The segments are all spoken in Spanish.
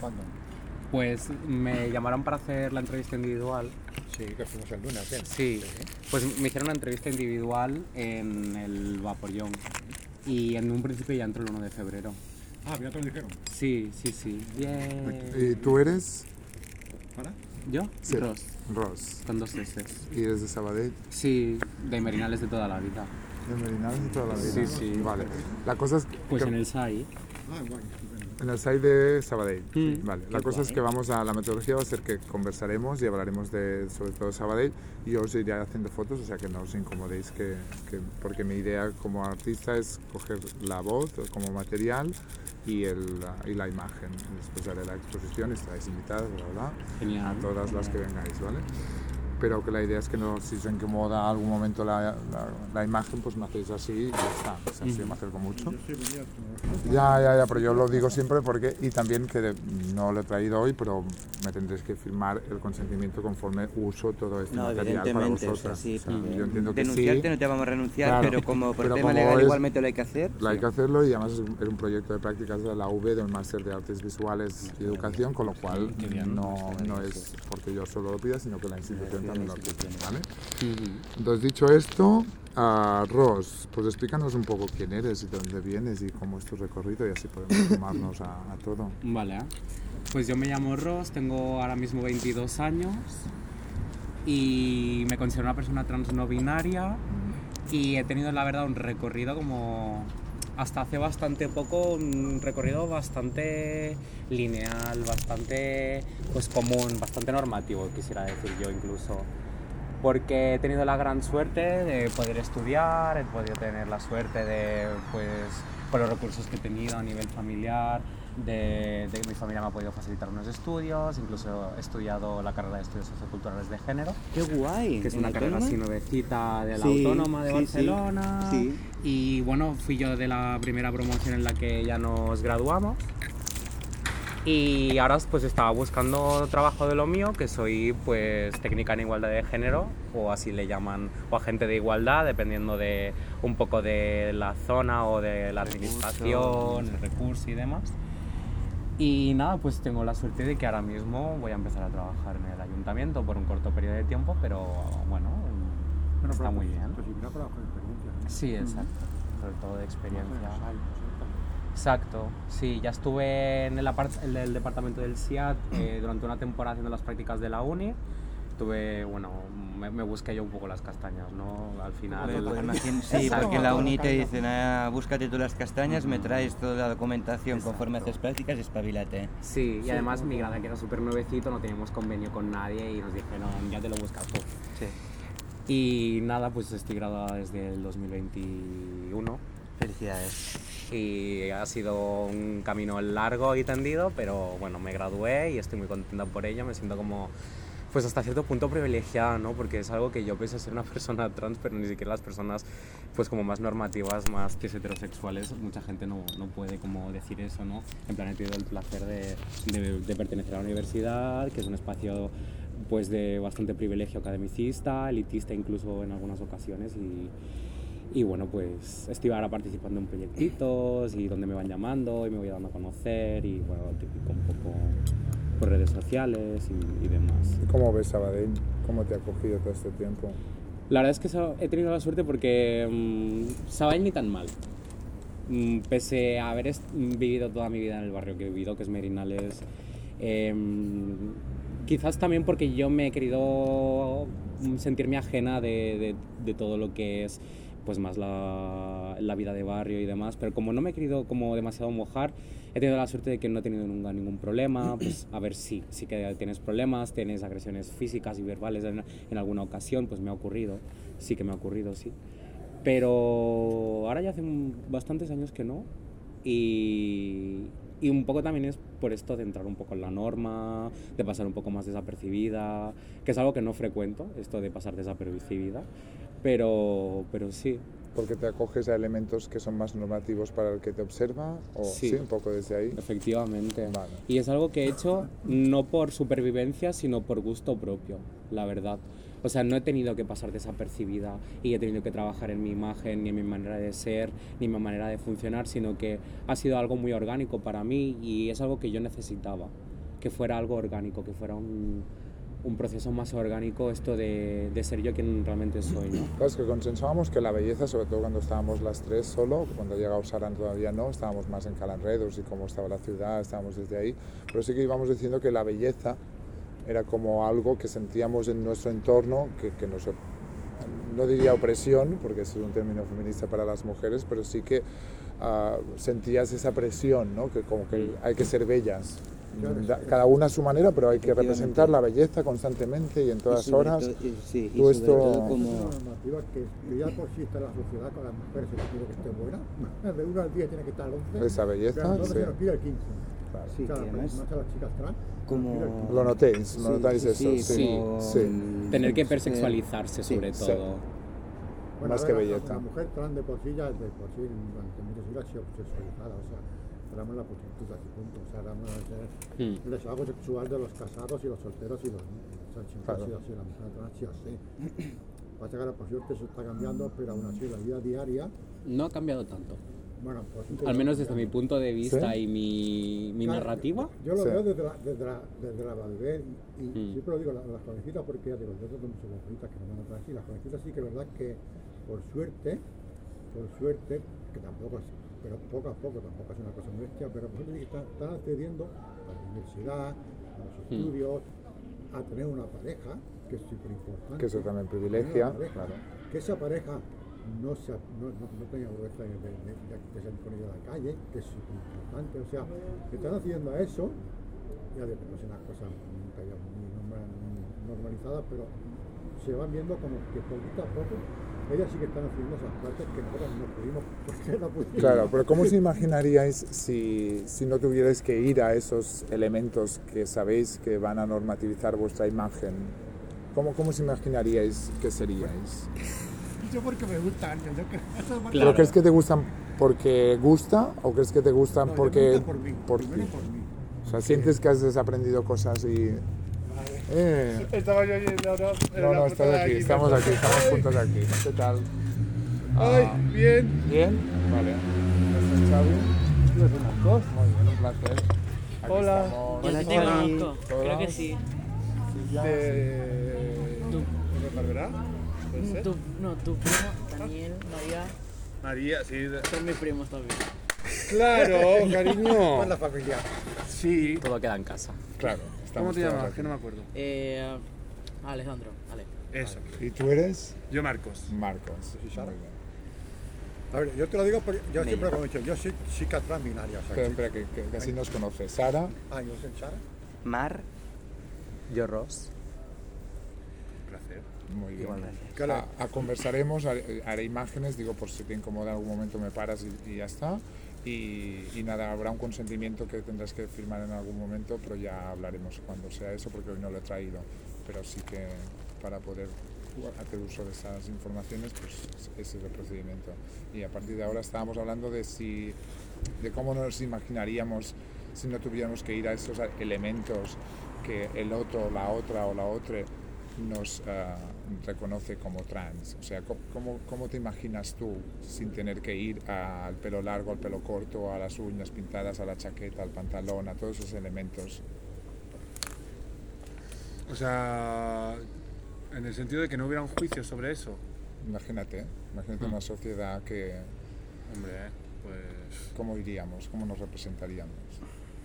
¿Cuándo? Pues me llamaron para hacer la entrevista individual. Sí, que fuimos en Luna, ¿qué? Sí, pues me hicieron una entrevista individual en el Vapollón. Y en un principio ya entró el 1 de febrero. Ah, ya te lo dijeron. Sí, sí, sí. Bien. ¿Y tú eres? ¿Para? ¿Yo? Sí. Ross, Ross. con dos S. ¿Y eres de Sabadell? Sí, de Merinales de toda la vida. De Merinales de toda la vida. Sí, sí. Vale. La cosa es Pues que en el SAI. Ah, guay, estupendo. En el site de Sabadell. Mm. Vale. La cosa es que vamos a la metodología va a ser que conversaremos y hablaremos de sobre todo Sabadell y yo os iré haciendo fotos, o sea que no os incomodéis que, que- porque mi idea como artista es coger la voz como material y, el, y la imagen. Después haré la exposición, estaréis invitados, bla, bla, bla. Genial. a todas las que vengáis, ¿vale? Pero que la idea es que no, si os incomoda algún momento la, la, la imagen, pues me hacéis así y ya está. O sea, si me acerco mucho. Ya, ya, ya, pero yo lo digo siempre porque, y también que de- no lo he traído hoy, pero me tendréis que firmar el consentimiento conforme uso todo este No, material para evidentemente, o sea, vosotras. sí, O sea, porque yo entiendo que denunciarte sí, no te vamos a renunciar, Claro. pero como por Pero tema como legal es- igualmente lo hay que hacer. lo hay que hacerlo y además es un, proyecto de prácticas de la UV, de un máster de artes visuales y educación, con lo cual no, no es porque yo solo lo pida, sino que la institución Entonces, dicho esto, a Ross, pues explícanos un poco quién eres y de dónde vienes y cómo es tu recorrido y así podemos sumarnos a, a todo. Vale. Pues yo me llamo Ross, tengo ahora mismo 22 años y me considero una persona trans no binaria y he tenido la verdad un recorrido como hasta hace bastante poco un recorrido bastante lineal, bastante pues común, bastante normativo quisiera decir yo incluso. Porque he tenido la gran suerte de poder estudiar, he podido tener la suerte de, pues, por los recursos que he tenido a nivel familiar, de, de que mi familia me ha podido facilitar unos estudios, incluso he estudiado la carrera de estudios socioculturales de género, ¡Qué guay! que es ¿En una carrera autónoma? así nuevecita de la Sí, Autónoma de sí, sí. Barcelona. Sí. Y bueno, fui yo de la primera promoción en la que ya nos graduamos. Y ahora pues estaba buscando trabajo de lo mío, que soy pues técnica en igualdad de género, o así le llaman, o agente de igualdad, dependiendo de un poco de la zona o de la administración, el recurso y demás. Y nada, pues tengo la suerte de que ahora mismo voy a empezar a trabajar en el ayuntamiento por un corto periodo de tiempo, pero bueno, Bueno, está muy pues- bien. Pues coger experiencia. ¿no? Sí, exacto, sobre todo de experiencia. Exacto, sí, ya estuve en el, en el departamento del SIAT eh, durante una temporada haciendo las prácticas de la uni. Tuve, bueno, me, me busqué yo un poco las castañas, ¿no? Al final. Sí, Exacto. porque en la uni te dicen, ah, búscate tú las castañas, me traes toda la documentación conforme haces prácticas espabilate. Sí, y además mi grada que era súper nuevecito, no teníamos convenio con nadie y nos dijeron, ya te lo buscas tú. Sí. Y nada, pues estoy graduada desde el 2021 Felicidades. y ha sido un camino largo y tendido, pero bueno, me gradué y estoy muy contenta por ello, me siento como pues hasta cierto punto privilegiada, ¿no? Porque es algo que yo pienso ser una persona trans, pero ni siquiera las personas pues como más normativas, más cis heterosexuales, mucha gente no, no puede como decir eso, ¿no? En plan he tenido el placer de, de, pertenecer a la universidad, que es un espacio pues de bastante privilegio academicista, elitista incluso en algunas ocasiones y, y bueno, pues estoy ahora participando en proyectitos y donde me van llamando y me voy dando a conocer y bueno, típico un poco por redes sociales y, y demás. ¿Y ¿Cómo ves Sabadell? ¿Cómo te ha acogido todo este tiempo? La verdad es que he tenido la suerte porque mmm, Sabadell ni tan mal. Mm, pese a haber vivido toda mi vida en el barrio que he vivido, que es Merinales, em, quizás también porque yo me he querido mm, sentirme ajena de, de- de todo lo que es pues más la, la vida de barrio y demás, pero como no me he querido como demasiado mojar, he tenido la suerte de que no he tenido nunca ningún problema, pues a ver, sí, sí que tienes problemas, tienes agresiones físicas y verbales en, en alguna ocasión, pues me ha ocurrido, sí que me ha ocurrido, sí. Pero ahora ya hace bastantes años que no. Y, y un poco también es por esto de entrar un poco en la norma, de pasar un poco más desapercibida, que es algo que no frecuento, esto de pasar desapercibida. Pero, pero sí, ¿Porque te acoges a elementos que son más normativos para el que te observa? ¿O Sí. sí, un poco desde ahí? efectivamente. Vale. Y es algo que he hecho no por supervivencia, sino por gusto propio, la verdad. O sea, no he tenido que pasar desapercibida y he tenido que trabajar en mi imagen, ni en mi manera de ser, ni en mi manera de funcionar, sino que ha sido algo muy orgánico para mí y es algo que yo necesitaba, que fuera algo orgánico, que fuera un, un proceso más orgánico esto de, de ser yo quien realmente soy, ¿no? Claro, es que consensuábamos que la belleza, sobre todo cuando estábamos las tres solo, cuando llegaba Saran todavía no, estábamos más en Calanredos y cómo estaba la ciudad, estábamos desde ahí, pero sí que íbamos diciendo que la belleza era como algo que sentíamos en nuestro entorno, que, que nos, no diría opresión, porque ese es un término feminista para las mujeres, pero sí que ah, sentías esa presión, ¿no? que como que hay que ser bellas. Da- Cada una a su manera, pero hay que representar la belleza constantemente y en todas Y sobre horas. todo- y- sí, y tú sobre esto- todo Es como... una normativa que, ya por sí está la sociedad con las mujeres, se quiere que esté buena. De 1 al 10 tiene que estar al 11. Esa belleza, Pero entonces sí. se nos pide el 15. Claro. Sí, o sea, y además más a las chicas trans. como... se nos pide el 15. Lo notéis, lo notáis sí, eso. sí, Sí, como- sí. Tener que persexualizarse sí, sobre sí. todo. Bueno, Más que belleza. La mujer trans de por sí ya de por sí durante muchos siglos ha sido sexualizada. O sea, hablamos de la prostituta y punto. O sea, de Hmm. el desahogo sexual de los casados y los solteros y los niños. O sea, siempre Claro. ha sido así. La mujer trans ha sido así. Pasa que ahora por suerte eso está cambiando, pero aún así la vida diaria, No ha cambiado tanto. bueno, pues Al menos desde mi punto de vista ¿Sí? y mi, mi Claro, narrativa. Yo lo Sí. veo desde la, desde la, desde la y, Mm. siempre lo digo, la- las jovencitas, porque ya digo, yo tengo muchas jovencitas que no van a las jovencitas sí que es verdad que por suerte, por suerte, que tampoco es, pero poco a poco, tampoco es una cosa muy bestia, pero por que están, están accediendo a la universidad, a los Mm. estudios, a tener una pareja, que es súper importante. Que eso también privilegia, claro. Que esa pareja no, se, no, no, no tenga vergüenza de, de, de, de salir con ella a la calle, que es súper importante. O sea, que están haciendo a eso, ya digo, no es una cosa nunca ya muy normal- normalizada, pero se van viendo como que poquito a poco ellas sí que están haciendo esas partes que nosotros no pudimos, porque no pudimos. Claro, pero ¿cómo os imaginaríais si, si no tuvierais que ir a esos elementos que sabéis que van a normativizar vuestra imagen? ¿Cómo, cómo os imaginaríais que seríais? Yo porque me gustan, yo que ¿Pero crees que te gustan porque gusta o crees que te gustan No, porque gusta por mí, por ti? por mí. O sea, sientes que has desaprendido cosas y... Eh, Estaba yo yendo en no, no, puerta estás de aquí, estamos aquí, estamos juntos aquí. ¿Qué tal? Ay, Ah, bien. ¿Bien? Vale. ¿Estás Xavi? Muy bien, un placer. Aquí Hola. estamos. Hola, te conozco, creo que sí. Ya. De. Tú. ¿Puede ser? Tu, no, tu primo, Daniel, María, María, sí. de- son mis primos también. Claro, cariño. Con la familia. Sí. Todo queda en casa. Claro, ¿Cómo te llamas? Que no me acuerdo. Eh, Alejandro, Ale. Eso. ¿Y tú eres? Yo, Marcos. Marcos. Muy bien. A ver, yo te lo digo porque yo Me- siempre lo he dicho, yo soy chica trans binaria. O sea, Espera, que- espera, que, que, que así nos conoce. Sara, Ah, yo soy Sara. Mar, Yo, Ross. Un placer. muy bien. igualmente. Claro. A, a conversaremos, haré, haré imágenes, digo, por si te incomoda en algún momento me paras y, y ya está. Y, y nada, habrá un consentimiento que tendrás que firmar en algún momento, pero ya hablaremos cuando sea eso, porque hoy no lo he traído. Pero sí que para poder hacer uso de esas informaciones, pues ese es el procedimiento. Y a partir de ahora estábamos hablando de si, de cómo nos imaginaríamos si no tuviéramos que ir a esos elementos que el otro, la otra o la otra nos ah, reconoce como trans. O sea, ¿cómo- ¿cómo, ¿cómo te imaginas tú sin tener que ir al pelo largo, al pelo corto, a las uñas pintadas, a la chaqueta, al pantalón, a todos esos elementos? O sea, en el sentido de que no hubiera un juicio sobre eso. Imagínate, imagínate una sociedad que, Hombre, pues. ¿cómo iríamos? ¿Cómo nos representaríamos?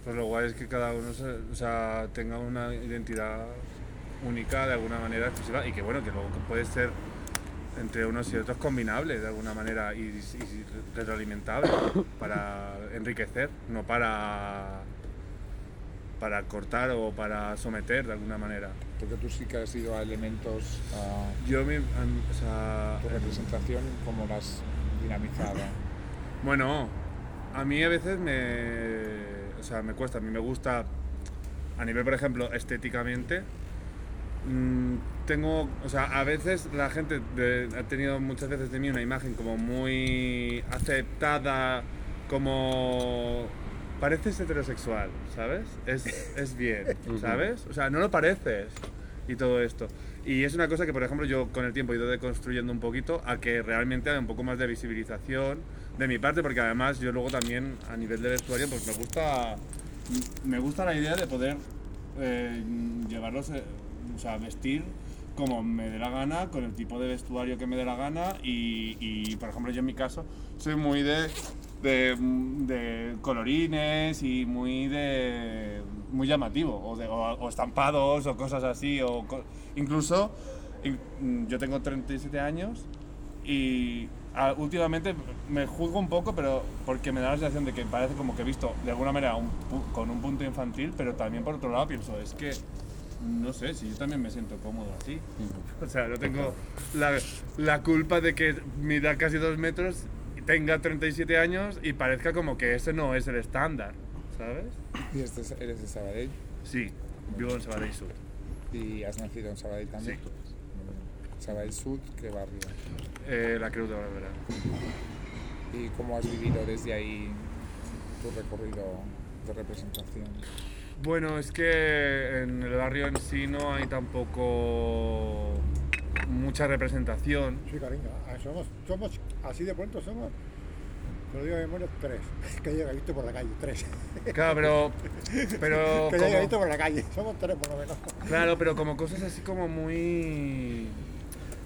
Pues lo guay es que cada uno se- o sea, tenga una identidad única de alguna manera exclusiva y que bueno, que luego puede ser entre unos y otros combinable de alguna manera y, y retroalimentable para enriquecer, no para para cortar o para someter de alguna manera. Porque tú sí que has ido a elementos, ah, Yo mi, o sea, tu representación, ¿cómo la has dinamizado? Bueno, a mí a veces me, o sea, me cuesta, a mí me gusta, a nivel, por ejemplo, estéticamente, mm, tengo, o sea, a veces la gente de- ha tenido muchas veces de mí una imagen como muy aceptada, como pareces heterosexual, ¿sabes? Es, es bien, ¿sabes? O sea, no lo pareces. y todo esto. Y es una cosa que, por ejemplo, yo con el tiempo he ido deconstruyendo un poquito a que realmente haya un poco más de visibilización de mi parte, porque además yo luego también a nivel de vestuario, pues me gusta, me gusta la idea de poder eh, llevarlos, eh, o sea, vestir como me dé la gana, con el tipo de vestuario que me dé la gana y, y, por ejemplo yo en mi caso soy muy de, de, colorines y muy de muy llamativo o, de, o, estampados o cosas así o incluso in- yo tengo 37 años y ah, últimamente me juzgo un poco pero porque me da la sensación de que parece como que he visto de alguna manera un con un punto infantil pero también por otro lado pienso es que no sé, si yo también me siento cómodo así. O sea, no tengo la, la culpa de que mida casi dos metros, tenga 37 años y parezca como que ese no es el estándar, ¿sabes? ¿Y este es- eres de Sabadell? Sí, vivo en Sabadell Sur. ¿Y has nacido en Sabadell también? Sí. Sabadell Sud, ¿qué barrio? Eh, la Cruz de Barberá. ¿Y cómo has vivido desde ahí tu recorrido de representación? Bueno, es que en el barrio en sí no hay tampoco mucha representación. Sí, cariño, somos, somos, así de pronto somos, te lo digo de memoria, tres. Que he visto por la calle, tres. Claro, pero. pero que como- visto por la calle, somos tres por lo menos. Claro, pero como cosas así como muy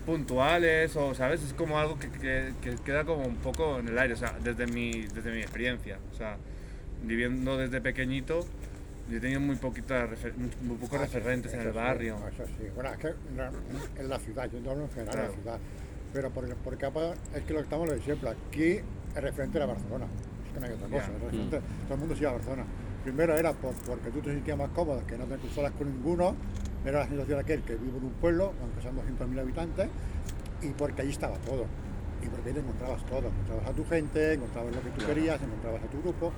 puntuales o, ¿sabes? Es como algo que, que- que queda como un poco en el aire, o sea, desde mi, desde mi experiencia. O sea, viviendo desde pequeñito, yo tenido muy, poquita refer- muy pocos Ah, sí, referentes en el sí, barrio. Eso sí, bueno, es que en la ciudad, yo no hablo en general en Claro. la ciudad. Pero por, por capa es que lo que estamos lo de siempre, aquí el referente era Barcelona. Es que no hay otra cosa. El referente- Todo el mundo se iba a Barcelona. Primero era por- porque tú te sentías más cómodo, que no te cruzaras con ninguno. Era la sensación aquel que vivo en un pueblo, aunque sean 200.000 habitantes, y porque allí estaba todo. Y porque ahí te encontrabas todo. Encontrabas a tu gente, encontrabas lo que tú querías, encontrabas a tu grupo.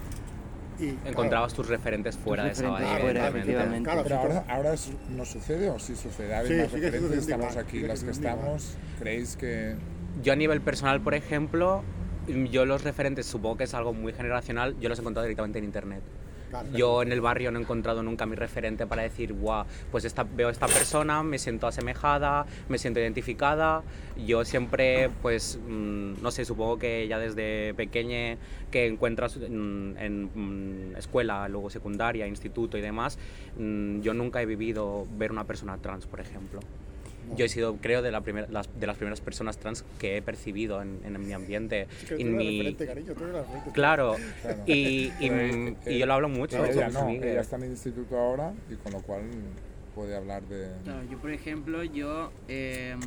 Y, claro, Encontrabas tus referentes fuera de referentes Sabadell, fuera, evidentemente. efectivamente. Claro, Pero sí, ahora, ahora es- no sucede o sí sucede. Hay Sí, referencias, sucediendo estamos aquí sigue las que estamos. ¿Creéis que Yo a nivel personal, por ejemplo, yo los referentes, supongo que es algo muy generacional, yo los he encontrado directamente en internet. Yo en el barrio no he encontrado nunca mi referente para decir, guau, pues esta, veo a esta persona, me siento asemejada, me siento identificada. Yo siempre, pues, mm, no sé, supongo que ya desde pequeña que encuentras en mm, escuela, luego secundaria, instituto y demás, mm, yo nunca he vivido ver una persona trans, por ejemplo. Yo he sido, creo, de, la primer- las, de las primeras personas trans que he percibido en, en mi ambiente. Sí, en mi, cariño. Claro, Claro. y, y, eh, y yo lo hablo mucho. Claro, ella no, amigas. ella está en el instituto ahora y con lo cual puede hablar de... Claro, yo por ejemplo, yo em,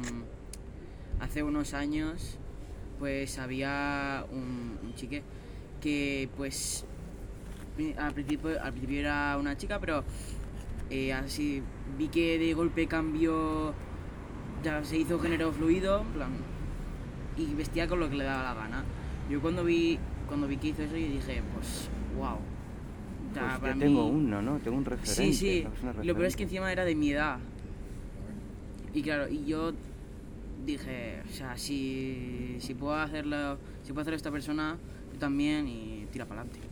hace unos años pues había un, un chique que pues al principio, al principio era una chica, pero eh, así vi que de golpe cambió, ya se hizo género fluido, plan, y vestía con lo que le daba la gana. Yo cuando vi, cuando vi que hizo eso, yo dije, pues, wow. Pues yo tengo uno, ¿no? Tengo un referente. Sí, sí. Y lo peor es que referente. encima era de mi edad. Y claro, y yo dije, o sea, si, si puedo hacerlo, si puedo hacer esta persona, yo también y tira para adelante.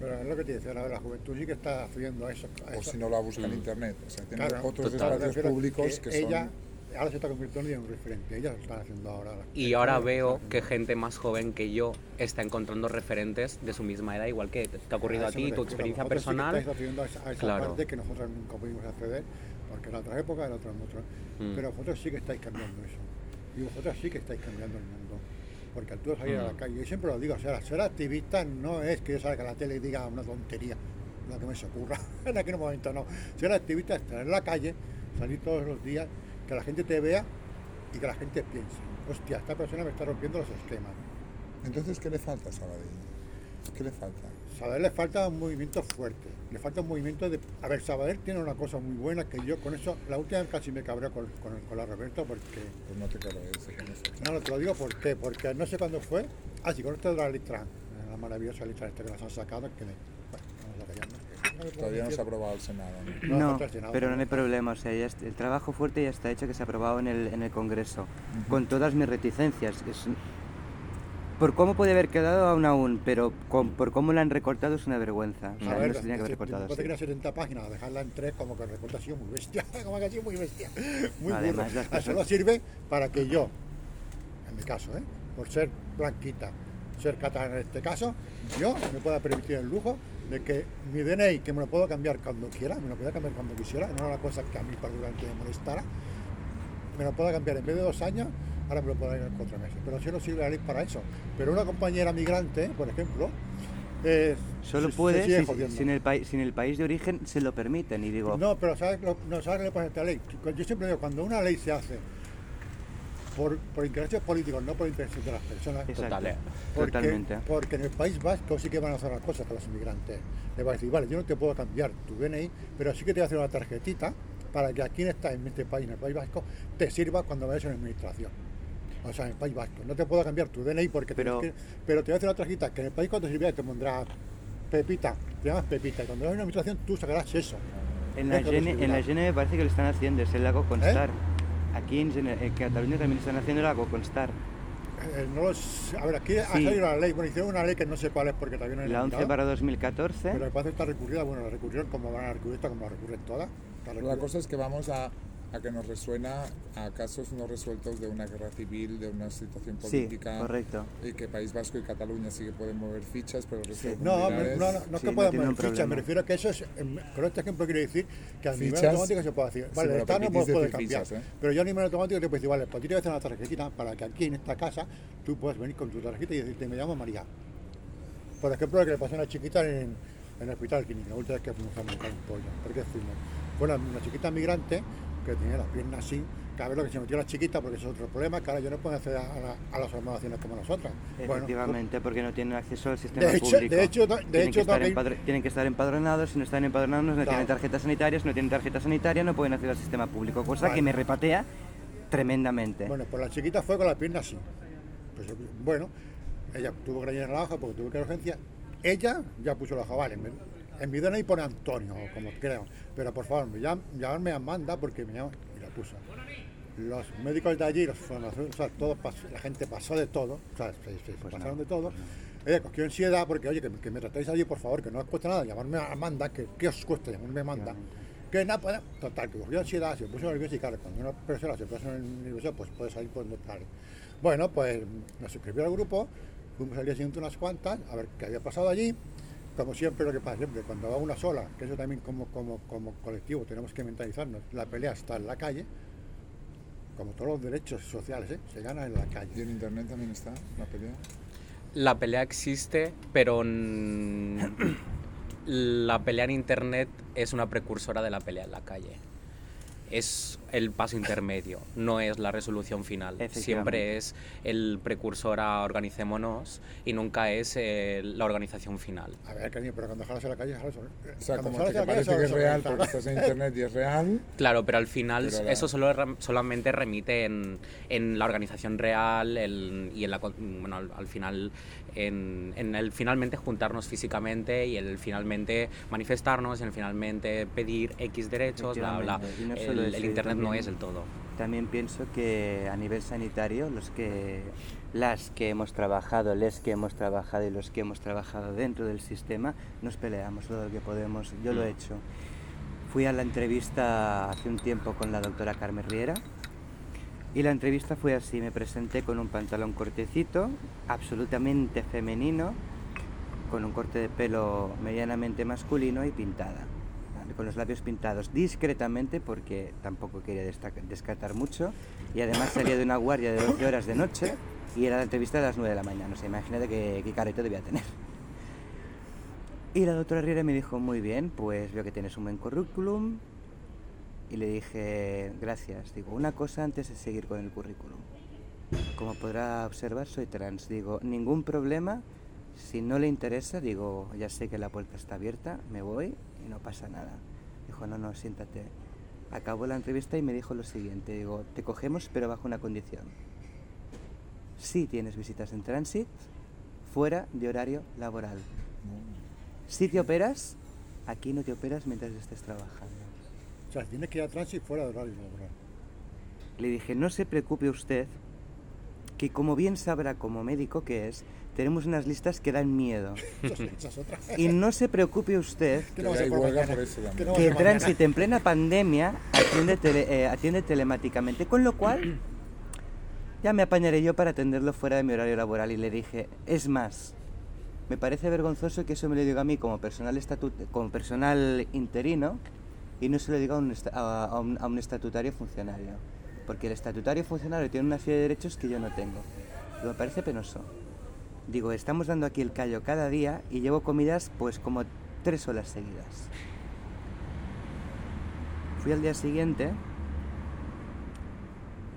Pero es lo que te decía, la, la juventud sí que está haciendo eso. a O eso. si no la busca en internet. O sea, tiene Claro, otros total. espacios públicos que, ella son... ahora se está convirtiendo en un referente. Ella lo está haciendo ahora. Y ahora veo que gente más joven que yo está encontrando referentes de su misma edad, igual que te ha ocurrido a eso ti, tu experiencia Vosotros sí que personal. estáis a esa, a Claro. parte que nosotros nunca pudimos acceder, porque era otra época, era otra otra. Mm. Pero vosotros sí que estáis cambiando eso. Y vosotros sí que estáis cambiando el mundo. Porque al tú salir a la Mm. calle, yo siempre lo digo, o sea, ser activista no es que yo salga a la tele y diga una tontería, lo que me se ocurra. en aquel momento no. Ser activista es estar en la calle, salir todos los días, que la gente te vea y que la gente piense, hostia, esta persona me está rompiendo los esquemas. Entonces, ¿qué le falta a Sabadell? ¿Qué le falta? Sabadell le falta un movimiento fuerte, le falta un movimiento de... A ver, Sabadell tiene una cosa muy buena que yo con eso, la última vez casi me cabré con, con, con la Roberto porque... Pues no te eso. No, no, te lo digo por qué, porque no sé cuándo fue. Ah, sí, con esto de la litra, la maravillosa litra esta que las han sacado, que. Bueno, vamos a callarnos. Todavía no se ha aprobado el Senado. ¿no? No, pero ¿no? hay problema. O sea, ya el trabajo fuerte ya está hecho, que se ha aprobado en el, en el Congreso. Con todas mis reticencias. Es, Por cómo puede haber quedado aún aún, pero con- por cómo la han recortado es una vergüenza. O sea, A ver, no se tenía que haber si- recortado después de así. que era 70 páginas, dejarla en 3 como que el recorte ha sido muy bestia, como que ha sido muy bestia, muy Además, burro. Ah, Solo cosas- sirve para que yo, en mi caso, ¿eh? por ser blanquita, ser catalana en este caso, yo me pueda permitir el lujo de que mi DNI, que me lo puedo cambiar cuando quiera, me lo pueda cambiar cuando quisiera, no era una cosa que a mí particularmente me molestara, me lo puedo cambiar en vez de dos años, ahora me lo puedo cambiar en cuatro meses. Pero si no sirve la ley para eso. Pero una compañera migrante, por ejemplo, eh, Solo se- se puede sigue si, jodiendo. si en el país, si en el país de origen se lo permiten. Y digo, No, pero ¿sabes, lo, no, ¿sabes qué le pasa esta ley? Yo siempre digo, cuando una ley se hace por, por intereses políticos, no por intereses de las personas, Total, porque, totalmente. porque en el País Vasco sí que van a hacer las cosas con los inmigrantes. Le va a decir, vale, yo no te puedo cambiar tu DNI, pero sí que te voy a hacer una tarjetita para que aquí en, esta, en este país, en el País Vasco, te sirva cuando vayas en administración. O sea, en el País Vasco. No te puedo cambiar tu DNI porque Pero- que- pero te voy a hacer una tarjeta que en el país cuando te sirviera te pondrá Pepita, te llamas Pepita, y cuando vayas en administración tú sacarás eso. En la, Gene, en la. Gene me parece que lo están haciendo, es el lago constar. ¿Eh? Aquí en, en Cataluña también están haciendo el lago constar. Eh, no lo sé. a ver, aquí ha Sí. salido la ley, bueno, hicieron una ley que no sé cuál es porque todavía no La 11 mirado, para 2014. Pero parece que está recurrida, bueno, la recurrieron como van a recurrir esta, como la recurren todas. La cosa es que vamos a, a que nos resuena a casos no resueltos de una guerra civil, de una situación Sí, política. correcto. Y que País Vasco y Cataluña sí que pueden mover fichas, pero el resto de No, no, no, no es Sí, que no podamos tiene un ficha, problema. me refiero a que eso es, em, con este ejemplo quiero decir que a nivel Fichas, automático se puede decir, vale, el Estado no puede cambiar, fichas, ¿eh? pero yo a nivel automático te puedo decir, vale, pues yo te voy a hacer una tarjetita para que aquí en esta casa tú puedas venir con tu tarjeta y decirte, me llamo María. Por ejemplo, lo que le pasó a una chiquita en, en el hospital clínico, la última vez que fuimos a buscar un pollo, porque fuimos. Fue una, una chiquita migrante que tenía las piernas así, vez lo que se metió la chiquita, porque eso es otro problema, que ahora ya no pueden acceder a, la- a las hormonaciones como nosotras. Bueno, Efectivamente, porque no tienen acceso al sistema De hecho- público. de hecho, de tienen, hecho, que estar también- tienen que estar empadronados, si no están empadronados no Claro. tienen tarjeta sanitaria, si no tienen tarjeta sanitaria no pueden acceder al sistema público, cosa Vale. que me repatea tremendamente. Bueno, pues la chiquita fue con la pierna así. Pues bueno, ella tuvo que rellenar la hoja porque tuvo que ir a urgencia. Ella ya puso la hoja, vale. En, mi DNI pone Antonio, como creo. Pero por favor, me llam- llamarme Amanda porque me llama y la puso. Los médicos de allí, los o sea, todo pasó- la gente pasó de todo, o sea, se, se Pues pasaron no, de todo. Ella cogió ansiedad porque, oye, que, que me tratáis allí, por favor, que no os cuesta nada llamarme a Amanda, que ¿qué os cuesta llamarme Amanda? Que nada, pues, total, que cogió ansiedad, se puso nerviosa y claro, cuando una persona se puso nerviosa, pues puede salir por donde sale. Bueno, pues nos suscribió al grupo, fuimos al día siguiente unas cuantas, a ver qué había pasado allí. Como siempre, lo que pasa siempre, cuando va una sola, que eso también como, como, como colectivo tenemos que mentalizarnos, la pelea está en la calle, como todos los derechos sociales, ¿eh? se gana en la Y calle. en internet también está la pelea. La pelea existe, pero la pelea en internet es una precursora de la pelea en la calle. Es el paso intermedio, no es la resolución final. Siempre es el precursor a organicémonos y nunca es eh, la organización final. A ver, cariño, pero cuando jalas a la calle, jalas a O sea, cuando como jalas que la calle, parece que es la real calle. porque estás en internet y es real. Claro, pero al final Pero la- eso solo solamente remite en, en la organización real el- y en la, bueno, al, al final en, en el finalmente juntarnos físicamente y el finalmente manifestarnos, en el finalmente pedir X derechos, bla, bla. No El, el internet no también- es el todo. También pienso que a nivel sanitario, los que, las que hemos trabajado, les que hemos trabajado y los que hemos trabajado dentro del sistema, nos peleamos todo lo que podemos. Yo lo he hecho. Fui a la entrevista hace un tiempo con la doctora Carmen Riera y la entrevista fue así. Me presenté con un pantalón cortecito, absolutamente femenino, con un corte de pelo medianamente masculino y pintada, con los labios pintados discretamente porque tampoco quería descartar mucho y además salía de una guardia de 12 horas de noche y era la entrevista a las 9 de la mañana, o sea, imagínate qué, qué careta debía tener. Y la doctora Riera me dijo, muy bien, pues veo que tienes un buen currículum. Y le dije, gracias. Digo, una cosa antes de seguir con el currículum. Como podrá observar, soy trans. Digo, ningún problema. Si no le interesa, digo, ya sé que la puerta está abierta, me voy y no pasa nada. Dijo, no, no, siéntate. Acabó la entrevista y me dijo lo siguiente. Digo, te cogemos pero bajo una condición. Si tienes visitas en tránsito, fuera de horario laboral. Si te operas, aquí no te operas mientras estés trabajando. O sea, tienes que ir a tránsito fuera de horario laboral. Le dije, no se preocupe usted, que como bien sabrá como médico que es, tenemos unas listas que dan miedo. Y no se preocupe usted Que no no que. Transit en plena pandemia atiende, tele- eh, atiende telemáticamente, con lo cual ya me apañaré yo para atenderlo fuera de mi horario laboral y le dije, es más, me parece vergonzoso que eso me lo diga a mí como personal, estatut como personal interino y no se lo diga a un, a un estatutario funcionario, porque el estatutario funcionario tiene una serie de derechos que yo no tengo. Y me parece penoso. Digo, estamos dando aquí el callo cada día y llevo comidas pues como tres horas seguidas. Fui al día siguiente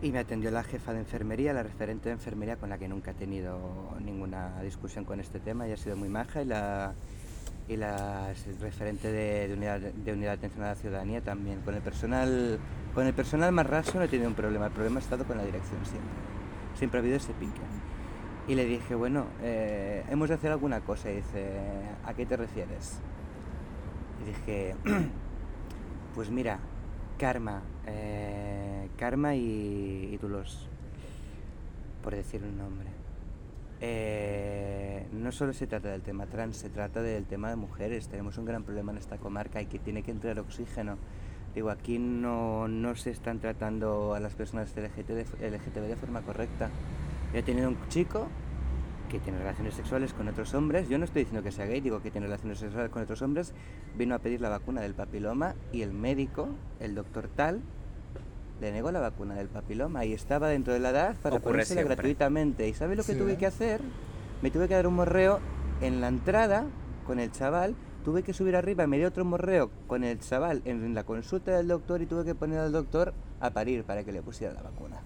y me atendió la jefa de enfermería, la referente de enfermería con la que nunca he tenido ninguna discusión con este tema y ha sido muy maja y la, y la referente de, unidad, de unidad de atención a la ciudadanía también. Con el personal, con el personal más raso no he tenido un problema, el problema ha estado con la dirección siempre. Siempre ha habido ese pique. Y le dije, bueno, eh, hemos de hacer alguna cosa. Y dice, ¿a qué te refieres? Y dije, pues mira, Karma, eh, Karma y, y por decir un nombre. Eh, no solo se trata del tema trans, se trata del tema de mujeres. Tenemos un gran problema en esta comarca y que tiene que entrar oxígeno. Digo, aquí no, no se están tratando a las personas LGT de- LGTB de forma correcta. Yo he tenido un chico que tiene relaciones sexuales con otros hombres. Yo no estoy diciendo que sea gay, digo que tiene relaciones sexuales con otros hombres. Vino a pedir la vacuna del papiloma y el médico, el doctor tal, le negó la vacuna del papiloma y estaba dentro de la edad para Ocurre ponérsela siempre. gratuitamente. ¿Y sabe lo que Sí, tuve ¿eh? que hacer? Me tuve que dar un morreo en la entrada con el chaval. Tuve que subir arriba, me dio otro morreo con el chaval en la consulta del doctor y tuve que poner al doctor a parir para que le pusiera la vacuna.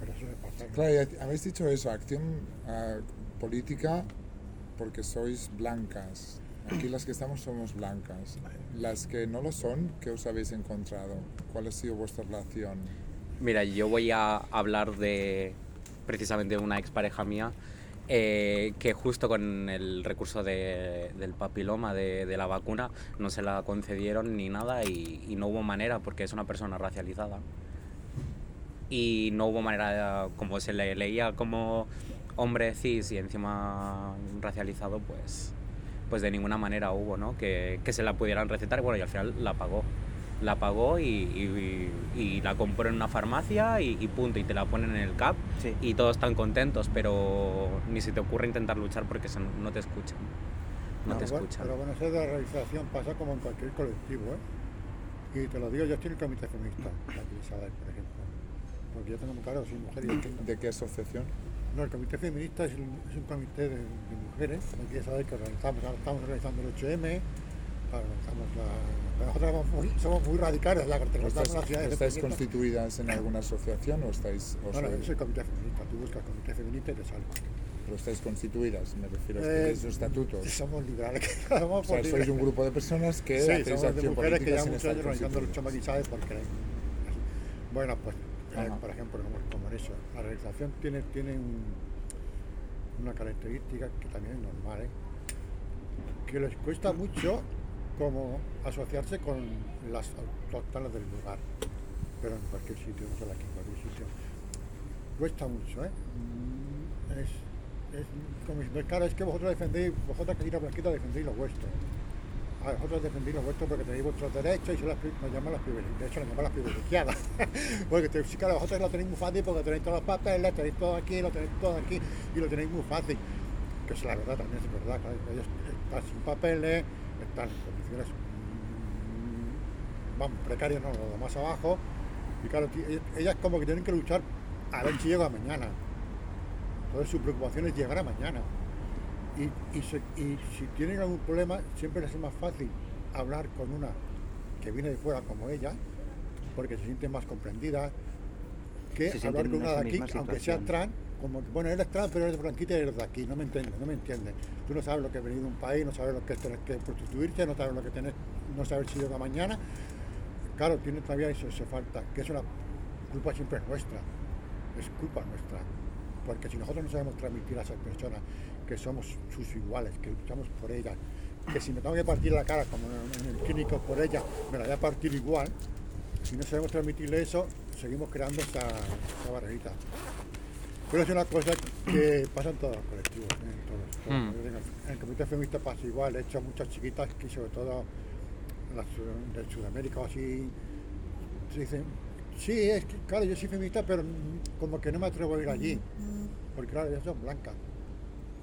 Pero eso. Claro, y habéis dicho eso, acción ah, política porque sois blancas. Aquí las que estamos somos blancas. Las que no lo son, ¿qué os habéis encontrado? ¿Cuál ha sido vuestra relación? Mira, yo voy a hablar de precisamente una expareja mía eh, que justo con el recurso de- del papiloma de, de la vacuna no se la concedieron ni nada y, y no hubo manera porque es una persona racializada. Y no hubo manera, como se le leía como hombre cis y encima racializado, pues, pues de ninguna manera hubo, ¿no? Que, que se la pudieran recetar y bueno, y al final la pagó la pagó y, y- y la compró en una farmacia y, y punto, y te la ponen en el CAP Sí. y todos están contentos, pero ni se te ocurre intentar luchar porque se- no te escuchan. No, te bueno, escuchan. Pero bueno, eso de la realización pasa como en cualquier colectivo, ¿eh? Y te lo digo, yo estoy en el comité feminista, aquí en Sabadell, por ejemplo. Porque yo tengo muy claro, soy mujer y ¿De qué asociación? No, el comité feminista es un, es un comité de, de mujeres, aquí Sabadell, que organizamos, ahora estamos organizando el 8M, organizamos la... Nosotros somos muy, somos muy radicales, la que ¿O representamos ¿Estáis, las ciudades estáis constituidas en alguna asociación o estáis, o No, no, es el comité feminista, tú buscas comité feminista y te sale. pero estáis constituidas? Me refiero a Eh, tenéis estatutos. Somos liberales, que somos O sea, por sois un grupo de personas que Sí, hacéis somos de mujeres que llevan muchos años organizando lucha constituidas. maquisadas porque bueno pues Ajá. por ejemplo en eso la realización tiene tiene un- una característica que también es normal ¿eh? que les cuesta mucho como asociarse con las autóctonas del lugar pero en cualquier sitio no solo aquí en cualquier sitio cuesta mucho ¿eh? Es, es como claro, es que vosotros defendéis, vosotras que tiras blanquita defendéis lo vuestro. A vosotros defendéis lo vuestro porque tenéis vuestros derechos y se las, nos las privilegiadas. De hecho, nos llaman las privilegiadas. porque te, sí, claro, vosotros lo tenéis muy fácil porque tenéis todos los papeles, tenéis todo aquí, lo tenéis todo aquí y lo tenéis muy fácil. Que es la verdad, también es verdad. Claro, ellos están sin papeles, están en condiciones mm, vamos, precarias, no, lo más abajo. Y claro, ellas- ellas como que tienen que luchar a ver si llega mañana. Entonces su preocupación es llegar a mañana. Y, y, se- y si tienen algún problema, siempre les es más fácil hablar con una que viene de fuera como ella, porque se siente más comprendida, que Se hablar con una de aquí, aunque sea trans, como que, bueno, eres trans, pero eres blanquita y eres de aquí, no me entiendes, no me entiendes. Tú no sabes lo que es venir de un país, no sabes lo que es tener que prostituirte, no sabes lo que tener, no sabes si llega mañana. Claro, tiene todavía eso, eso falta, que es una culpa siempre es nuestra, es culpa nuestra. Porque si nosotros no sabemos transmitir a esas personas que somos sus iguales, que luchamos por ellas, que si me tengo que partir la cara como en el clínico por ella, me la voy a partir igual, si no sabemos transmitirle eso, seguimos creando esa, esa barrerita. Pero es una cosa que pasa en todos los colectivos. ¿eh? En, todos, todos. Mm. En el comité feminista pasa igual. He hecho muchas chiquitas que sobre todo las de Sudamérica o así, se dicen, sí, es que, claro, yo soy feminista, pero mm, como que no me atrevo a ir allí. Porque claro, ellas son blancas.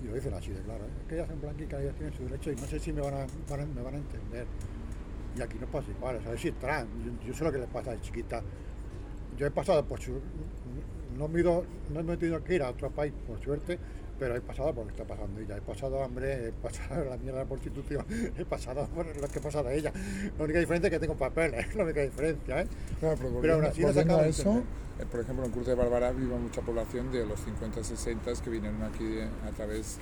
Y lo dicen así de claro, ¿eh? es que ellas son que ellas tienen su derecho y no sé si me van a, me van a entender. Y aquí no pasa igual, o sea, es trans, yo, yo sé lo que le pasa a chiquita. Yo he pasado por su... No me, he ido- no he tenido que ir a otro país, por suerte, pero he pasado por lo que está pasando ella. He pasado hambre, he pasado la mierda de la prostitución, he pasado por lo que ha pasado ella. La única diferencia es que tengo papeles, es la única diferencia, ¿eh? Claro, pero Pero aún así no a eso, eh, por ejemplo, en Cruz de Bárbara vive mucha población de los 50 60 que vinieron aquí a través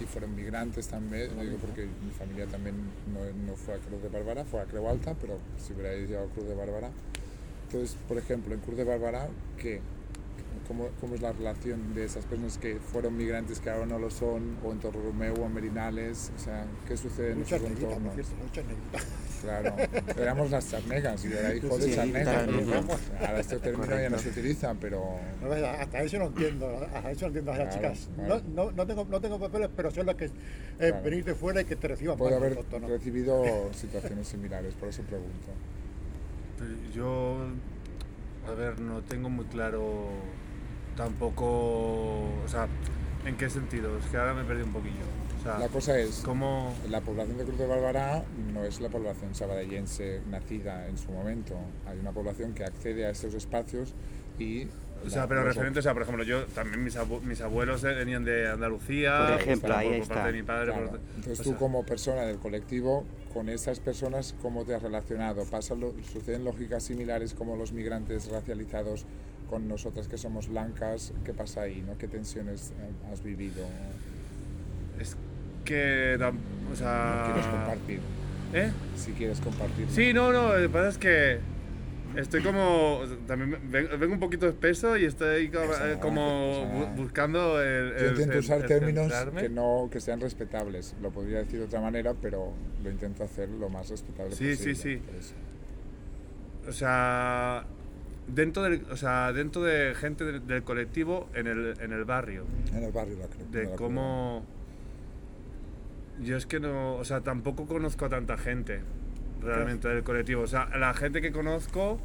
y fueron migrantes también, lo digo porque mi familia también no, no fue a Cruz de Bárbara, fue a Creu Alta, pero si hubierais llegado a Cruz de Bárbara. Entonces, por ejemplo, en Cruz de Bárbara, ¿qué? ¿Cómo, ¿Cómo es la relación de esas personas que fueron migrantes que ahora no lo son, o en Torromeo o en Merinales? O sea, ¿qué sucede en Muchas por entornos? cierto, muchas negritas. Claro, éramos las charnegas, y era hijo de Sí, charnegas. pero ujú. Ahora este término ya no Correcto. se utiliza, pero No, hasta eso no entiendo, hasta eso no entiendo a las Claro, chicas. claro. No, no, no, tengo, no tengo papeles, pero son las que eh, Claro. venir de fuera y que te reciban puede haber recibido situaciones similares, por eso pregunto. Pero Yo, a ver, no tengo muy claro tampoco, o sea, ¿en qué sentido? Es que ahora me perdí un poquillo. O sea, La cosa es, ¿cómo...? la población de Cruz de Bárbara no es la población sabadellense nacida en su momento. Hay una población que accede a estos espacios y... O sea, pero referente, o sea, por ejemplo, yo también mis, abu- mis abuelos eh, venían de Andalucía. Por ejemplo, por- ahí por, está. parte de mi padre. Claro. por- Entonces o tú sea, como persona del colectivo, con esas personas, ¿cómo te has relacionado? ¿Pasa lo- ¿Suceden lógicas similares como los migrantes racializados con nosotras que somos blancas? ¿Qué pasa ahí? ¿no? ¿Qué tensiones eh, has vivido? Es que, o sea... ¿Quieres compartir? ¿Eh? Si quieres compartir. Sí, no, no, lo que pasa es que estoy como. También ven- vengo un poquito espeso y estoy como, eh, como buscando el. Yo el intento cen- usar el términos que, no, que sean respetables. Lo podría decir de otra manera, pero lo intento hacer lo más respetable Sí, sí, posible. sí. por eso. O sea. Dentro del, o sea, dentro de gente del, del colectivo en el, en el barrio. En el barrio la creo. De la cómo. Yo es que no. O sea, tampoco conozco a tanta gente realmente del colectivo. O sea, la gente que conozco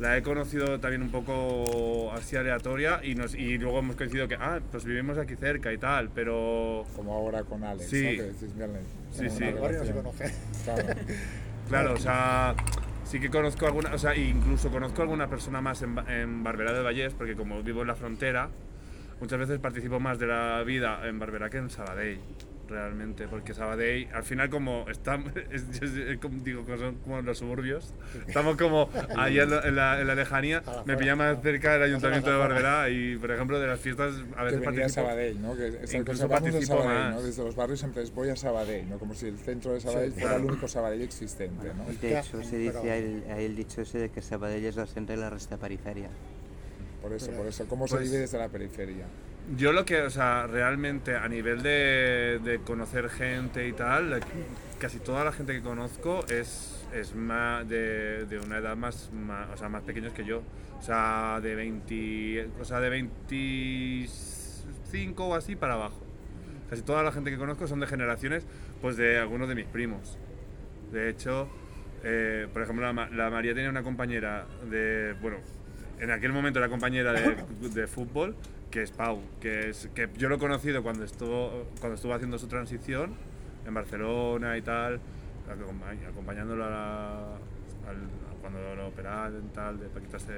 la he conocido también un poco así aleatoria y, nos, y luego hemos coincidido que, ah, pues vivimos aquí cerca y tal, pero. Como ahora con Alex, Sí. ¿no? Que decís, mira, Sí, sí. Claro, o sea, sí que conozco alguna, o sea, incluso conozco alguna persona más en, en Barberá del Vallés, porque como vivo en la frontera, muchas veces participo más de la vida en Barberá que en Sabadell, realmente, porque Sabadell, al final como estamos, digo, como son como los suburbios, estamos como ahí en la, en la- en la lejanía, me pilla más cerca del ayuntamiento de. Barberá y, por ejemplo, de las fiestas a veces participo. Sabadell, ¿no? Que Incluso a participo Sabadell, ¿no? Desde los barrios siempre es voy a Sabadell, ¿no? Como si el centro de Sabadell fuera claro. el único Sabadell existente, ¿no? Y de hecho se dice ahí el, ahí el dicho ese de que Sabadell es la centro de la resta periferia. Por eso, por eso. ¿Cómo se Pues- vive desde la periferia? Yo lo que, o sea, realmente a nivel de, de conocer gente y tal, casi toda la gente que conozco es, es más de, de una edad más, más, o sea, más pequeños que yo. O sea, de 20, o sea, de 25 o así para abajo. Casi toda la gente que conozco son de generaciones, pues de algunos de mis primos. De hecho, eh, por ejemplo, la María tenía una compañera de, bueno, en aquel momento era compañera de, de fútbol, que es Pau, que, es, que yo lo he conocido cuando estuvo, cuando estuvo haciendo su transición en Barcelona y tal, acompa- acompañándolo a la- al- a cuando lo operaron y tal, de para quitarse...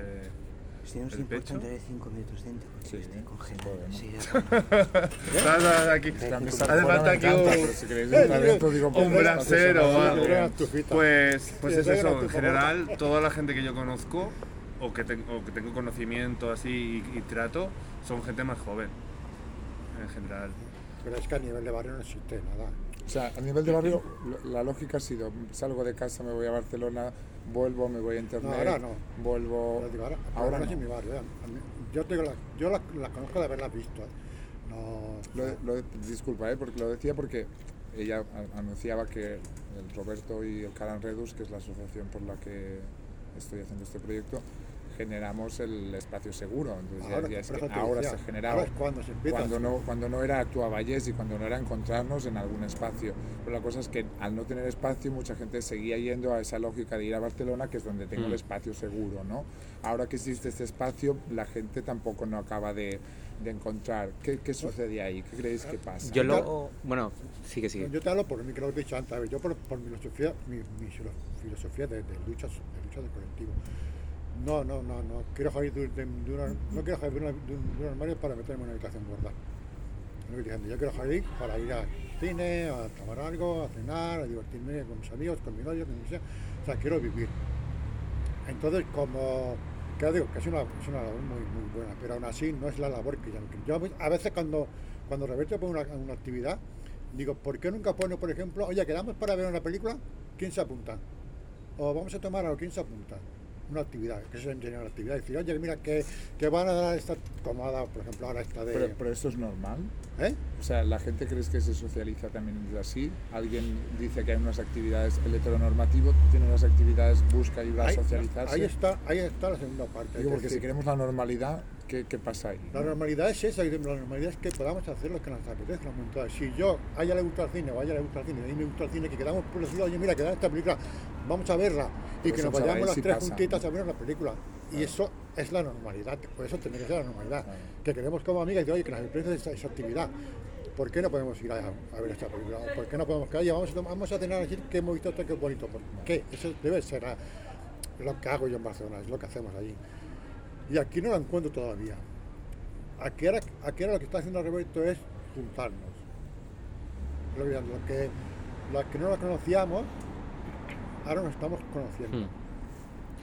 Si no es ¿El pecho? importante de 5 metros dentro, Sí, porque estoy sin congelado. problema. Sí, ya- aquí. Hace falta aquí un- si un pues, brasero o algo. Pues, pues Sí, es eso, en general, toda la gente que yo conozco o que, tengo, o que tengo conocimiento así y, y trato son gente más joven, en general. Pero es que a nivel de barrio no existe nada. O sea, a nivel de barrio, la lógica ha sido, salgo de casa, me voy a Barcelona, vuelvo, me voy a internet, No, ahora no. vuelvo... Digo, ahora, ahora no es en mi barrio. ¿eh? Yo, tengo la- yo las la conozco de haberlas visto. ¿eh? No, Lo- lo- disculpa, ¿eh? porque lo decía porque ella anunciaba que el Roberto y el Caran Redus, que es la asociación por la que estoy haciendo este proyecto, generamos el espacio seguro. Entonces Ahora, ya, ya es que ahora se generaba. ahora es cuando se empieza cuando a- no, cuando no era Actuavalles y cuando no era encontrarnos en algún espacio. Pero la cosa es que al no tener espacio, mucha gente seguía yendo a esa lógica de ir a Barcelona, que es donde tengo el Mm. espacio seguro. ¿no? Ahora que existe este espacio, la gente tampoco no acaba de, de encontrar. ¿Qué, ¿Qué sucede ahí? ¿Qué creéis que pasa? Yo lo... Bueno, sigue, sigue. Yo te hablo por mí, que lo he dicho antes, a ver, yo por, por mi filosofía, mi, mi filo- filosofía de, de lucha, de lucha de colectivo. No, no, no, no quiero salir de, una, no quiero salir de, una- de un, armario para meterme en una habitación gorda. Yo quiero salir para ir al cine, a tomar algo, a cenar, a divertirme con mis amigos, con mi novio, con mi sea. O sea, quiero vivir. Entonces, como, que digo, que es una, es una labor muy, muy buena, pero aún así no es la labor que yo, yo a veces cuando, cuando Roberto pone una, una actividad, digo, ¿por qué nunca pone, por ejemplo, oye, quedamos para ver una película? ¿Quién se apunta? O vamos a tomar algo, ¿quién se apunta? Una actividad, que se enseña la actividad. Decir, oye, mira, que, que van a dar esta, como ha dado, por ejemplo, ahora esta de... Pero, pero esto es normal. ¿Eh? O sea, ¿la gente crees que se socializa también así? Alguien dice que hay unas actividades, el heteronormativo tiene unas actividades, busca ir a Ahí, socializarse. ahí está, ahí está la segunda parte. Digo, es porque si queremos la normalidad, ¿qué, qué pasa ahí? La normalidad es esa, la normalidad es que podamos hacer lo que nos apetezca. si yo, a ella le gusta el cine, o a ella le gusta el cine, y a mí me gusta el cine, que quedamos por decir, oye, mira, queda esta película, vamos a verla, y Pues que nos vayamos las tres pasa. juntitas a ver la película. Y eso es la normalidad, por eso tendría que ser la normalidad. Claro. Que queremos como amigas, y oye, que nos apetece esa, esa actividad. ¿Por qué no podemos ir a, a ver esta película? ¿O ¿Por qué no podemos que oye, vamos vamos a cenar a decir que hemos visto esto, que es bonito? ¿Por qué? Eso debe ser ah, lo que hago yo en Barcelona, es lo que hacemos allí. Y aquí no lo encuentro todavía. Aquí ahora, aquí ahora lo que está haciendo Roberto es juntarnos. Lo que, lo que, los que no lo conocíamos, ahora nos estamos conociendo. Hmm.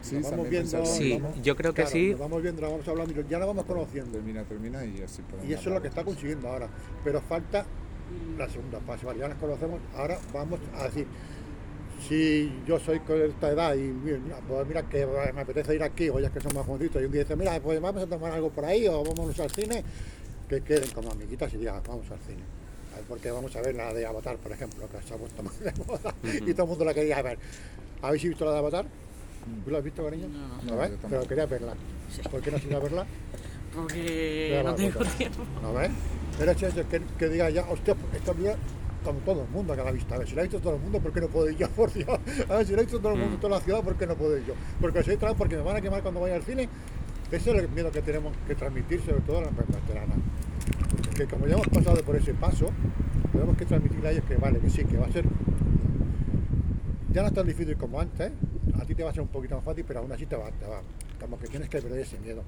Sí, Nos vamos viendo, Sí, vamos- yo creo que claro, sí. Nos vamos viendo, nos vamos hablando y ya nos vamos conociendo. Termina, termina y así podemos Y eso es lo que está consiguiendo ahora. Pero falta la segunda fase. Vale, ya nos conocemos, ahora vamos a decir, si yo soy con esta edad y mira, pues mira que me apetece ir aquí, o ya que son más jovencitos, y un día dice, mira, pues vamos a tomar algo por ahí o vamos al cine, que queden como amiguitas y digan, vamos al cine. Porque vamos a ver la de Avatar, por ejemplo, que se ha puesto más de moda y todo el mundo la quería ver. ¿Habéis visto la de Avatar? ¿Tú la has visto, cariño? No, no. ¿No. Pero quería verla. ¿Por qué no has ido a verla? Porque no tengo tiempo. ¿No ves? Pero es eso, que, que diga ya, hostia, esta todo el mundo que la ha visto. A ver, si la ha visto todo el mundo, ¿por qué no puedo ir yo? Por Dios. A ver, si la ha visto todo el mundo, Mm. toda la ciudad, ¿por qué no puedo ir yo? Porque soy trans, porque me van a quemar cuando vaya al cine. Ese es el miedo que tenemos que transmitir, sobre todo a las veteranas. Que como ya hemos pasado por ese paso, tenemos que transmitirle a ellos que vale, que sí, que va a ser. Ya no es tan difícil como antes, a ti te va a ser un poquito más fácil, pero aún así te va, te va. Como que tienes que perder ese miedo.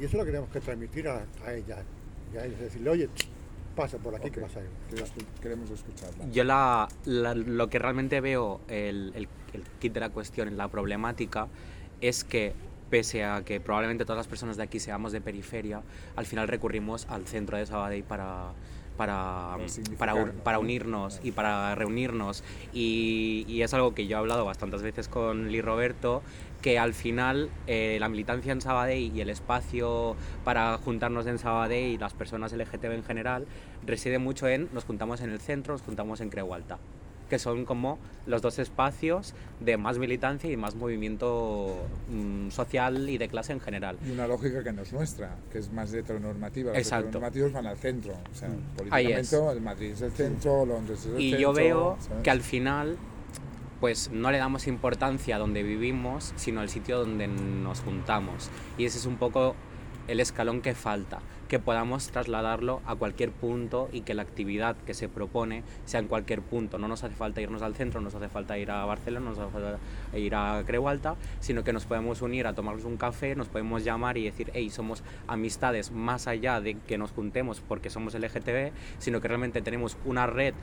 Y eso es lo que tenemos que transmitir a, a ellas. Y a ellos, decirle, oye, pasa por aquí que Ok, vas a ir. queremos- escucharla. Yo la, la- lo que realmente veo, el, el, el kit de la cuestión, la problemática, es que pese a que probablemente todas las personas de aquí seamos de periferia, al final recurrimos al centro de Sabadell para, para, Para para unirnos y para reunirnos. Y, y es algo que yo he hablado bastantes veces con Lee Roberto, que al final eh, la militancia en Sabadell y el espacio para juntarnos en Sabadell y las personas LGTB en general reside mucho en nos juntamos en el centro, nos juntamos en Creu Alta, que son como los dos espacios de más militancia y más movimiento mm, social y de clase en general. Y una lógica que no es nuestra, que es más heteronormativa. Los Exacto. heteronormativos van al centro. O sea, es. políticamente el Madrid es el centro, Londres es el Y centro. yo veo ¿sabes? que al final pues no le damos importancia a donde vivimos, sino al sitio donde nos juntamos. Y ese es un poco el escalón que falta, que podamos trasladarlo a cualquier punto y que la actividad que se propone sea en cualquier punto. No nos hace falta irnos al centro, no nos hace falta ir a Barcelona, no nos hace falta ir a Creu Alta, sino que nos podemos unir a tomarnos un café, nos podemos llamar y decir, hey, somos amistades más allá de que nos juntemos porque somos LGTB, sino que realmente tenemos una red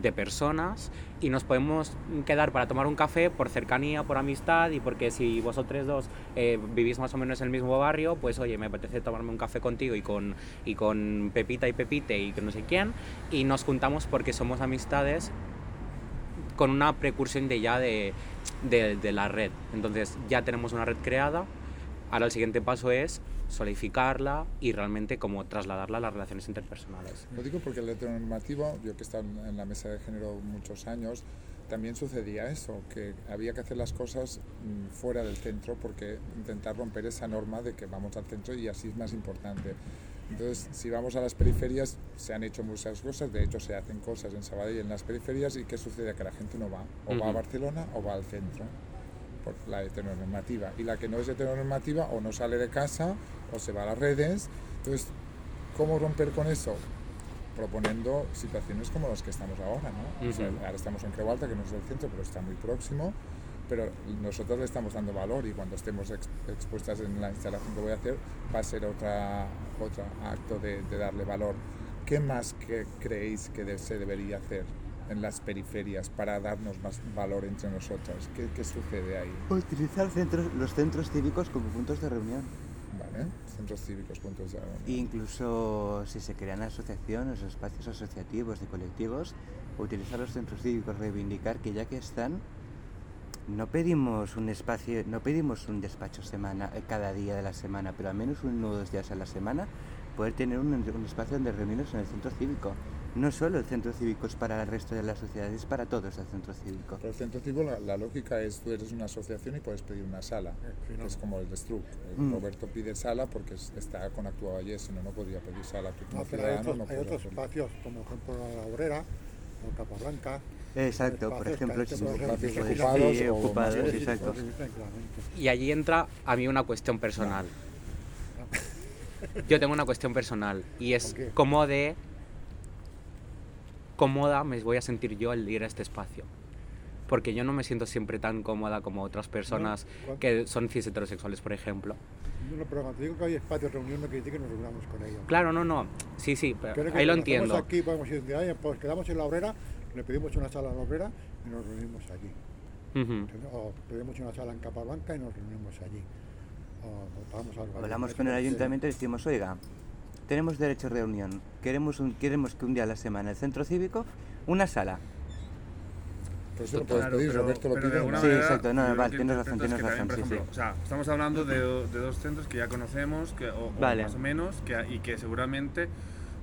de personas y nos podemos quedar para tomar un café por cercanía, por amistad y porque si vosotros dos eh, vivís más o menos en el mismo barrio, pues oye, me apetece tomarme un café contigo y con, y con Pepita y Pepite y con no sé quién y nos juntamos porque somos amistades con una precursión de ya de, de, de la red. Entonces ya tenemos una red creada, ahora el siguiente paso es solidificarla y realmente como trasladarla a las relaciones interpersonales. Lo digo porque el heteronormativo, yo que he estado en la mesa de género muchos años, también sucedía eso, que había que hacer las cosas mm, fuera del centro porque intentar romper esa norma de que vamos al centro y así es más importante. Entonces, si vamos a las periferias, se han hecho muchas cosas, de hecho se hacen cosas en Sabadell en las periferias y ¿qué sucede? Que la gente no va, o va a. Barcelona o va al centro, por la heteronormativa. Y la que no es heteronormativa o no sale de casa o se va a las redes. Entonces, ¿cómo romper con eso? proponiendo situaciones como las que estamos ahora, ¿no? O sea, Ujú. ahora estamos en Creu Alta, que no es el centro, pero está muy próximo, pero nosotros le estamos dando valor y cuando estemos ex- expuestas en la instalación que voy a hacer va a ser otra, otro acto de, de darle valor. ¿Qué más que creéis que de- se debería hacer en las periferias para darnos más valor entre nosotras? ¿Qué, qué sucede ahí? Utilizar centros, los centros cívicos como puntos de reunión. ¿Vale? Centros cívicos, puntos de reunión. E incluso si se crean asociaciones espacios asociativos de colectivos, utilizar los centros cívicos, reivindicar que ya que están, no pedimos un espacio, no pedimos un despacho semana, eh, cada día de la semana, pero al menos uno o dos días a la semana, poder tener un, un espacio donde reunirnos en el centro cívico. No solo el centro cívico es para el resto de la sociedad, es para todos el centro cívico. Pero el centro cívico, la, la lógica es, tú eres una asociación y puedes pedir una sala, sí, que no. es como el de Struck. El Mm. Roberto pide sala porque es- está con actuado ayer, si no, no podría pedir sala. Tú como No, pero hay ciudadano otros, no hay otros espacios, como por ejemplo la Obrera o Capablanca. Exacto, por ejemplo, poner- ocupados sí, o ocupados, exacto. Y allí entra a mí una cuestión personal. Yo tengo una cuestión personal y es cómo de cómoda me voy a sentir yo al ir a este espacio. Porque yo no me siento siempre tan cómoda como otras personas ¿cuál? que son cis heterosexuales, por ejemplo. No, no, pero cuando digo que hay espacios de reunión no quiere decir que nos reunamos con ellos. Claro, no, no. Sí, sí, pero ahí lo entiendo. aquí podemos ir de ahí, pues quedamos en la obrera, le pedimos una sala a la obrera y nos reunimos allí. O pedimos una sala en Capablanca y nos reunimos allí. O votamos algo. Hablamos con el ayuntamiento y decimos, oiga, tenemos derecho a reunión, queremos, un, queremos que un día a la semana el centro cívico, una sala. Pues eso lo puedes pedir, pero- Roberto lo pide. Sí, manera, exacto, no, vale, que tienes razón, es tienes también, razón, por sí, ejemplo, sí. O sea, estamos hablando de, de dos centros que ya conocemos, que, o, más o menos, que, y que seguramente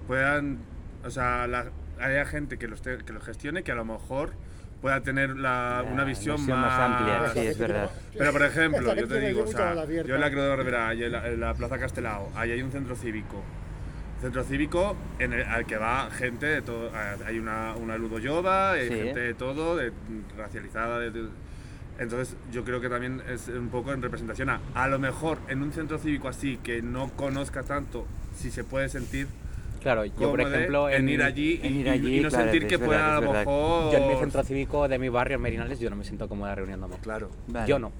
puedan, o sea, la- haya gente que los, te- que los gestione que a lo mejor pueda tener la- La una visión, visión más amplia, sí, es verdad. Pero por ejemplo, yo te digo, o sea, yo en la Rivera en la, en la Plaza Castelao, ahí hay un centro cívico. Centro cívico en el, al que va gente de todo. Hay una, una ludoyoba, hay Sí. gente de todo, de, racializada. de- de- entonces, yo creo que también es un poco en representación a. A lo mejor en un centro cívico así, que no conozca tanto, si se puede sentir Claro, yo por ejemplo en, en, ir allí, y- en ir allí, y no claro, sentir que verdad, pueda a lo mejor. yo en mi centro cívico de mi barrio, en Merinales, yo no me siento cómoda reuniéndome. Claro. Vale. Yo no.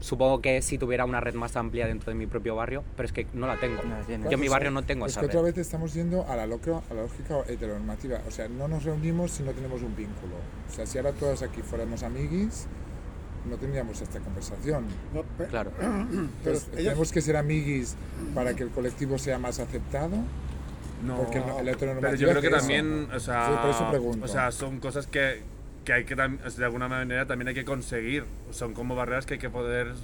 Supongo que si tuviera una red más amplia dentro de mi propio barrio, pero es que no la tengo. No. Yo en mi barrio no tengo Es esa que otra red. vez estamos yendo a la, loca- a la lógica heteronormativa. O sea, no nos reunimos si no tenemos un vínculo. O sea, si ahora todas aquí fuéramos amiguis, no tendríamos esta conversación. No, Claro. Entonces, ellos- tenemos que ser amiguis para que el colectivo sea más aceptado. No, Porque no, la Pero yo creo que eso. también, o sea, Sí, por eso pregunto. o sea, son cosas que, que hay que tam- o sea, de alguna manera también hay que conseguir. Son como barreras que hay que poder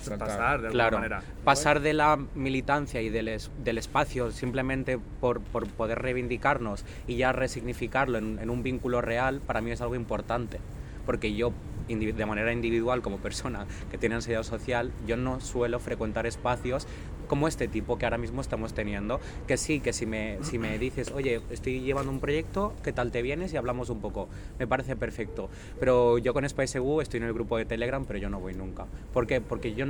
Saltar. pasar de alguna Claro, manera. pasar de la militancia y del, es- del espacio simplemente por, por poder reivindicarnos y ya resignificarlo en, en un vínculo real, para mí es algo importante. Porque yo, de manera individual, como persona que tiene ansiedad social, yo no suelo frecuentar espacios como este tipo que ahora mismo estamos teniendo. Que sí, que si me, si me dices, oye, estoy llevando un proyecto, ¿qué tal te vienes? Y hablamos un poco. Me parece perfecto. Pero yo con SpiceU estoy en el grupo de Telegram, pero yo no voy nunca. ¿Por qué? Porque yo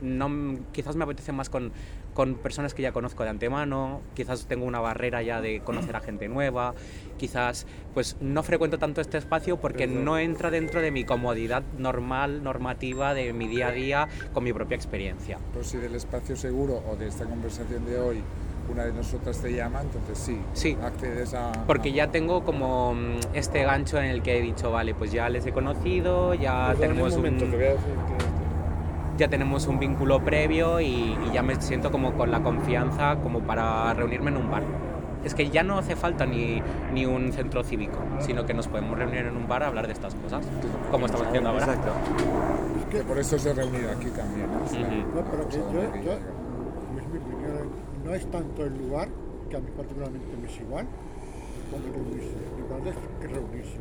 no, quizás me apetece más con, con personas que ya conozco de antemano, quizás tengo una barrera ya de conocer a gente nueva, quizás pues no frecuento tanto este espacio porque no entra dentro de mi comodidad normal, normativa, de mi día a día, con mi propia experiencia. Pues si del espacio seguro o de esta conversación de hoy una de nosotras te llama, entonces sí, Sí. accedes a... Porque a- ya tengo como mm, este gancho en el que he dicho, vale, pues ya les he conocido, ya Perdón, tenemos un momento, un... te voy a decir que- ya tenemos un vínculo previo y, y ya me siento como con la confianza como para reunirme en un bar. Es que ya no hace falta ni, ni un centro cívico, sino que nos podemos reunir en un bar a hablar de estas cosas, como estamos haciendo ahora. Exacto. Que por eso se ha reunido aquí también. ¿no? Pero yo, yo- llega. es mi opinión, no es tanto el lugar, que a mí particularmente me es igual, como reunirse. Lo es que reunirse.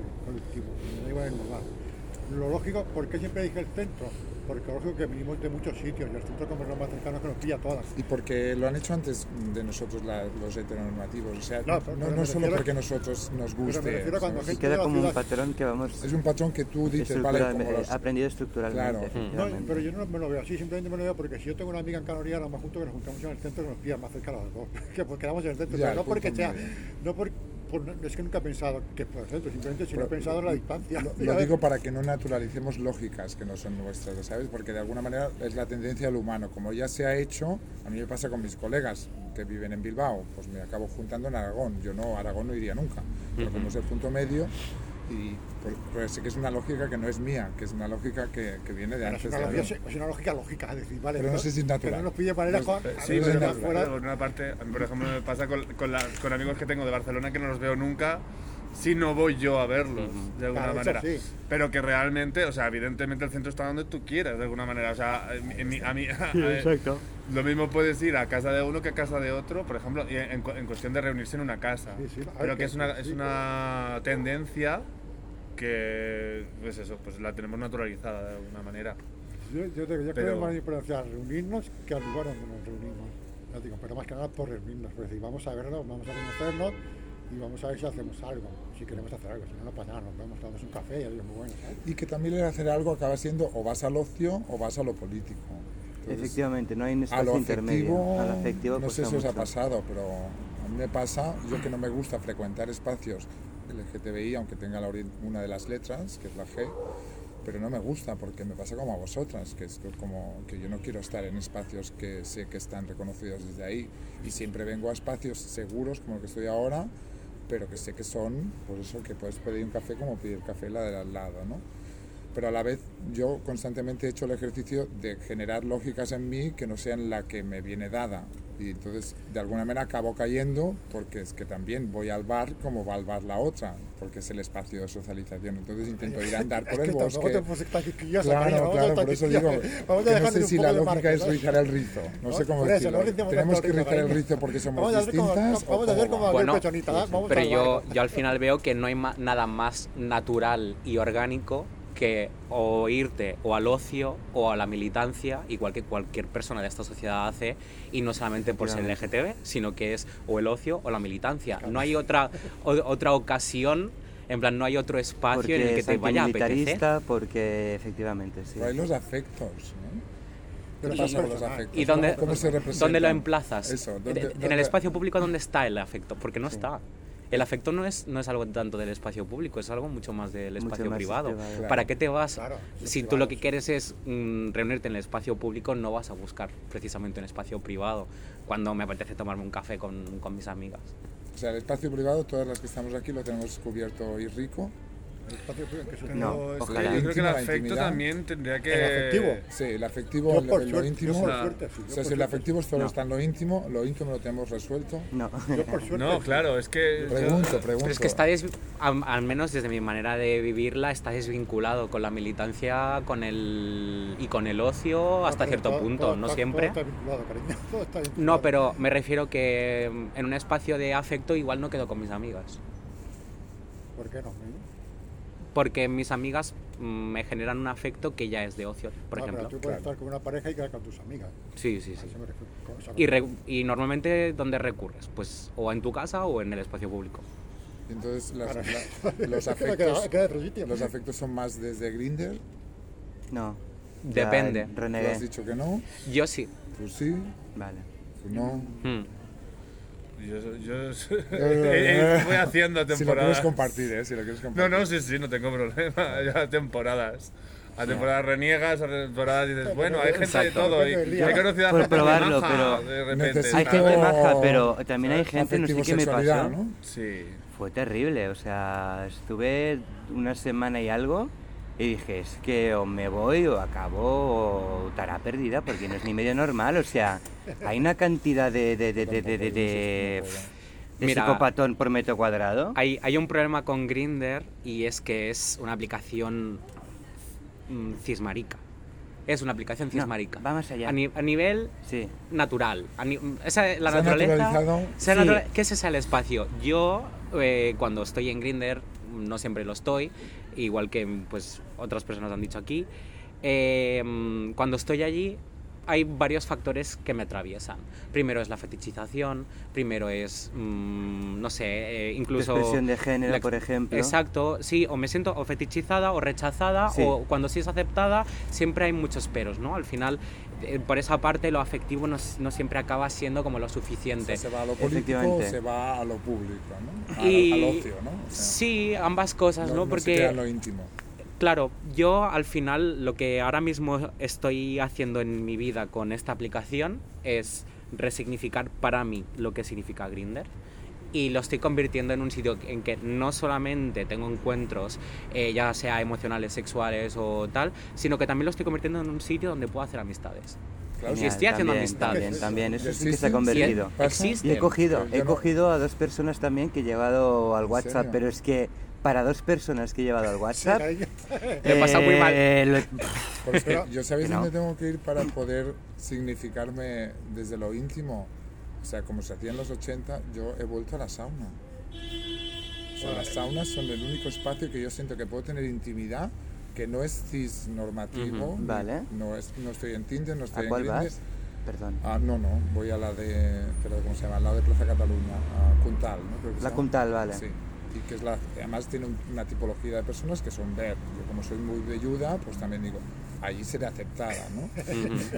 Lo lógico, ¿por qué siempre dije el centro? Porque lo lógico que venimos de muchos sitios y el centro como es lo más cercano que nos pilla a todas. Y porque lo han hecho antes de nosotros la- los heteronormativos. O sea, No, no, pero- no, pero me solo refiero- porque nosotros nos Pero me guste. gente queda como un ciudad- patrón que vamos Es un patrón que tú dices, vale, como los... aprendido estructuralmente, Claro. No, pero yo no me lo veo así, simplemente me lo veo porque si yo tengo una amiga en Canarias, lo más justo que nos juntamos en el centro que nos pilla más cerca a los dos. Que pues quedamos en el centro, Ya, pero no porque sea, no es que nunca he pensado que por centro, simplemente si no he pensado en la distancia. Lo, lo digo para que no naturalicemos lógicas que no son nuestras, ¿sabes? Porque de alguna manera es la tendencia del humano. Como ya se ha hecho, a mí me pasa con mis colegas que viven en Bilbao, pues me acabo juntando en Aragón. Yo no, a Aragón no iría nunca. Pero como es el punto medio, y pues, pues sí que es una lógica que no es mía, que es una lógica que, que viene de Pero antes es, una de lógica, Aragón. es una lógica lógica, es decir, vale, Pero no sé si es natural. que no nos pille para lejos, No, a Sí, pero por una parte, a mí, por ejemplo, me pasa con, con, la- con amigos que tengo de Barcelona que no los veo nunca si no voy yo a verlos, de alguna Claro, manera. sí. Pero que realmente, o sea, evidentemente el centro está donde tú quieras, de alguna manera. O sea, en mi- a mí, eh, lo mismo puedes ir a casa de uno que a casa de otro, por ejemplo, en, en cuestión de reunirse en una casa. Sí, sí, Pero que que- es una, sí. es una tendencia que, pues eso, pues la tenemos naturalizada de alguna manera. Yo, yo, creo- yo creo Pero- que es más importancia reunirnos que al lugar donde nos reunimos. Ya digo, pero más que nada por reunirnos, por decir, vamos a vernos, vamos a conocernos y vamos a ver si hacemos algo, si queremos hacer algo, si no, no pasa nada, nos vemos, tomamos un café y algo muy bueno, ¿sabes? Y que también el hacer algo acaba siendo o vas al ocio o vas a lo político. Entonces, Efectivamente, no hay un espacio intermedio. Al afectivo no sé cuesta si os ha mucho. pasado, pero a mí me pasa, yo que no me gusta frecuentar espacios LGTBI, aunque tenga la una de las letras, que es la G, pero no me gusta porque me pasa como a vosotras, que es como que yo no quiero estar en espacios que sé que están reconocidos desde ahí y siempre vengo a espacios seguros como el que estoy ahora, pero que sé que son, pues eso, que puedes pedir un café como pedir café la del al lado, ¿no? Pero a la vez yo constantemente he hecho el ejercicio de generar lógicas en mí que no sean la que me viene dada. Y entonces, de alguna manera, acabo cayendo porque es que también voy al bar como va al bar la otra, porque es el espacio de socialización. Entonces intento ir a andar por el bosque. Claro, claro, por eso digo quisquillosa. Vamos a que no sé si la lógica es rizar el rizo. No, sé cómo decirlo. Tenemos que rizar el rizo porque somos distintas. vamos a hacer cómo Bueno, Pechonita, vamos pero yo, al final veo que no hay nada más natural y orgánico que o irte o al ocio o a la militancia, igual que cualquier persona de esta sociedad hace, y no solamente por ser LGTB, sino que es o el ocio o la militancia. No hay otra, o- otra ocasión, en plan, no hay otro espacio Porque en el que te vaya a apetecer. porque efectivamente, sí. Pero hay los afectos, ¿no? Pero ¿Qué pasa con los afectos? ¿Y dónde, ¿Cómo, cómo se dónde lo emplazas? Eso, En- ¿dónde- en dónde- el espacio público, ¿dónde está el afecto? Porque no está. El afecto no es, no es algo tanto del espacio público, es algo mucho más del Mucho espacio más privado. privado. Claro. ¿Para qué te vas? Claro, si tú lo que quieres es mm, reunirte en el espacio público, no vas a buscar precisamente un espacio privado cuando me apetece tomarme un café con, con mis amigas. O sea, el espacio privado, todas las que estamos aquí lo tenemos cubierto y rico. El espacio que un- No, Pero es que ojalá. yo creo que el la afecto también tendría que. El afectivo. Sí, el afectivo, Yo por lo suerte- íntimo. yo por o sea, suerte, sí, yo O sea, si el afectivo solo No. está en lo íntimo, lo íntimo lo tenemos resuelto. No. Yo por suerte. No, claro, es que. yo- Pregunto, pregunto. Pero es que está, des- al, al menos desde mi manera de vivirla, está desvinculado con la militancia con el, y con el ocio hasta cierto todo- punto, todo no está- siempre. Todo está vinculado, cariño, todo está vinculado. No, pero me refiero que mm, en un espacio de afecto igual no quedo con mis amigas. ¿Por qué no? Porque mis amigas mm, me generan un afecto que ya es de ocio, por Ah, pero ejemplo. tú puedes Claro. estar con una pareja y quedar con tus amigas. Sí, sí, A sí. Y, re- y normalmente, ¿dónde recurres? Pues o en tu casa o en el espacio público. Entonces las- la- los, afectos, los afectos son más desde Grinder. No. Depende. Tú has dicho que no, Yo sí. tú sí, Vale. tú no. Mm. Yo, yo eh, eh, voy haciendo Si lo quieres temporadas. compartir, ¿eh? Si lo quieres No, compartir. no, sí, sí, no tengo problema. Ya temporadas. A temporadas reniegas, a temporadas dices, bueno, hay gente de Exacto. todo. Y, he conocido a Por gente probarlo, maja, pero de repente. Hay gente maja, pero también hay gente, no sé qué me pasó. ¿no? Sí. Fue terrible, o sea, estuve una semana y algo y dije, es que o me voy o acabo o estará perdida porque no es ni medio normal, o sea, hay una cantidad de, de, de, de, de, de, de- de Mira, psicopatón por metro cuadrado. Hay, hay un problema con Grinder y es que es una aplicación mm, cismarica. Es una aplicación No, cismarica. va más allá. A, ni- a nivel Sí, natural. A ni- esa, la Se ha naturaleza. naturalizado. se ha Sí. natura- ¿Qué es ese el espacio? Yo eh, cuando estoy en Grinder, no siempre lo estoy, igual que pues otras personas han dicho aquí. eh, cuando estoy allí hay varios factores que me atraviesan. Primero es la fetichización, primero es, mm, no sé, eh, incluso... Expresión de género, la ex- por ejemplo. Exacto, sí, o me siento o fetichizada o rechazada, Sí. o cuando sí es aceptada, siempre hay muchos peros, ¿no? Al final, eh, por esa parte, lo afectivo no, no siempre acaba siendo como lo O suficiente. sea, se va a lo político o se va a lo público, ¿no? A- Y- al ocio, ¿no? O sea, Sí, ambas cosas, ¿no? se Porque... queda en lo íntimo. Claro, yo al final lo que ahora mismo estoy haciendo en mi vida con esta aplicación es resignificar para mí lo que significa Grinder y lo estoy convirtiendo en un sitio en que no solamente tengo encuentros, eh, ya sea emocionales, sexuales o tal, sino que también lo estoy convirtiendo en un sitio donde puedo hacer amistades. Claro, Genial, estoy haciendo también, amistades. También, también, eso sí que se ha convertido. Existe. Y he cogido, he cogido a dos personas también que he llevado al ¿En WhatsApp, pero es que para dos personas que he llevado al WhatsApp... Lo he pasado muy mal. eh, lo- Porque Pero- yo sabéis no. dónde tengo que ir para poder significarme desde lo íntimo. O sea, como se hacía en los 80, yo he vuelto a la sauna. O sea, las saunas son el único espacio que yo siento que puedo tener intimidad, que no es cis normativo. Ujú. ni- Vale. No, es, no estoy en Tinder, no estoy ¿A en cuál Grindr. vas? Perdón. Ah, no, no, voy a la de, ¿cómo se llama? Al lado de Plaza Cataluña, a Cuntal, ¿no? Creo que La. Cuntal, vale. Sí, y que es la, además tiene un- una tipología de personas que son ver. Yo como soy muy velluda, pues también digo, allí seré aceptada, ¿no?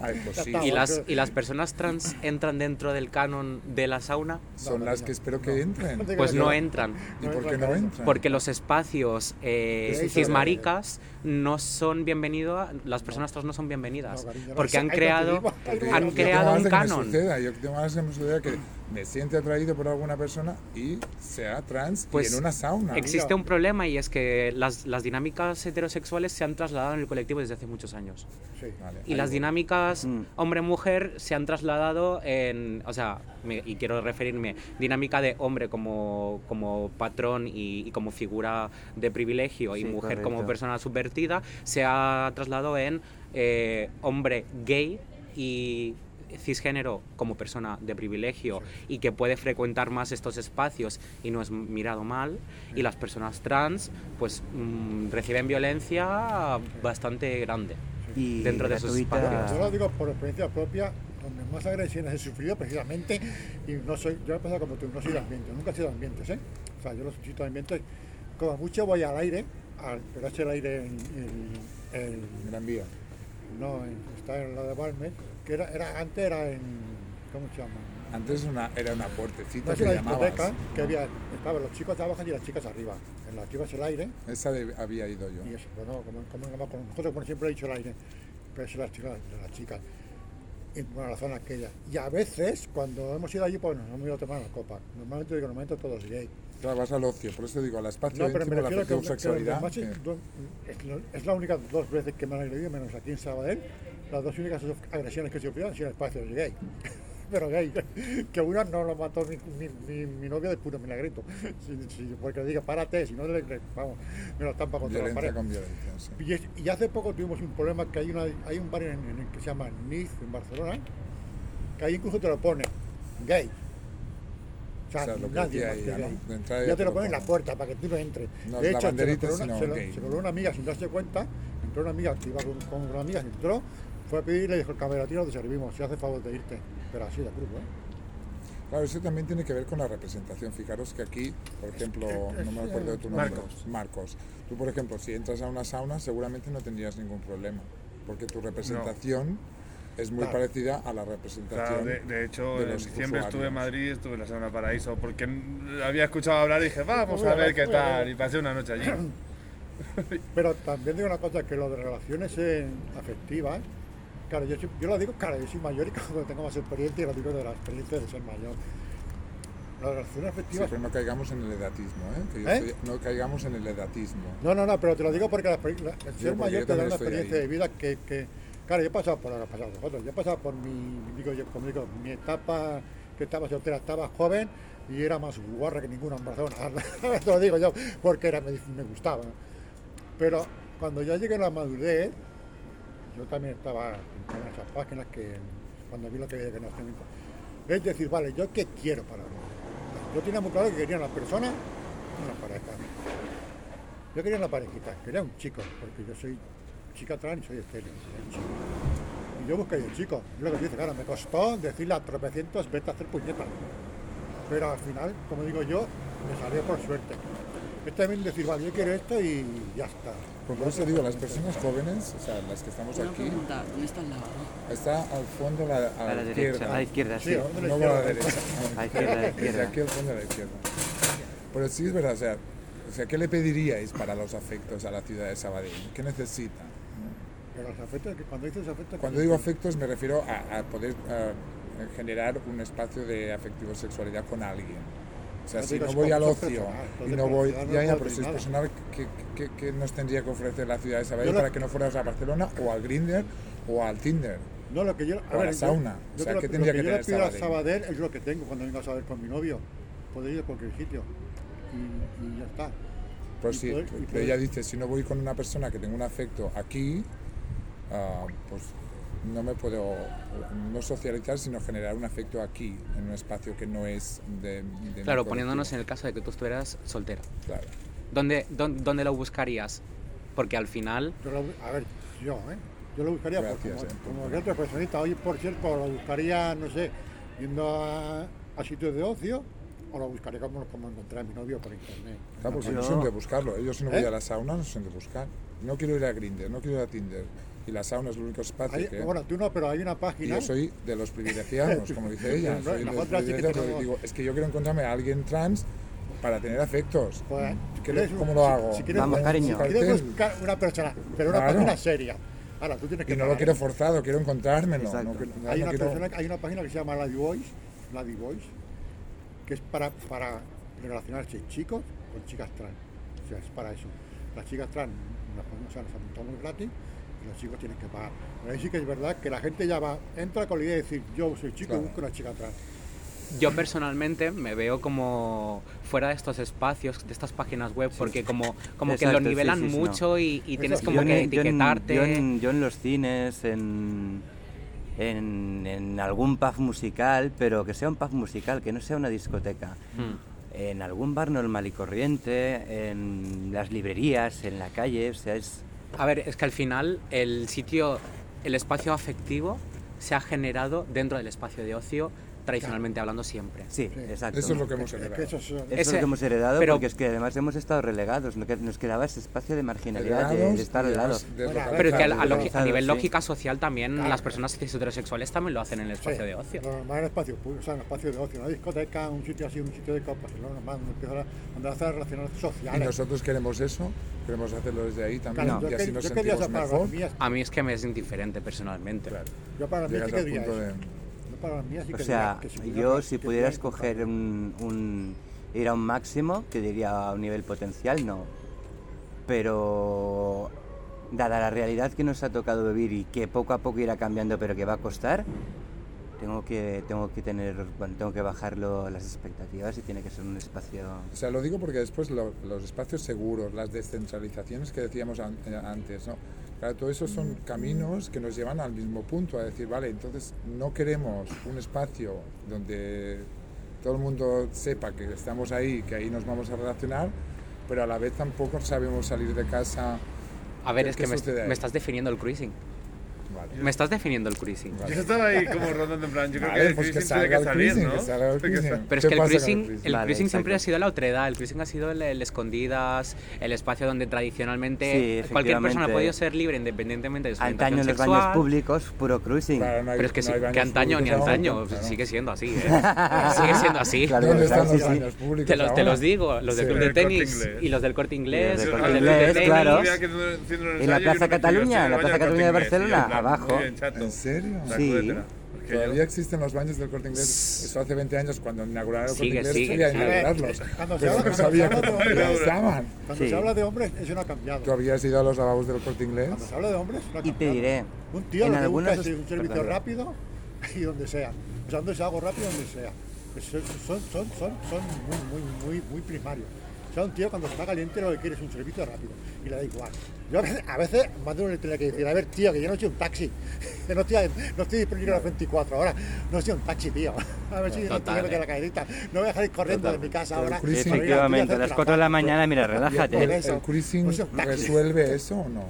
Ay, pues sí, ¿Y las, ¿Y las personas trans entran dentro del canon de la sauna? son No, las no, que espero no. que entren. No Pues no entran. ¿Y por qué no entran? Porque los espacios eh, cismaricas no son bienvenidos, las personas trans no son bienvenidas, No, cariño, no, porque han creado, han creado un canon. suceda, yo tengo de que me suceda que me siente atraído por alguna persona y sea trans Pues y en una sauna. Existe un problema y es que las, las dinámicas heterosexuales se han trasladado en el colectivo desde hace muchos años. Sí. Vale, Y las voy. dinámicas Mm. hombre-mujer se han trasladado en, o sea, me- y quiero referirme, dinámica de hombre como, como patrón y, y como figura de privilegio y Sí, mujer como persona subvertida, se ha trasladado en eh, hombre gay y cisgénero como persona de privilegio y que puede frecuentar más estos espacios y no es mirado mal y las personas trans pues mm, reciben violencia bastante grande Y Dentro de esos espacios. Yo lo digo por experiencia propia, donde más agresiones he sufrido precisamente, y no soy, yo he pasado como tú, no soy de ambiente, nunca he sido de ambientes, ¿eh? O sea, yo los sitios de ambientes, como mucho voy al aire, al, pero es el aire en, en- en- Gran Vía. no, en, está en la de Balmes, que era, era, antes era en, ¿cómo se llama? Antes una, era una puertecita No que llamabas. que había, estaban los chicos abajo y las chicas arriba. En las chicas el aire, Esa de- había ido yo. y eso, bueno, como, como, como, nosotros como siempre he dicho el aire, pero es las chicas, las chicas. Y, bueno, la zona aquella. Y a veces, cuando hemos ido allí, pues nos hemos ido a tomar una copa. Normalmente digo, normalmente todos gay. Claro, vas al ocio, por eso digo, al espacio No, pero me íntimo, la refiero que, que sexualidad. además es, lo- es la única dos veces que me han agredido, menos aquí en Sabadell. Las dos únicas agresiones que he sufrido han sido en espacios gay. Pero gay, que una no lo mató mi, mi, mi, mi novia de puro milagrito. Si, si- porque le diga, párate, si no, le, vamos, me lo estampa contra la pared. con violencia, sí. Y, es- y hace poco tuvimos un problema que hay, una, hay un bar en, en- que se llama Nice, en Barcelona, que ahí incluso te lo pone gay. O sea, O sea, lo nadie más que ¿no? gay. Ya ya te te lo lo pone en la puerta para que tú no entres. No de hecho, se lo una, se lo- se una amiga sin darse cuenta, entró una amiga que iba con, con una amiga, entró, fue a pedirle y dijo el camarero, te servimos, si hace favor de irte. Pero así de cruz, ¿eh? Claro, eso también tiene que ver con la representación. Fijaros que aquí, por ejemplo, no me acuerdo de tu nombre. Marcos. Marcos. Tú, por ejemplo, si entras a una sauna, seguramente no tendrías ningún problema, porque tu representación es muy Claro. parecida a la Claro, representación. de, de hecho, de en diciembre estuve en Madrid, estuve en la Sauna Paraíso, porque había escuchado hablar y dije, vamos a ver qué tal, y pasé una noche allí. Pero también digo una cosa, que lo de relaciones eh, afectivas, claro, yo, yo lo digo, claro, yo soy mayor y cuando tengo más experiencia, y lo digo de la experiencia de ser mayor. Las relaciones Sí, afectivas... pero no caigamos en el edatismo, ¿eh? Que yo ¿Eh? estoy- no caigamos en el edatismo. No, no, no, pero te lo digo porque la, la- el ser yo mayor te da una experiencia ahí. de vida que, que- claro, yo he pasado por ha pasado vosotros, yo he pasado por mi, digo yo, como digo, mi etapa que estaba soltera, estaba joven y era más guarra que ninguna en Barcelona, te lo digo yo, porque era, me, me gustaba. Pero cuando ya llegué a la madurez, yo también estaba en esas páginas que cuando vi lo que veía que Es decir, vale, ¿yo qué quiero para mí? Yo tenía muy claro que quería una persona una pareja. Yo quería una parejita, quería un chico, porque yo soy chica trans y soy estéril. Y yo busqué un chico, es lo que dice, claro, me costó decirle a tropecientos, vete a hacer puñetas. Pero al final, como digo yo, me salió por suerte. Es también decir, vale, yo quiero esto y ya está. Por eso digo, las personas jóvenes, o sea, las que estamos Una aquí, pregunta, ¿dónde está el lavabo? está al fondo la, a A la derecha, a la izquierda, Sí, sí. ¿a dónde No a la derecha. A la izquierda, a la Desde izquierda. aquí al fondo a la izquierda. Pero sí es verdad, o sea, o sea, ¿qué le pediríais para los afectos a la ciudad de Sabadell? ¿Qué necesita? Pero los afectos, cuando dices afectos... Cuando digo afectos me refiero a, a poder a generar un espacio de afectivo sexualidad con alguien. O sea, No si no voy al ocio personal, y no voy, ya, ya, pero si es personal, ¿qué, qué, qué nos tendría que ofrecer la ciudad de Sabadell Yo lo- para que no fueras a Barcelona o al Grindr o al Tinder? No, lo que yo... O a la sauna. O sea, lo- ¿qué lo tendría que que yo tener pido a Sabadell? Sabadell es lo que tengo cuando vengo a saber con mi novio. Poder ir a cualquier sitio. Y, y ya está. Pues Y sí, poder- pero poder- ella dice, si no voy con una persona que tenga un afecto aquí, ah, pues no me puedo no socializar, sino generar un afecto aquí, en un espacio que no es de... de Claro, poniéndonos en el caso de que tú estuvieras soltera. Claro. ¿Dónde, dónde, dónde lo buscarías? Porque al final, Yo lo- a ver, yo, ¿eh? Yo lo buscaría por- Gracias, como, eh, por como que otra personita. Hoy, por cierto, lo buscaría, no sé, yendo a, a sitios de ocio o lo buscaría como, como encontrar a mi novio por internet. Claro, porque no son de buscarlo. Ellos si no voy ¿Eh? a la sauna, no son de buscar. No quiero ir a Grindr, no quiero ir a Tinder. Y la sauna es el único espacio Hay- que... bueno, tú no, pero hay una y página. yo soy de los privilegiados, como dice ella. No, Soy de los privilegiados tenemos- digo, es que yo quiero encontrarme a alguien trans para tener afectos. pues, ¿Qué- ¿quieres- ¿Cómo lo si- hago? Si quieres, Vamos, si cariño. quieres Cartel. buscar una persona, pero una Claro. página seria. Ahora, tú tienes que Y no lo quiero forzado, quiero encontrármelo. No, hay, no una quiero- persona, hay una página que se llama Lady Voice, Lady Voice, que es para, para relacionarse chicos con chicas trans. O sea, es para eso. Las chicas trans nos, o sea, nos apuntamos gratis y los chicos tienen que pagar. Pero ahí sí que es verdad que la gente ya va, entra con la idea de decir, yo soy chico Claro. y busco una chica trans. yo personalmente me veo como fuera de estos espacios, de estas páginas web, porque como, como que lo Exacto, sí, nivelan sí, sí, no. mucho y, y tienes como Yo que en- yo en- etiquetarte. Yo en, yo en los cines, en, en, en algún pub musical, pero que sea un pub musical, que no sea una discoteca. Mm. En algún bar normal y corriente, en las librerías, en la calle, o sea, es... A ver, es que al final el sitio, el espacio afectivo se ha generado dentro del espacio de ocio, tradicionalmente hablando siempre. Sí, Sí. exacto. Eso es lo que hemos Es que heredado. eso es- Eso es Ese- lo que hemos heredado, pero- porque es que además hemos estado relegados, nos quedaba ese espacio de marginalidad, de, de estar y ver, Pero es que a, nivel sí. lógica social también Claro. las personas heterosexuales también lo hacen en el espacio Sí, de ocio. Lo normal en espacio público, o sea, en espacio de ocio, una discoteca, un sitio así, un sitio de copas, lo normal, donde empieza a- donde hace las relaciones Y sociales. nosotros queremos eso, queremos hacerlo desde ahí también, Claro, y así que- nos sentimos mejor. A mí es que me es indiferente personalmente. yo para mí sí al quería las mías sí O quería sea, que si yo si que pudiera escoger un, un- ir a un máximo, que diría a un nivel potencial, no. Pero dada la realidad que nos ha tocado vivir y que poco a poco irá cambiando, pero que va a costar, tengo que tengo que tener bueno, tengo que bajarlo las expectativas y tiene que ser un espacio O sea, lo digo porque después lo- los espacios seguros, las descentralizaciones que decíamos an- eh, antes, ¿no? Claro, todo eso son caminos que nos llevan al mismo punto, a decir, vale, entonces no queremos un espacio donde todo el mundo sepa que estamos ahí, que ahí nos vamos a relacionar, pero a la vez tampoco sabemos salir de casa. A ver, ¿Qué- es que me estás definiendo el cruising. Vale. Me estás definiendo el cruising. Vale. Yo estaba ahí como rondando en plan, yo creo Vale, que el pues que cruising salga tiene que salir, cruising, ¿no? que salga el cruising. Pero es ¿Qué que el cruising, cruising? el Vale, cruising siempre ha sido la otredad, el cruising ha sido el, el escondidas, el espacio donde tradicionalmente Sí, cualquier persona ha podido ser libre independientemente de su antaño en los sexual. baños públicos puro cruising Claro, no hay- Pero es que, no sí, que antaño ni antaño, claro. sigue siendo así, ¿eh? sigue siendo así. Claro, ¿Dónde están los sí. baños públicos Te, los, te los digo, los del Sí. club de tenis y los del corte inglés, del los Corte Inglés, claro. En la Plaza Cataluña, en la Plaza al Cataluña de Barcelona, en plan, abajo. muy bien, chato. ¿En serio? Sí. Todavía existen los baños del corte inglés. Eso hace 20 años, cuando inauguraron el corte Sigue, inglés, sigue, sigue. inaugurarlos. Cuando se habla- no cuando se habla de hombres- estaban. Cuando Sí. se habla de hombres, eso no ha cambiado. ¿Tú habías ido a los lavabos del corte inglés? Cuando se habla de hombres, no ha Y te cambiado. diré, Un tío en lo que algunos busca es un servicio perdón. rápido y donde sea. O sea, donde sea algo rápido, donde sea. Pues son, son, son, son, muy, muy, muy, muy primarios. O sea, un tío cuando se está caliente lo que quiere es un servicio rápido y le da igual. Yo a veces, a veces más de uno le tiene que decir, a ver, tío, que yo no soy un taxi, que no estoy, no estoy disponible a las 24 horas, no soy un taxi, tío. A ver si no te Total, en la eh. caderita. No voy a salir corriendo de mi casa el ahora. Efectivamente, a las 4 de la mañana, mira, ¿Y el, relájate. eso. el cruising No resuelve eso o no?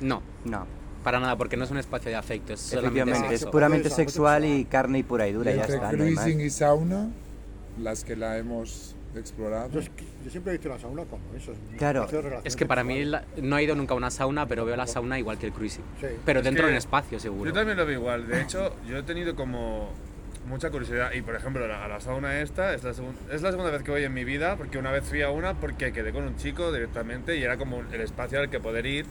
No, No, para nada, porque no es un espacio de afecto, es solamente es puramente sexual y carne y pura y dura, Y ya está, no cruising y sauna, las que la hemos explorado. Yo, es que- yo siempre he visto la sauna como eso. Claro. Es que para mí la- no he ido nunca a una sauna, pero veo la sauna igual que el cruising. Sí. Pero Es dentro de un espacio, seguro. Yo también lo veo igual. De hecho, yo he tenido como mucha curiosidad. Y por ejemplo, la- a la sauna esta es la, segun- es la segunda vez que voy en mi vida, porque una vez fui a una porque quedé con un chico directamente y era como el espacio al que poder ir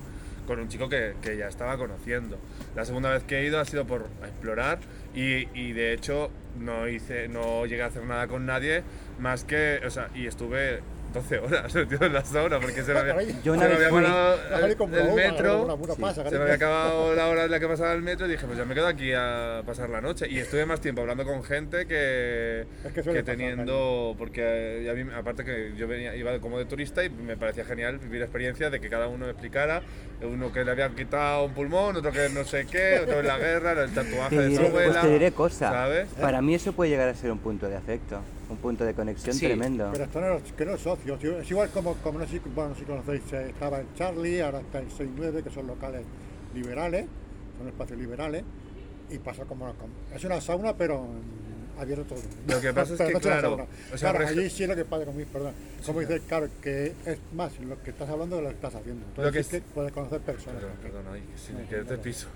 con un chico que, que ya estaba conociendo. La segunda vez que he ido ha sido por explorar y, y de hecho no hice, no llegué a hacer nada con nadie más que, o sea, y estuve 12 horas metido en la sauna porque se me había, Yo una se me vez había fui- parado Ya salí el, metro. Se me había acabado la hora en la que pasaba el metro y dije, pues ya me quedo aquí a pasar la noche. Y estuve más tiempo hablando con gente que, Es que suele que pasar, teniendo. Porque eh, a mí, aparte que yo venía, iba como de turista y me parecía genial vivir experiencias de que cada uno me explicara. Uno que le habían quitado un pulmón, otro que no sé qué, otro en la guerra, el tatuaje Te de su diré, pues abuela. te diré cosa. ¿Sabes? Para mí eso puede llegar a ser un punto de afecto, un punto de conexión Sí, tremendo. Pero esto no es, que no es socio, tío. es igual como, como no sé, si- bueno, si conocéis, eh, estaba el Charlie, ahora está el 6-9, que son locales liberales, son espacios liberales, y pasa como, como- es una sauna, pero abierto todo. el mundo. Lo que pasa es que, no claro, o sea, allí sí es lo que pasa conmigo, perdón. Como dices, claro, que es más lo que estás hablando de lo que estás haciendo. Entonces Lo que sí es- que puedes conocer personas. Perdón, que sí, No, que te piso.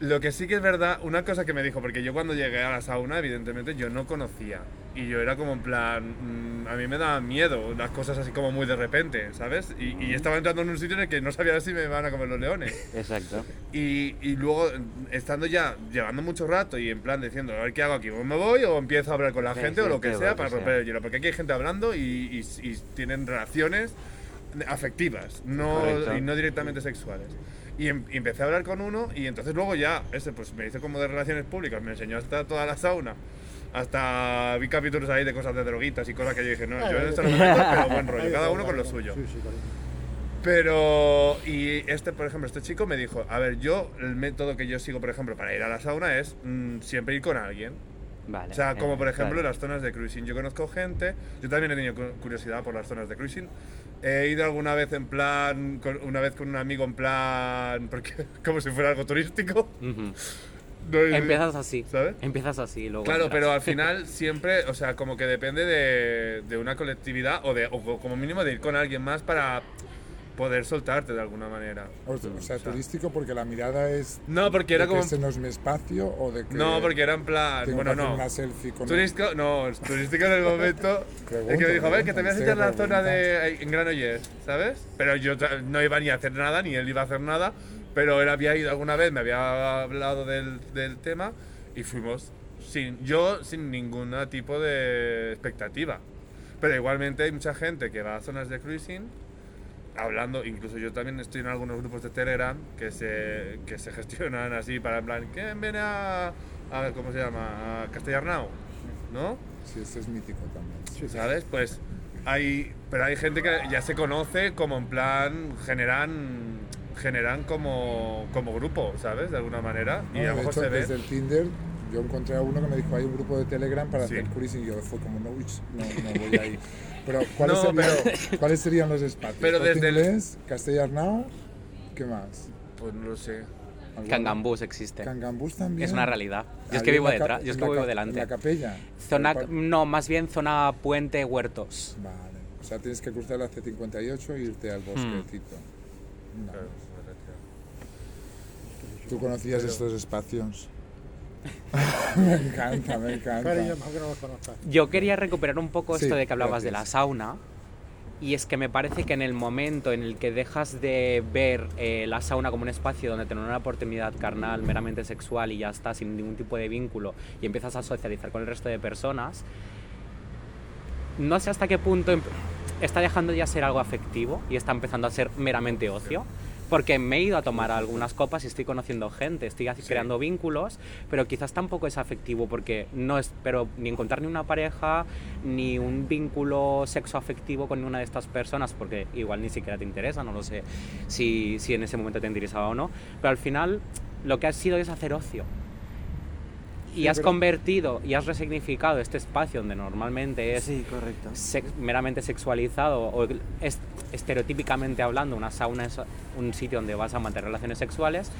Lo que sí que es verdad, una cosa que me dijo, porque yo cuando llegué a la sauna, evidentemente yo no conocía. Y yo era como en plan, mm, a mí me daban miedo las cosas así como muy de repente, ¿sabes? Y, y estaba entrando en un sitio en el que no sabía si me iban a comer los leones. Exacto. Y, y luego, estando ya, llevando mucho rato y en plan diciendo, a ver qué hago aquí, o me voy o empiezo a hablar con la Sí, gente sí, o lo que sea para que romper sea. el hielo. Porque aquí hay gente hablando y, y- y tienen relaciones afectivas, no, Correcto. y no directamente sexuales. Y, em- y empecé a hablar con uno y entonces luego ya, ese pues me hizo como de relaciones públicas, me enseñó hasta toda la sauna. Hasta vi capítulos ahí de cosas de droguitas y cosas que yo dije, no, yo en esto no me meto, pero buen rollo, cada uno con lo suyo. Pero, y este, por ejemplo, este chico me dijo, a ver, yo, el método que yo sigo, por ejemplo, para ir a la sauna es mm, siempre ir con alguien. Vale. O sea, como eh, por ejemplo claro. las zonas de cruising. Yo conozco gente, yo también he tenido cu- curiosidad por las zonas de cruising. He ido alguna vez en plan, con- una vez con un amigo en plan, porque como si fuera algo turístico. Ujú. No he- Empiezas así, ¿Sabes? Empiezas así, luego Claro, entras. pero al final siempre, o sea, como que depende de, de una colectividad o, de, o como mínimo de ir con alguien más para poder soltarte de alguna manera. O, o sea, turístico porque la mirada es No, porque era de como... que ese no es mi espacio o de que No, porque era en plan... tengo Bueno, que no. una selfie con Turístico, no, es turístico en el momento. Pregunto, el que me dijo, a ver, que te voy a pregunto, enseñar la zona de en Granollers, ¿sabes? Pero yo no iba ni a hacer nada, ni él iba a hacer nada, pero él había ido alguna vez, me había hablado del, del tema y fuimos sin yo sin ningún tipo de expectativa. Pero igualmente hay mucha gente que va a zonas de cruising hablando, incluso yo también estoy en algunos grupos de Telegram que se, que se gestionan así para en plan, ¿quién viene a, a ¿cómo se llama? A Castellarnau, ¿no? Sí, este es mítico también. ¿Sabes? Pues hay, pero hay gente que ya se conoce como en plan, generan, generan como, como grupo, ¿sabes? De alguna manera. Y No, a lo de mejor hecho, se ve. desde el Tinder yo encontré a uno que me dijo hay un grupo de Telegram para Sí. hacer cruising y yo fue como no, no, no voy ahí. Pero ¿cuáles, No, serían, ¿cuáles serían los espacios? Pero desde el- ¿qué más? Pues no lo sé. Cangambús existe. Cangambús también. Es una realidad. Yo es que vivo detrás, yo es que vivo delante. En la capella. Zona, no, más bien zona puente huertos. Vale. O sea, tienes que cruzar la C58 e irte al bosquecito. No. Claro, ¿Tú conocías estos espacios? Me encanta, me encanta. Cariño, mejor que no los conozcas. Yo quería recuperar un poco Sí, esto de que hablabas de la sauna. Y es que me parece que en el momento en el que dejas de ver eh, la sauna como un espacio donde tener una oportunidad carnal meramente sexual y ya está, sin ningún tipo de vínculo, y empiezas a socializar con el resto de personas, no sé hasta qué punto em- está dejando ya ser algo afectivo y está empezando a ser meramente ocio, porque me he ido a tomar algunas copas y estoy conociendo gente, estoy así Sí. creando vínculos, pero quizás tampoco es afectivo porque no espero ni encontrar ni una pareja ni un vínculo sexoafectivo con una de estas personas porque igual ni siquiera te interesa, no lo sé si, si en ese momento te interesaba o no, pero al final lo que has sido es hacer ocio. Y Sí, has pero- convertido y has resignificado este espacio donde normalmente es Sí, correcto. sex- meramente sexualizado o es, estereotípicamente hablando, una sauna es un sitio donde vas a mantener relaciones sexuales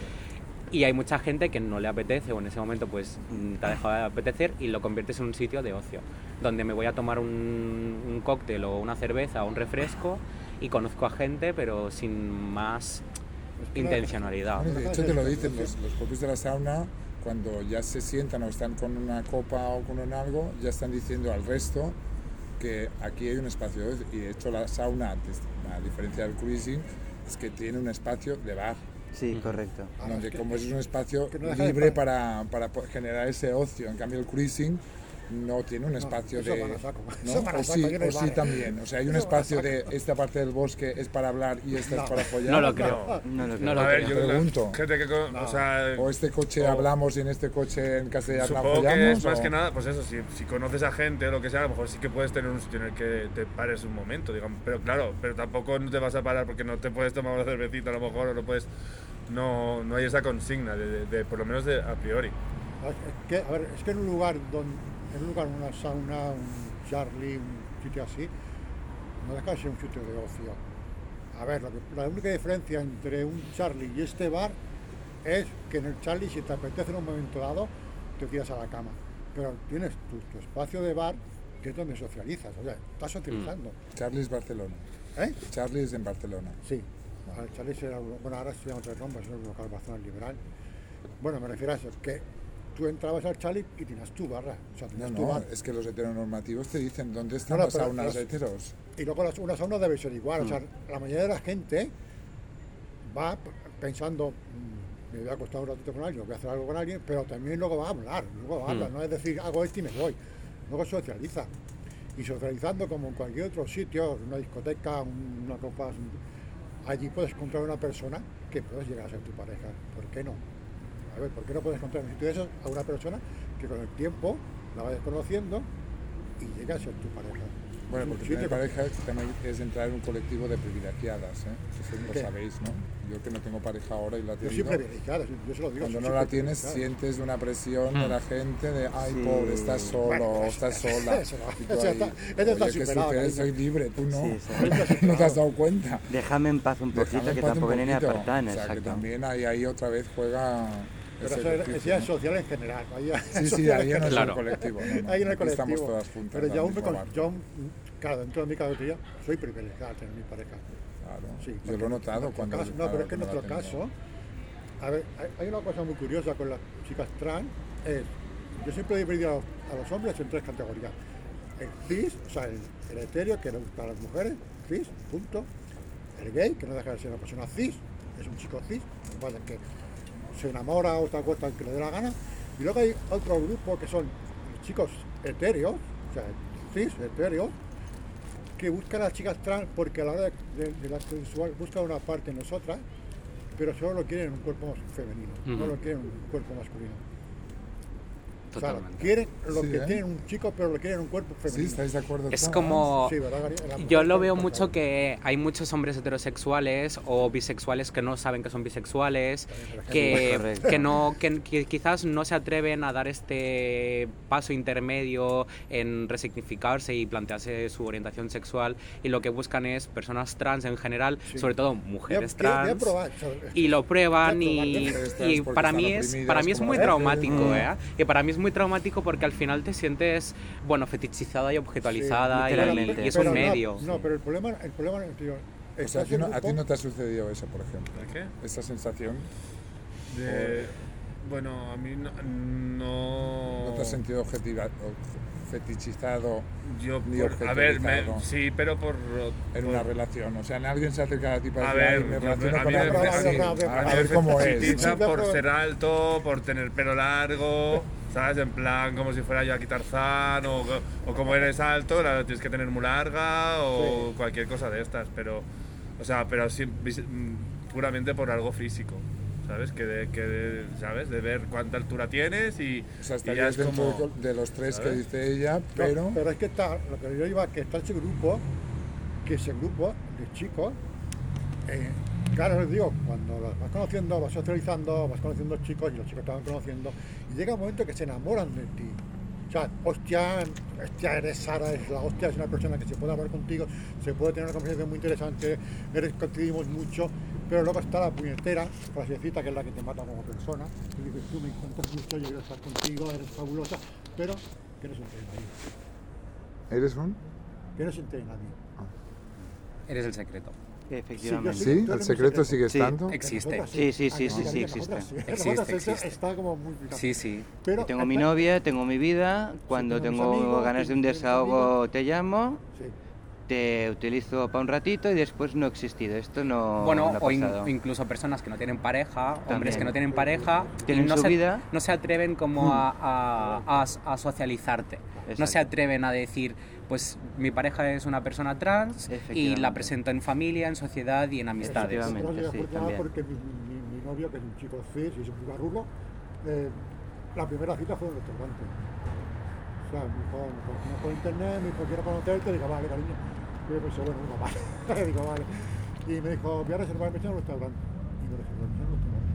y hay mucha gente que no le apetece o en ese momento pues mm, te ha dejado de apetecer y lo conviertes en un sitio de ocio, donde me voy a tomar un, un cóctel o una cerveza o un refresco y conozco a gente pero sin más intencionalidad. De hecho te lo dicen los, los propios de la sauna, cuando ya se sientan o están con una copa o con un algo, ya están diciendo al resto que aquí hay un espacio. Y de hecho la sauna, antes, a diferencia del cruising, es que tiene un espacio de bar, Sí, correcto. Ah, donde es que- como es un espacio no libre para, para generar ese ocio. En cambio el cruising no tiene un espacio eso de... saco. ¿no? Eso O saco, sí, no o sí también. O sea, hay un Eso espacio de esta parte del bosque es para hablar y esta es para follar. No lo creo. No lo No creo. lo a ver, creo. yo que Pregunto. gente que. con- O sea, O este coche O- hablamos y en este coche en castellano Supongo que follamos. es más que nada, pues eso, si, si conoces a gente o lo que sea, a lo mejor sí que puedes tener un sitio en el que te pares un momento, digamos. Pero claro, pero tampoco no te vas a parar porque no te puedes tomar una cervecita a lo mejor o no puedes. No, no hay esa consigna, de, de- de- por lo menos de a priori. Es que, a ver, es que en un lugar, donde, en un lugar, una sauna, un Charlie, un sitio así, no deja de ser un sitio de ocio. A ver, que- la única diferencia entre un Charlie y este bar es que en el Charlie, si te apetece en un momento dado, te tiras a la cama. Pero tienes tu, tu espacio de bar, que es donde socializas. O sea, estás socializando. Charlie es Barcelona. ¿Eh? Charlie es en Barcelona. Sí. El Charlie era, bueno, ahora se llama otro nombre, es un local Barcelona liberal. Bueno, me refiero a eso, que tú entrabas al Charlie y tenías tu barra. O sea, No, tu no, bar. es que los heteronormativos te dicen dónde están No, las saunas los- heteros. Y luego las, una sauna debe ser igual. O sea, Mm. la mayoría de la gente va pensando, "Mm, me voy a acostar un ratito con alguien, voy a hacer algo con alguien, pero también luego va a hablar, luego Mm. no es decir, hago esto y me voy. Luego socializa. Y socializando como en cualquier otro sitio, una discoteca, un- una copa, allí puedes encontrar una persona que puedes llegar a ser tu pareja. ¿Por qué no? A ver, ¿por qué no puedes encontrar en un sitio de esos a una persona que con el tiempo la vayas conociendo y llega a ser tu pareja? Bueno, porque tener que- pareja es, también es entrar en un colectivo de privilegiadas, ¿eh? Eso lo ¿Qué? sabéis, ¿no? Yo que no tengo pareja ahora y la Yo tengo. soy privilegiada, yo se lo digo. Cuando no la tienes, sientes una presión de la gente de, ay, Sí. pobre, estás solo, Bueno, estás sola. eso no, Y tú. Soy libre, tú no. Sí, sí. no te has dado cuenta. Déjame en paz un poquito, Déjame que tampoco viene a apartar, O sea, que exacto. también ahí, ahí otra vez juega Pero eso es social en general. Ahí, Sí, sí, ahí en Claro. el colectivo. no, no, ahí en el aquí colectivo. Estamos todas juntas. Pero en yo, aún claro, dentro de mi categoría, soy privilegiada tener mi pareja. Claro. Sí, Yo lo he notado en cuando. caso- no, pero es que en nuestro caso, a ver, hay, una cosa muy curiosa con las chicas trans, es, yo siempre he dividido a los, hombres en tres categorías. El cis, o sea, el, el etéreo, que le gusta a las mujeres, cis, punto. El gay, que no deja de ser una persona cis, es un chico cis, vaya que se enamora o se acuesta al que le dé la gana. Y luego hay otro grupo que son chicos etéreos, o sea, cis, etéreos, que buscan a las chicas trans porque a la hora de, de- de la sexual buscan una parte en nosotras, pero solo lo quieren en un cuerpo femenino, no lo quieren en un cuerpo masculino. O sea, Totalmente. quieren lo Sí, que ¿eh? tienen un chico, pero lo quieren en un cuerpo Sí, femenino. ¿estáis de acuerdo? Es como... Sí, Yo lo veo mucho que hay muchos hombres heterosexuales o bisexuales que no saben que son bisexuales, que, que, no, que, que quizás no se atreven a dar este paso intermedio en resignificarse y plantearse su orientación sexual y lo que buscan es personas trans en general, Sí. sobre todo Voy a- mujeres voy a- voy a trans. y lo prueban y, y para mí es para mí es muy traumático. ¿eh? y para mí es muy traumático porque al final te sientes bueno fetichizada y objetualizada Sí, y- y, es un no, medio No, pero el problema, el problema tío, O sea, no, a ti no te ha sucedido eso, por ejemplo. ¿De qué? Esa sensación, De, bueno, a mí no. No, ¿no te has sentido objetiva, fetichizado Yo, ni por- a ver, me- objetivizado? sí, pero por. en por- una relación? O sea, alguien se acerca a ti para A ver, "Ay, me yo- relaciono a con a ver cómo es. por ser alto, por tener pelo largo, ¿sabes? En plan, como si fuera yo aquí Tarzán, o, o como eres alto, la tienes que tener muy larga, o Sí. cualquier cosa de estas, pero, o sea, pero sí, mm, puramente por algo físico. ¿Sabes? Que de, que de- ¿sabes? De ver cuánta altura tienes y, O sea, y ya estarías es dentro como... de, los tres que dice ella, No, pero... pero es que está, lo que yo iba, que está ese grupo, que ese grupo de chicos, eh, claro, les digo, cuando los vas conociendo, vas socializando, vas conociendo chicos y los chicos te van conociendo, y llega un momento que se enamoran de ti. O sea, hostia, hostia, eres Sara, es la hostia, es una persona que se puede hablar contigo, se puede tener una conversación muy interesante, eres, coincidimos mucho, pero luego está la puñetera, frasecita que es la que te mata como persona, y dices, tú me encuentras mucho, yo quiero estar contigo, eres fabulosa, pero que no se entere nadie, ¿Eres un...? que no se entere nadie. Eres el secreto. Efectivamente. Sí, ¿El secreto sigue Sí. estando? Existe. Sí, sí, sí, sí, sí, existe. Existe, existe. Está como muy. Sí, sí. Pero Tengo mi novia, tengo mi vida. Cuando tengo mis tengo amigos, ganas de un desahogo, te llamo. Sí. Te utilizo para un ratito y después no ha existido. Esto no, Bueno, no ha o in- incluso personas que no tienen pareja, hombres que no tienen pareja, Tienen no su se, vida. no se atreven como a, a- a- a socializarte. No se atreven a decir, pues mi pareja es una persona trans y la presento en familia, en sociedad y en amistades. Efectivamente. Sí, también. porque mi, mi- mi novio, que es un chico cis y es un pibarrulo, eh, la primera cita fue en un restaurante. O sea, me dijo, me por internet, me dijo, quiero conocerte, digo, vale, cariño. Y yo pensé, bueno, no, vale. digo, vale. Y me dijo, voy a reservar mesa en un restaurante. Y me reservó mesa en un restaurante.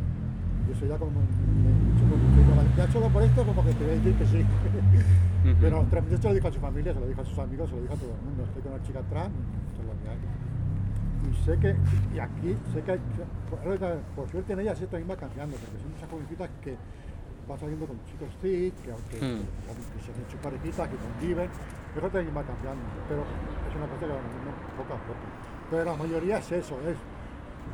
Y eso ya como, me, ya solo por esto como que te voy a decir que sí. Pero tras se lo dijo a su familia, se lo dijo a sus amigos, se lo dijo a todo el mundo. Estoy con una chica trans, esto es lo que hay. Y sé que, y aquí, sé que, hay- por, por suerte en ellas esto también va cambiando, porque son muchas jovencitas que van saliendo con chicos cis, que aunque, aunque se han hecho parejitas, que conviven, eso también va cambiando. Pero es una cosa que ahora mismo poco a poco. Pero la mayoría es eso, es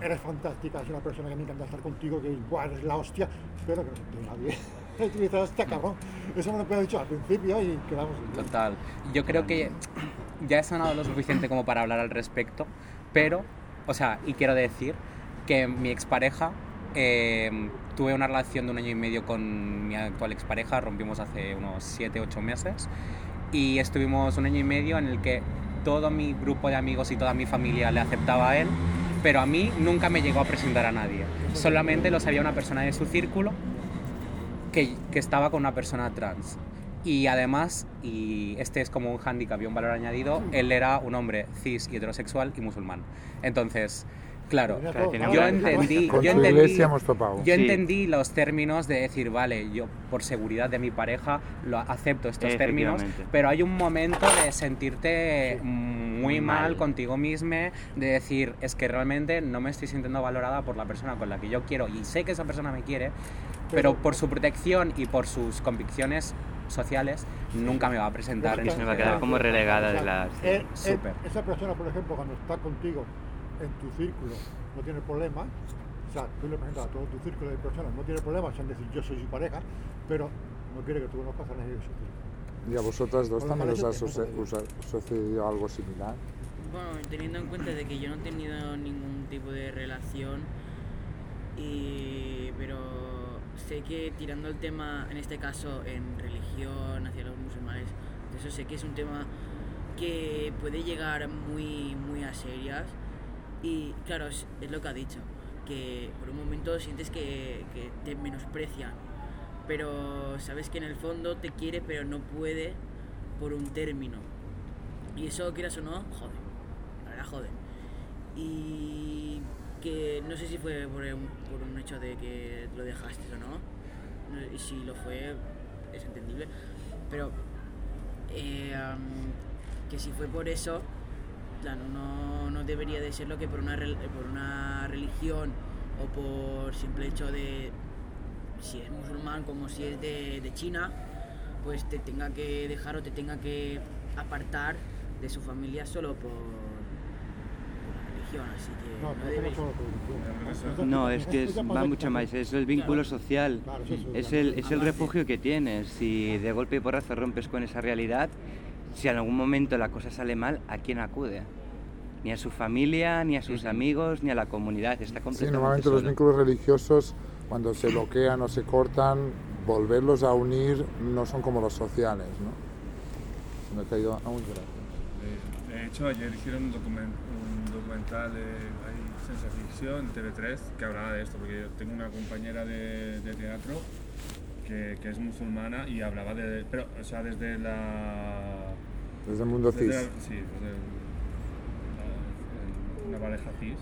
eres fantástica, es una persona que me encanta estar contigo, que igual eres la hostia, pero que no entere nadie. Hostia, cabrón, eso me lo puedo dicho al principio y quedamos Total. Yo creo que ya he sonado lo suficiente como para hablar al respecto, pero, o sea, y quiero decir que mi expareja, eh, tuve una relación de un año y medio con mi actual expareja, rompimos hace unos 7, 8 meses, y estuvimos un año y medio en el que todo mi grupo de amigos y toda mi familia le aceptaba a él, pero a mí nunca me llegó a presentar a nadie. Solamente lo sabía una persona de su círculo que, que estaba con una persona trans. Y además, y este es como un hándicap y un valor añadido, él era un hombre cis y heterosexual y musulmán. Entonces, claro, yo entendí, yo entendí, Sí. los términos de decir, vale, yo por seguridad de mi pareja lo acepto estos términos, pero hay un momento de sentirte muy mal, mal. contigo mismo, de decir, es que realmente no me estoy sintiendo valorada por la persona con la que yo quiero y sé que esa persona me quiere, pero por su protección y por sus convicciones sociales nunca me va a presentar en que- me va a quedar como relegada de la- sí, él- él- súper. esa persona, por ejemplo, cuando está contigo en tu círculo, no tiene problema. O sea, tú le presentas a todo tu círculo de personas, no tiene problema en decir yo soy su pareja, pero no quiere que tú conozcas a nadie de su círculo. ¿Y a vosotras dos también os ha sucedido algo similar? Bueno, teniendo en cuenta de que yo no he tenido ningún tipo de relación, y, pero sé que tirando el tema, en este caso en religión, hacia los musulmanes, eso sé que es un tema que puede llegar muy, muy a serias. Y claro, es, lo que ha dicho, que por un momento sientes que, te menosprecian, pero sabes que en el fondo te quiere, pero no puede por un término. Y eso, quieras o no, jode. La verdad, jode. Y que no sé si fue por un, por un hecho de que lo dejaste o no. Y si lo fue, es entendible. Pero eh, que si fue por eso, no, no debería de serlo que por una, rel- por una religión o por simple hecho de si es musulmán como si es de, de China, pues te tenga que dejar o te tenga que apartar de su familia solo por, por la religión. Así que No, es que es- va mucho más, es el vínculo social. Es el, es el refugio que tienes. Si de golpe y porrazo rompes con esa realidad, si en algún momento la cosa sale mal, ¿a quién acude? Ni a su familia, ni a sus amigos, ni a la comunidad. Está Sí, completamente normalmente los solo. vínculos religiosos, cuando se bloquean o se cortan, volverlos a unir no son como los sociales, ¿no? Se me ha caído... Ah, muy gracias. De, hecho, ayer hicieron un, documen- un documental de ciencia ficción en TV3 que hablaba de esto, porque yo tengo una compañera de, de teatro que, que es musulmana y hablaba de, pero, o sea, desde la... Desde el mundo desde cis. la- sí, desde el- la- una pareja cis,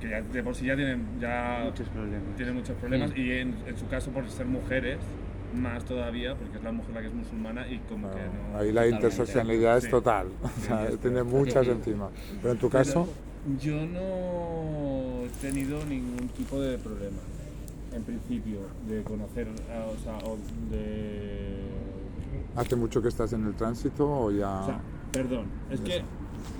que ya de por sí ya tienen, ya Muchos problemas. tiene muchos problemas y en, en su caso por ser mujeres, más todavía, porque es la mujer la que es musulmana y como que no... Ahí la interseccionalidad es Sí. total. O sea, Sí. tiene muchas encima. Pero en tu caso, Yo no he tenido ningún tipo de problema, en principio, de conocer, a- o sea, o de... ¿hace mucho que estás en el tránsito o ya...? O sea, perdón, es que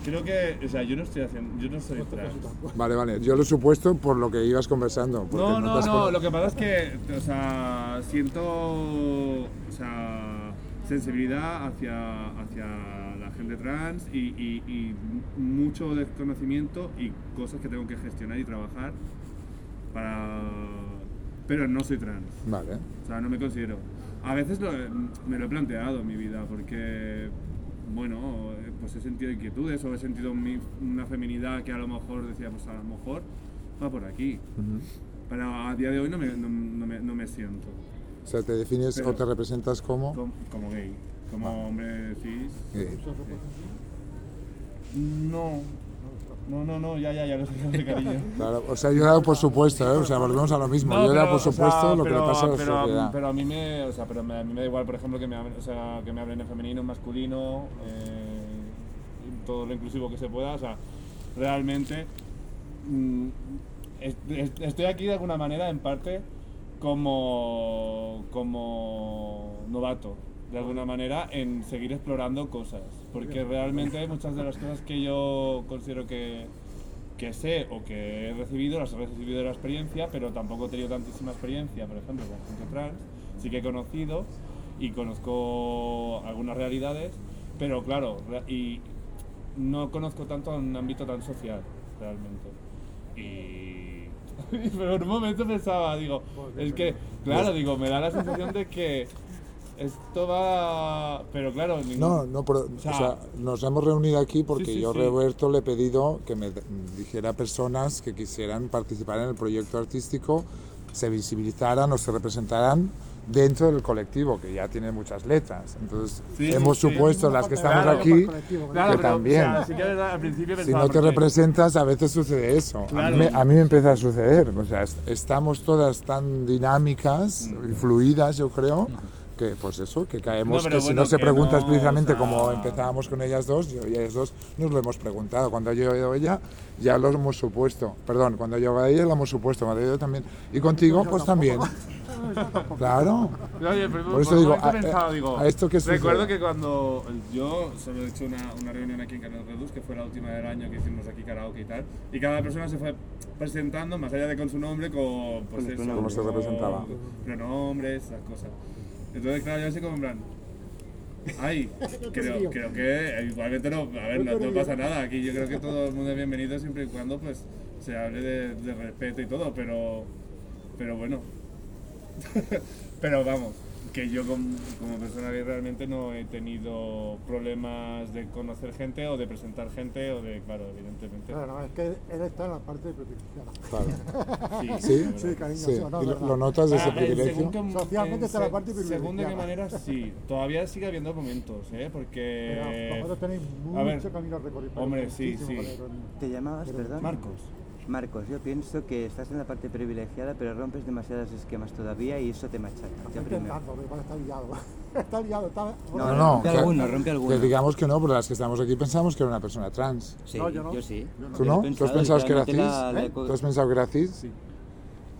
creo que, o sea, yo no estoy haciendo, yo no soy trans. Vale, vale. Yo lo he supuesto por lo que ibas conversando. No, no, no, lo que pasa es que, o sea, siento, o sea, sensibilidad hacia, hacia la gente trans y, y- y mucho desconocimiento y cosas que tengo que gestionar y trabajar para... Pero no soy trans, Vale. o sea, no me considero. A veces lo- me lo he planteado en mi vida porque, bueno, pues he sentido inquietudes o he sentido mi- una feminidad que a lo mejor decía, pues a lo mejor va por aquí. Pero a día de hoy no me, no, no me, no me siento O sea, te defines Pero- o te representas como... como, como gay, como hombre cis. gay. No, no, no, no, ya, ya, ya sé, cariño. Claro, o sea, yo he dado por supuesto, ¿eh? O sea, volvemos a lo mismo. yo he dado por o sea, supuesto lo que pero- le pasa a la pero, sociedad. Pero a mí me, o sea, pero me- a mí me da igual, por ejemplo, que me, hablen- o sea, que me hablen en femenino, en masculino, eh, todo lo inclusivo que se pueda. O sea, realmente mm, es- es- estoy aquí de alguna manera, en parte, como, como novato, de alguna manera, en seguir explorando cosas. Porque realmente muchas de las cosas que yo considero que, que sé o que he recibido, las he recibido de la experiencia, pero tampoco he tenido tantísima experiencia, por ejemplo, con gente trans. Sí que he conocido y conozco algunas realidades, pero claro, y no conozco tanto en un ámbito tan social, realmente. Y... pero en un momento pensaba, digo, es que, claro, digo, me da la sensación de que esto va... Pero claro, ningún- No, no, pero, o sea, sea, nos hemos reunido aquí porque Sí, sí, yo, sí. Roberto, le he pedido que me dijera personas que quisieran participar en el proyecto artístico, se visibilizaran o se representaran dentro del colectivo, que ya tiene muchas letras. Entonces, Sí, hemos sí, sí. supuesto las que estamos Claro, aquí, Claro, que pero, también. o sea, sí verdad, al principio si no te porque- representas, a veces sucede eso. A, Claro. mí, me- a mí me empieza a suceder. O sea, est- estamos todas tan dinámicas y fluidas, yo creo, que pues eso, que caemos, No, que si bueno, no se pregunta no, explícitamente o sea- como empezábamos con ellas dos, yo y ellas dos nos lo hemos preguntado. Cuando yo he oído ella, ya lo hemos supuesto. Perdón, cuando yo a ella lo hemos supuesto, cuando yo también. Y contigo, pues también. Claro. Oye, pero Por eso digo, a- pensado, digo, a esto que Recuerdo sucede. que cuando yo solo he hecho una, una reunión aquí en Canal Redux, que fue la última del año que hicimos aquí karaoke y tal, y cada persona se fue presentando, más allá de con su nombre, con pues Con eso. Cómo se con representaba. Pronombres, esas cosas. Entonces, claro, yo así como en plan... Ay, creo, creo que igualmente no, a ver, no, no pasa nada. Aquí yo creo que todo el mundo es bienvenido siempre y cuando pues se hable de, de respeto y todo, pero, pero bueno. pero vamos, que yo como, como persona gay realmente no he tenido problemas de conocer gente o de presentar gente o de, claro, evidentemente. Claro, no, es que él está en la parte privilegiada. Claro. Sí, ¿Sí? la verdad. Sí, cariño, Sí. sí, no, ¿Y lo, verdad. lo notas de ese Ah, privilegio? según que- Socialmente en está la se- parte Según de qué privilegiada. manera, sí. Todavía sigue habiendo momentos, ¿eh? Pero Porque... vosotros tenéis a ver, mucho camino a recorrer. pero hombre, sí, sí. ¿Te llamabas, perdón? Marcos. Marcos, yo pienso que estás en la parte privilegiada, pero rompes demasiados esquemas todavía y eso te machaca. Está intentando, pero igual está liado. está liado, está... No, No, no, no, rompe que- alguno, rompe Que alguno. digamos que no, pero las que estamos aquí pensamos que era una persona trans. Sí, No, yo no. yo sí. Yo no. ¿Tú no? he ¿Tú has pensado, que era cis? la- la ¿Eh? ¿Tú has pensado que era cis?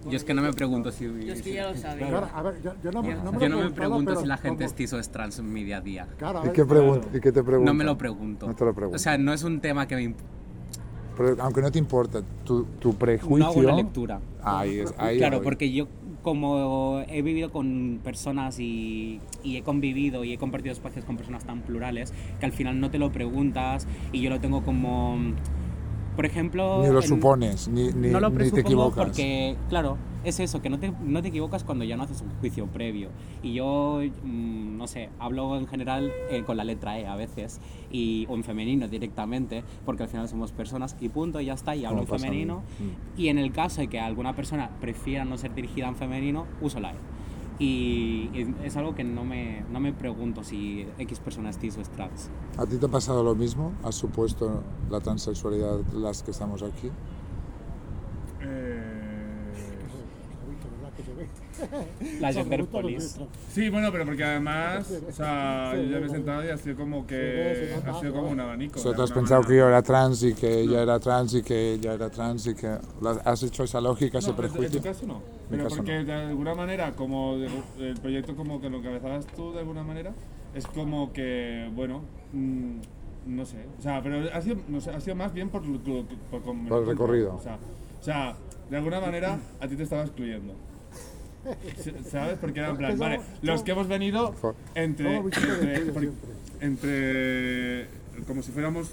Yo es que no me pregunto si... Yo es que ya lo sabía. Claro, a ver, yo, yo no, me- no me Yo no me pregunto pero si la gente es como- cis o es trans en mi día a día. Claro, ¿Y qué, claro. ¿Y qué te preguntas? No me lo pregunto. No te lo pregunto. O sea, no es un tema que me... Pero aunque no te importa, tu, tu prejuicio... No hago una lectura. Ahí es, ahí Claro, voy. porque yo como he vivido con personas y, y he convivido y he compartido espacios con personas tan plurales que al final no te lo preguntas y yo lo tengo como Por ejemplo... Ni lo en- supones, ni, ni, no lo ni te equivocas. porque, claro, es eso, que no te, no te equivocas cuando ya no haces un juicio previo. Y yo, mm, no sé, hablo en general eh, con la letra E a veces, y, o en femenino directamente, porque al final somos personas y punto, y ya está, y hablo en femenino. Mm. Y en el caso de que alguna persona prefiera no ser dirigida en femenino, uso la E. Y es- algo que no me, no me pregunto si X persona es cis o es trans. ¿A ti te ha pasado lo mismo? ¿Has supuesto la transexualidad las que estamos aquí? Eh. La gender police. Sí, bueno, pero porque además, o sea, yo ya me he sentado y ha sido como que ha sido como un abanico. O sea, de tú has alguna pensado que yo era trans y que ella era trans y que ella era trans y que... ¿Has hecho esa lógica, ese en tu- en prejuicio? tu caso no. Pero caso porque no. de alguna manera, como el proyecto como que lo encabezabas tú de alguna manera, es como que, bueno, mm, no sé. O sea, pero ha sido, no sé, ha sido más bien por, por, Por el recorrido. encontrado. O sea, o sea, de alguna manera a ti te estaba excluyendo. ¿Sabes? Porque era en plan, vale, los que hemos venido entre, entre como si fuéramos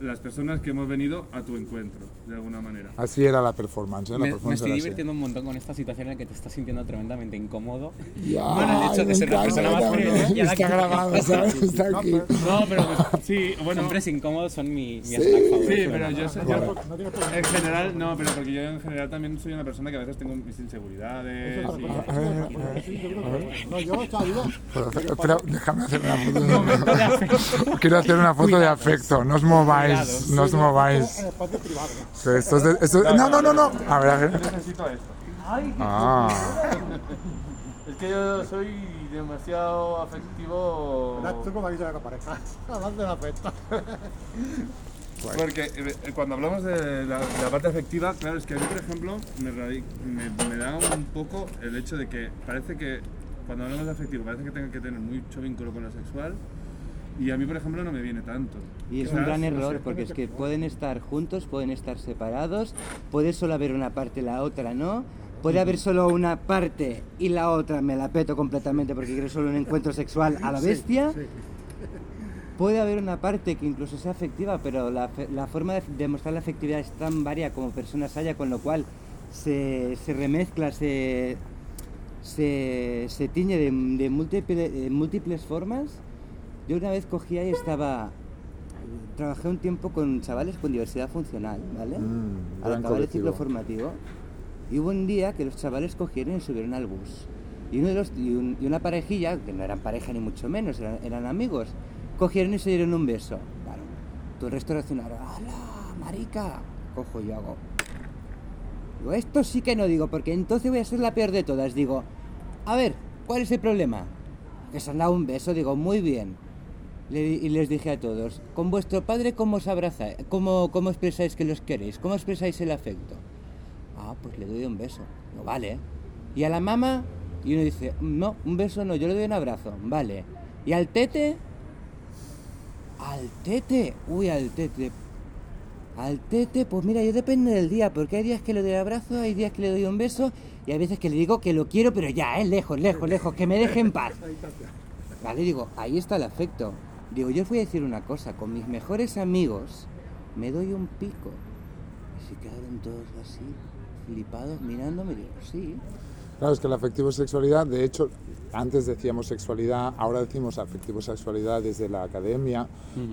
las personas que hemos venido a tu encuentro, de alguna manera. Así era la performance, ¿eh? La Me, me performance estoy era así. divirtiendo un montón con esta situación en la que te estás sintiendo tremendamente incómodo. Ya, Bueno, el hecho de me ser la persona más no, feliz no, Está grabado, ¿sabes? Está No, aquí. pero- No, pero pues, sí, bueno. Hombres incómodos son mi, mi Sí. favorito. Sí, pero yo, soy- No, yo- en general, no, pero porque yo en general también soy una persona que a veces tengo mis inseguridades. Y- otra cosa. A ver, a ver, Sí, seguro que- No, yo, pero déjame hacer una foto. Quiero hacer una foto de afecto. No os mováis, no os mováis. En espacio privado. Pero esto es de- esto- no, no, no, no. A ver, a ver. Necesito esto. Ah, Es que yo soy demasiado afectivo. Tú se ve la pareja. Además de la fiesta. Porque eh, cuando hablamos de la, de la parte afectiva, claro, es que a mí, por ejemplo, me, radi- me, me da un poco el hecho de que parece que cuando hablamos de afectivo, parece que tenga que tener mucho vínculo con lo sexual. Y a mí, por ejemplo, no me viene tanto. Y es Quizás, un gran error porque es que pueden estar juntos, pueden estar separados, puede solo haber una parte y la otra no, puede haber solo una parte y la otra me la peto completamente porque quiero solo un encuentro sexual a la bestia. Puede haber una parte que incluso sea afectiva, pero la, la forma de demostrar la afectividad es tan varia como personas haya, con lo cual se, se remezcla, se, se, se tiñe de, de múltiple- de múltiples formas. Yo una vez cogía y estaba. Trabajé un tiempo con chavales con diversidad funcional, ¿vale? Mm, Al acabar el ciclo formativo. Y hubo un día que los chavales cogieron y subieron al bus. Y, uno de los, y, un- y una parejilla, que no eran pareja ni mucho menos, eran, eran amigos, cogieron y se dieron un beso. Claro. Todo el resto reaccionaron, ¡Hala, marica! Cojo y hago. Digo, esto sí que no digo, porque entonces voy a ser la peor de todas. Digo, a ver, ¿cuál es el problema? Que se han dado un beso, digo, muy bien. Y les dije a todos, con vuestro padre, ¿cómo os abrazáis? ¿Cómo, ¿Cómo expresáis que los queréis? ¿Cómo expresáis el afecto? Ah, pues le doy un beso. Digo, vale. ¿Y a la mamá? Y uno dice, no, un beso no, yo le doy un abrazo. Vale. ¿Y al tete? Al tete. Uy, al tete. Al tete, pues mira, yo depende del día, porque hay días que le doy abrazo, hay días que le doy un beso, y hay veces que le digo que lo quiero, pero ya, eh, lejos, lejos, lejos, que me deje en paz. Vale, digo, ahí está el afecto. Digo, yo os voy a decir una cosa, con mis mejores amigos me doy un pico. Y se quedaron todos así, flipados, mirándome, digo, sí. Claro, es que la afectivo-sexualidad, de hecho, antes decíamos sexualidad, ahora decimos afectivo-sexualidad desde la academia.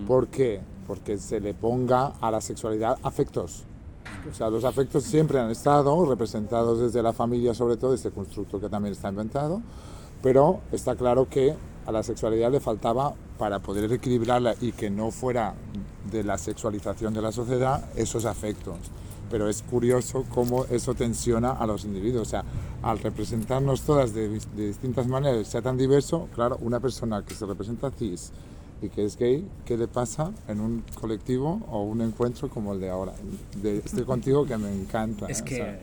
¿Por qué? Porque se le ponga a la sexualidad afectos. O sea, los afectos siempre han estado representados desde la familia, sobre todo, este constructo que también está inventado, pero está claro que a la sexualidad le faltaba, para poder equilibrarla y que no fuera de la sexualización de la sociedad, esos afectos pero es curioso cómo eso tensiona a los individuos. O sea, al representarnos todas de, de distintas maneras, sea tan diverso, claro, una persona que se representa cis y que es gay, ¿qué le pasa en un colectivo o un encuentro como el de ahora? De, estoy contigo que me encanta. Es ¿eh? O que- sea,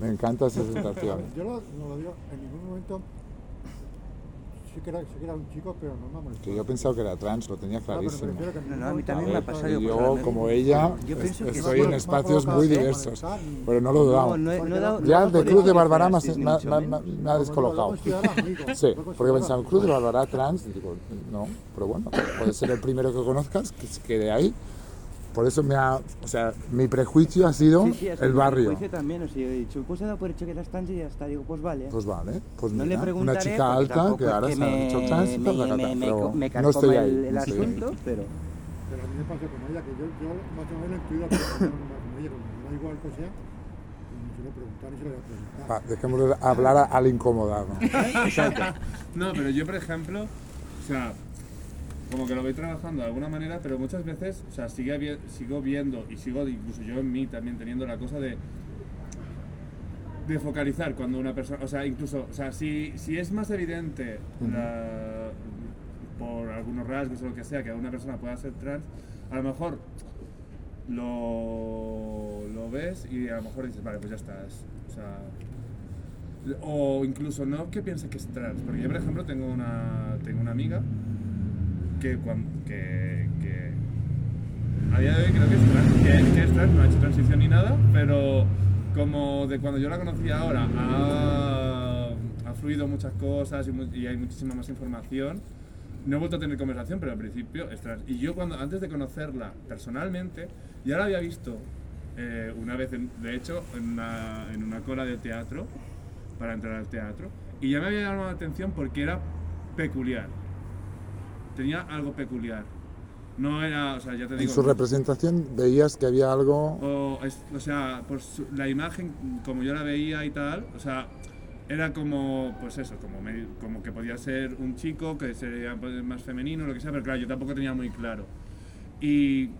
me encanta esa sensación. Yo no lo digo en ningún momento. Sí que, era, sí que era un chico, pero no me ha molestado. Que yo pensaba que era trans, lo tenía Ah, pero clarísimo. No, no, a mí también me ha pasado, yo Y yo, la- como ella, Yo es- que estoy en espacios muy diversos, pero no lo he dudado. No, no he- no he dado- Ya no el de Cruz de Barbará me, ha descolocado. Lo amigo. Sí, porque ahora, Cruz de. Barbará trans, y digo, no, pero bueno, puede ser el primero que conozcas, que se quede ahí. Por eso me ha, o sea, mi prejuicio ha sido Sí, sí, el mi barrio. prejuicio también, o sea, yo he dicho, pues he dado por hecho que eras trans y ya está. Digo, pues vale. Pues vale, pues no mira, le una chica alta que ahora se ha hecho trans, me, me, me, pero me no estoy ahí. el, el no estoy ahí. asunto, pero... Pero a mí me pasa con ella, que yo, yo más o menos estoy de acuerdo con ella, como me da igual que sea, ni se lo preguntar ni se lo voy a preguntar. Va, dejémosle hablar al incomodado. No, pero yo, por ejemplo, o sea, como que lo voy trabajando de alguna manera, pero muchas veces, o sea, sigue sigo viendo y sigo incluso yo en mí también teniendo la cosa de de focalizar cuando una persona, o sea, incluso, o sea, si, si es más evidente la- por algunos rasgos o lo que sea que una persona pueda ser trans, a lo mejor lo, lo ves y a lo mejor dices, vale, pues ya está, es- o sea, o incluso no que piense que es trans, porque yo por ejemplo tengo una, tengo una amiga que, que, a día de hoy creo que es trans, que, es trans, no ha hecho transición ni nada, pero como de cuando yo la conocí ahora ha, ha fluido muchas cosas y, y hay muchísima más información. No he vuelto a tener conversación, pero al principio es trans. Y yo cuando antes de conocerla personalmente, ya la había visto eh, una vez, en- de hecho, una, en una cola de teatro, para entrar al teatro, y ya me había llamado la atención porque era peculiar. Tenía algo peculiar. No era, o sea, ya te En digo. su no- representación veías que había algo... o, sea, por su- la imagen, como yo la veía y tal, o sea, era como, pues eso, como, que podía ser un chico, que sería pues, más femenino, lo que sea, pero claro, yo tampoco tenía muy claro. Y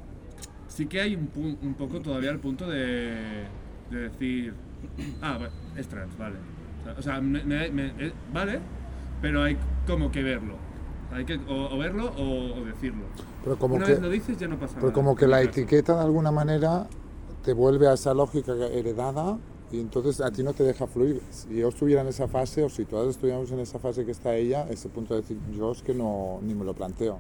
sí que hay un, poco todavía el punto de, de decir, ah, es trans, vale. O sea, me- me- eh, vale, pero hay como que verlo. Hay que o, o verlo o, o decirlo. Pero como Una que, vez lo dices ya no pasa pero nada. como que la caso. etiqueta de alguna manera te vuelve a esa lógica heredada y entonces a ti no te deja fluir. Si yo estuviera en esa fase o si todas estuviéramos en esa fase que está ella, ese punto de decir, yo es que no, ni me lo planteo.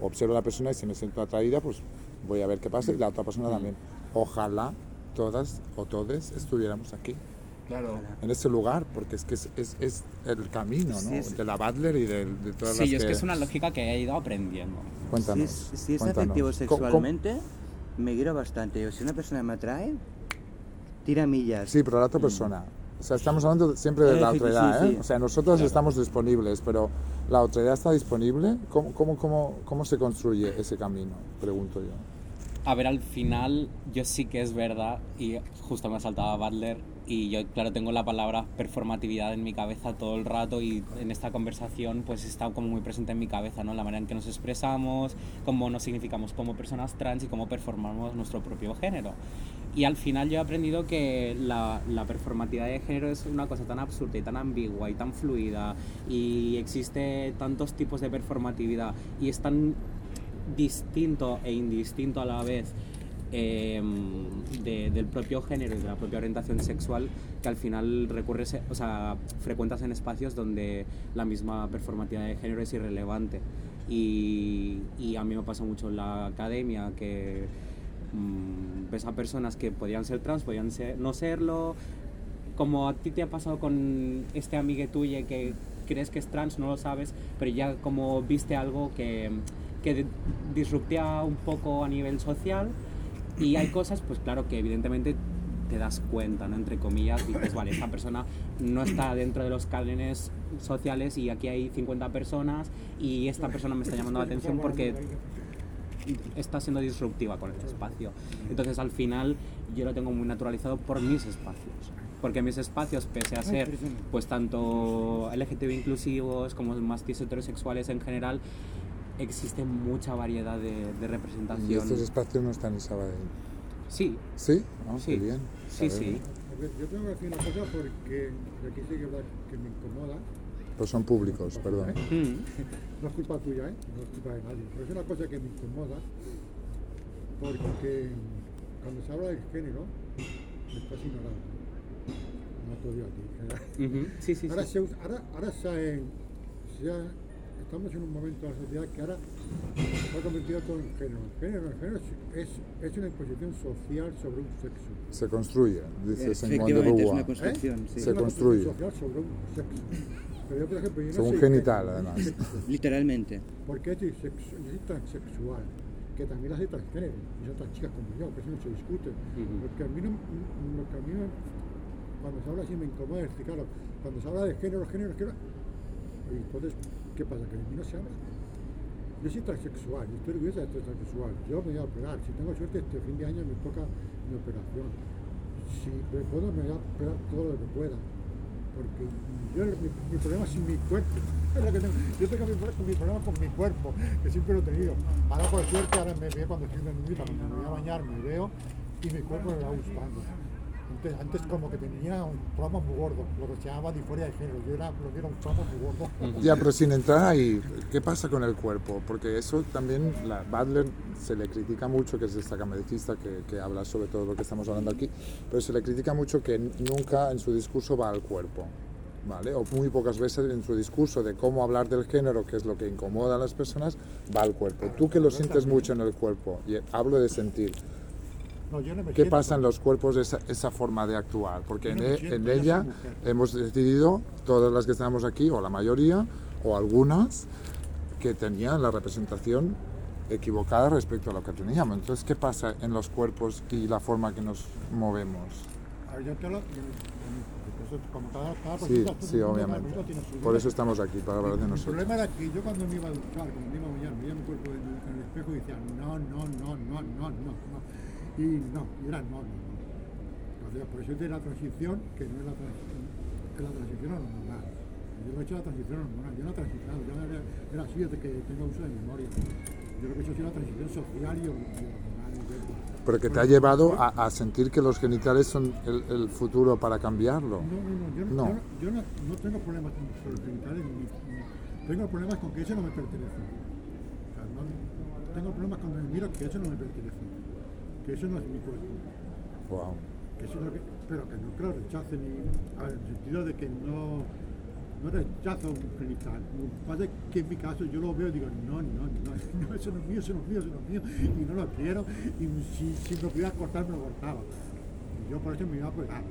Observo a la persona y si me siento atraída, pues voy a ver qué pasa y la otra persona también. Ojalá todas o todes estuviéramos aquí, Claro. en ese lugar, porque es que es, es, es el camino, ¿no? Sí, es- De la Butler y de, de todas Sí, las yo es que... que es una lógica que he ido aprendiendo. Si Cuéntanos. es, si es cuéntanos. afectivo ¿Cómo- cómo- sexualmente, me guío bastante. Si una persona me atrae, tira millas. Sí, pero la otra persona. O sea, estamos hablando siempre de Eh, la sí, otra sí, edad, ¿eh? sí. O sea, nosotros estamos disponibles, pero ¿la otra edad está disponible? ¿Cómo, cómo, cómo, cómo se construye ese camino? Pregunto yo. A ver, al final, yo sí que es verdad, y justo me saltaba Butler, y yo, claro, tengo la palabra performatividad en mi cabeza todo el rato, y en esta conversación, pues está como muy presente en mi cabeza, ¿no? La manera en que nos expresamos, cómo nos significamos como personas trans y cómo performamos nuestro propio género. Y al final yo he aprendido que la, la performatividad de género es una cosa tan absurda y tan ambigua y tan fluida, y existe tantos tipos de performatividad, y es tan distinto e indistinto a la vez de- del propio género y de la propia orientación sexual que al final recurres, o sea, frecuentas en espacios donde la misma performatividad de género es irrelevante. Y, a mí me pasa mucho en la academia que mm, ves a personas que podían ser trans, podían ser, no serlo, como a ti te ha pasado con este amigo tuyo que crees que es trans, no lo sabes, pero ya como viste algo que, que di- disruptea un poco a nivel social y hay cosas, pues claro, que evidentemente te das cuenta, ¿no? Entre comillas, dices, vale, esta persona no está dentro de los cánones sociales y aquí hay 50 personas y esta persona me está llamando la atención porque está siendo disruptiva con el espacio. Entonces al final yo lo tengo muy naturalizado por mis espacios. Porque mis espacios, pese a ser pues tanto LGTB inclusivos como más heterosexuales en general, existe mucha variedad de, de Y representación. estos espacios no están en Sabadell. Sí, ¿Sí? Ah, Sí. qué bien. sí, sí. Yo tengo que decir una cosa porque y aquí sí que que me incomoda. Pues son públicos, perdón. ¿eh? Mm. No es culpa tuya, ¿eh? no es culpa de nadie. Pero es una cosa que me incomoda porque cuando se habla del género me estás ignorando. No te odio a ti. ¿eh? Sí, sí, ahora, sí. se, usa- ahora, ahora se, ha- se ha- estamos en un momento de la sociedad que ahora se ha convertido todo en género. El género, el género es, es, es una imposición social sobre un sexo. Se construye, dices en Efectivamente, es Beauvoir. una construcción, sí. Es Se una construye. social sobre un sexo. Pero yo, por ejemplo, yo no Según soy genital, género, además. Literalmente. Porque es, sexu- es transexual. que también las hay transgénero, y son tan chicas como yo, que eso no se discute. Ujú. Lo que a mí no, lo que a mí me- cuando se habla así me incomoda es que, claro, cuando se habla de género, género, género, y entonces, ¿qué pasa? Que mí no se habla. Yo soy transexual, y estoy orgullosa de ser transexual. Yo me voy a operar. Si tengo suerte, este fin de año me toca mi operación. Si me puedo, me voy a operar todo lo que pueda. Porque yo, mi, mi problema es mi cuerpo. Es lo que. Yo tengo mi, mi problema con mi cuerpo, que siempre lo he tenido. Ahora, por suerte, ahora me veo cuando estoy en niñita, cuando me voy a bañar, me veo y mi cuerpo me va gustando. Antes, antes como que tenía un trauma muy gordo, lo que se llamaba disforia de género. Yo era, lo que era un trauma muy gordo. Ya, pero sin entrar ahí, ¿qué pasa con el cuerpo? Porque eso también, la Butler se le critica mucho, que es esta camericista que, que habla sobre todo lo que estamos hablando aquí, pero se le critica mucho que nunca en su discurso va al cuerpo, ¿vale? O muy pocas veces en su discurso de cómo hablar del género, que es lo que incomoda a las personas, va al cuerpo. Tú que lo sientes mucho en el cuerpo, y hablo de sentir, No, yo no me ¿Qué pasa en los cuerpos esa, esa forma de actuar? Porque en, e- siento, en ella hemos decidido, todas las que estamos aquí, o la mayoría, o algunas, que tenían la representación equivocada respecto a lo que teníamos. Entonces, ¿qué pasa en los cuerpos y la forma que nos movemos? Yo te lo. yo- como cada, cada Sí, sí, obviamente. Por eso estamos aquí, para hablar de El nosotros. problema era que yo cuando me iba a duchar, cuando me iba a bañar, veía mi cuerpo el, en el espejo y decía no, no, no, no, no, no, no. Y no, y era no, no, no. Entonces, por eso es de la transición, que no es la, trans- es la transición hormonal. Yo no he hecho la transición hormonal, yo no he transicionado, yo era, era así desde que tengo uso de memoria. Yo lo que he hecho sido la transición social y, hor- y hormonal. Pero que te ha llevado a, a sentir que los genitales son el, el futuro para cambiarlo. No, no, no, yo no, No. yo no, yo no- no tengo problemas con con los genitales, ni, ni- tengo problemas con que eso no me pertenece. O sea, no- tengo problemas cuando me miro que eso no me pertenece, que eso no es mi cuerpo. Wow. Que eso es lo que, pero que no lo rechace, ni, a ver, en el sentido de que no, no rechazo un genital. Lo que pasa es que en mi caso yo lo veo y digo, no, no, no, no, eso no es mío, eso no es mío, eso no es mío, y no lo quiero, y si, si me pudiera cortar, me lo cortaba. Y yo por eso me iba a operar.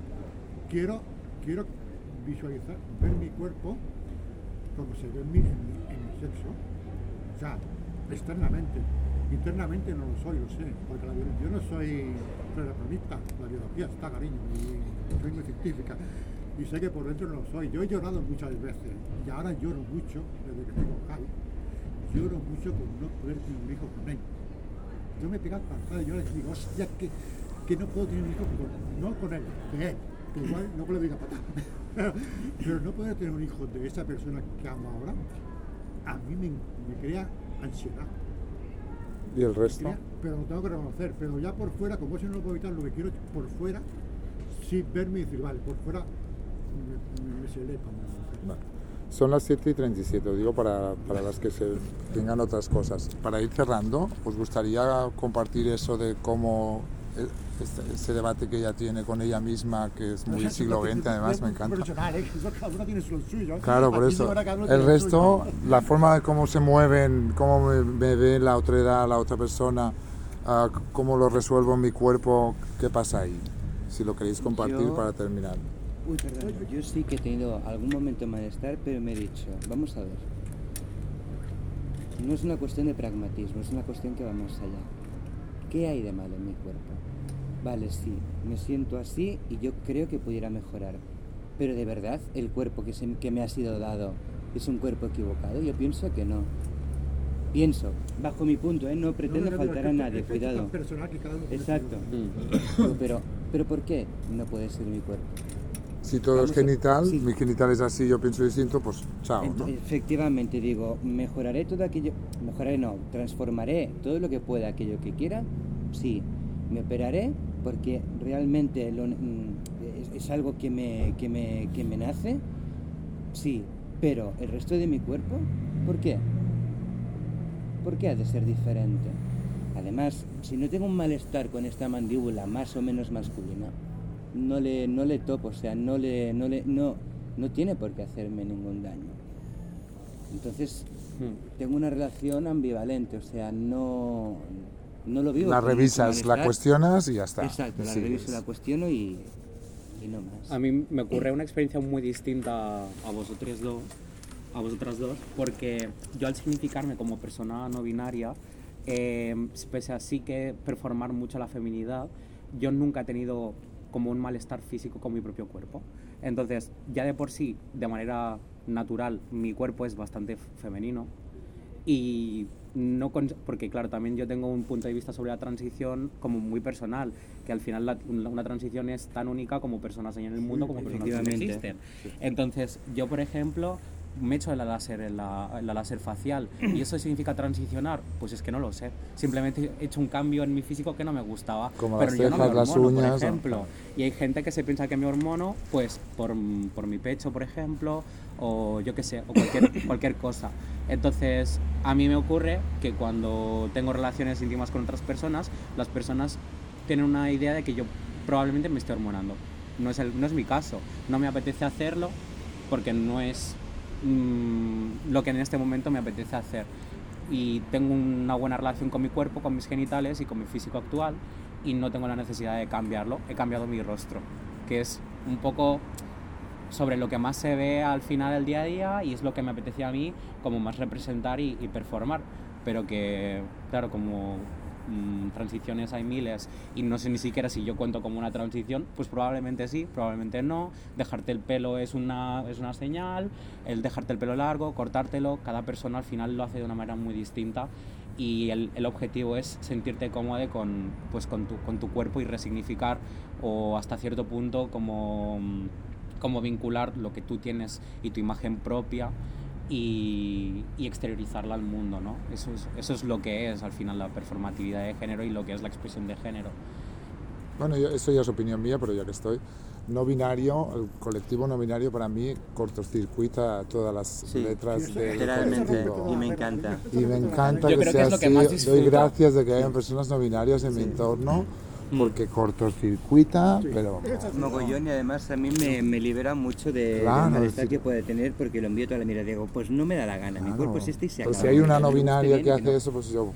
Quiero, quiero visualizar, ver mi cuerpo como se ve en mi, en mi, en mi sexo, o sea, externamente. Internamente no lo soy, lo sé, porque yo no soy relacionista, la biología está, cariño, y soy muy científica, y sé que por dentro no lo soy. Yo he llorado muchas veces, y ahora lloro mucho, desde que tengo Javi, lloro mucho por no poder tener un hijo con él. Yo me pego cansado y yo les digo, hostia, que, que no puedo tener un hijo con, no con él, de él, que igual no le diga papá. Pero no poder tener un hijo de esa persona que amo ahora, a mí me, me crea ansiedad. ¿Y el resto? Pero lo tengo que reconocer. Pero ya por fuera, como eso no lo puedo evitar, lo que quiero es por fuera, sí verme y decir, vale, por fuera me, me, selé como. Vale. Son las 7 y 37, os digo para, para las que se tengan otras cosas. Para ir cerrando, ¿os gustaría compartir eso de cómo eh, este- ese debate que ella tiene con ella misma, que es muy siglo XX, además me encanta? Profesional. Eso Cada uno tiene lo suyo. Claro, por eso. El resto, la forma de cómo se mueven, cómo me, me ve la otra edad, la otra persona, c- cómo lo resuelvo en mi cuerpo, ¿qué pasa ahí? Si lo queréis compartir Yo- para terminar. Uy, perdón. Yo sí que he tenido algún momento de malestar, pero me he dicho, vamos a ver. No es una cuestión de pragmatismo, es una cuestión que va más allá. ¿Qué hay de malo en mi cuerpo? Vale, sí, me siento así y yo creo que pudiera mejorar. Pero de verdad, el cuerpo que, se- que me ha sido dado es un cuerpo equivocado. Yo pienso que no. Pienso, bajo mi punto, ¿eh? no pretendo No, no, no, faltar a nadie, cuidado. personal que cada uno Exacto. Pero, pero ¿por qué no puede ser mi cuerpo? Si todo Vamos es a- genital, sí. mi genital es así, yo pienso distinto, pues chao, ¿no? Ent- Efectivamente, digo, mejoraré todo aquello, mejoraré no, transformaré todo lo que pueda, aquello que quiera, sí, me operaré porque realmente lo- mm, es, es algo que me, que, me, que me nace, sí, pero el resto de mi cuerpo, ¿por qué? ¿Por qué ha de ser diferente? Además, si no tengo un malestar con esta mandíbula más o menos masculina, no le, no le topo, o sea, no le, no le, no, no tiene por qué hacerme ningún daño. Entonces, Hmm. tengo una relación ambivalente, o sea, no, no lo vivo. La revisas, la cuestionas y ya está. Exacto, la Sí, reviso, es- la cuestiono y, y no más. A mí me ocurre una experiencia muy distinta a vosotros dos, a vosotras dos, porque yo al significarme como persona no binaria, eh, pese a sí que performar mucho la feminidad, yo nunca he tenido como un malestar físico con mi propio cuerpo. Entonces, ya de por sí, de manera natural, mi cuerpo es bastante femenino y no con- porque claro también yo tengo un punto de vista sobre la transición como muy personal que al final la- una una transición es tan única como personas hay en el mundo como personas que existen. Entonces yo por ejemplo me he hecho la láser en la, en la láser facial. Y eso significa transicionar pues es que no lo sé. Simplemente he hecho un cambio en mi físico que no me gustaba Como pero las yo no me cejas, las hormono, uñas, por ¿no? ejemplo. Y hay gente que se piensa que me hormono pues por, por mi pecho por ejemplo o yo qué sé o cualquier, cualquier cosa. Entonces a mí me ocurre que cuando tengo relaciones íntimas con otras personas las personas tienen una idea de que yo probablemente me esté hormonando. No es, el, no es mi caso. No me apetece hacerlo porque no es mm, lo que en este momento me apetece hacer. Y tengo una buena relación con mi cuerpo, con mis genitales y con mi físico actual y no tengo la necesidad de cambiarlo. He cambiado mi rostro, que es un poco sobre lo que más se ve al final del día a día y es lo que me apetecía a mí como más representar y, y performar. Pero que, claro, como mm, transiciones hay miles y no sé ni siquiera si yo cuento como una transición, pues probablemente sí, probablemente no. Dejarte el pelo es una, es una señal, el dejarte el pelo largo, cortártelo, cada persona al final lo hace de una manera muy distinta y el, el objetivo es sentirte cómodo con, pues, con, tu, con tu cuerpo y resignificar o hasta cierto punto como, como vincular lo que tú tienes y tu imagen propia y, y exteriorizarla al mundo, ¿no? Eso es, eso es lo que es al final la performatividad de género y lo que es la expresión de género. Bueno, yo- eso ya es opinión mía, pero ya que estoy. No binario, el colectivo no binario para mí cortocircuita todas las Sí, letras del colectivo. y me encanta. Y me encanta Yo que creo que sea es lo que así. más Doy gracias de que hayan personas no binarias en mi entorno, porque cortocircuita, pero Mogollón y además a mí me, me libera mucho de, Claro, del malestar sí. que puede tener porque lo envío toda la mirada. Digo, pues no me da la gana, mi Claro. cuerpo es este y se Pero acabó. si hay una no Que binaria que y hace no. eso, pues yo.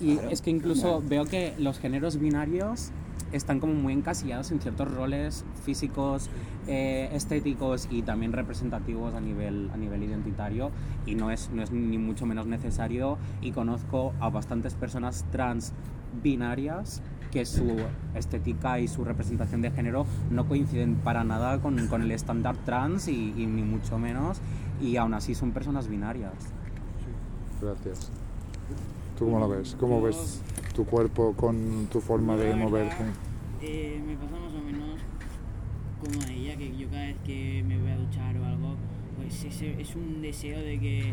Y es que incluso veo que los géneros binarios están como muy encasillados en ciertos roles físicos, eh, estéticos y también representativos a nivel, a nivel identitario y no es, no es ni mucho menos necesario y conozco a bastantes personas trans binarias que su estética y su representación de género no coinciden para nada con, con el estándar trans y, y ni mucho menos y aún así son personas binarias. Gracias. ¿Tú cómo lo ves? ¿Cómo ves tu cuerpo con tu forma de moverte? eh, me pasa más o menos como a ella, que yo cada vez que me voy a duchar o algo, pues ese, es un deseo de que,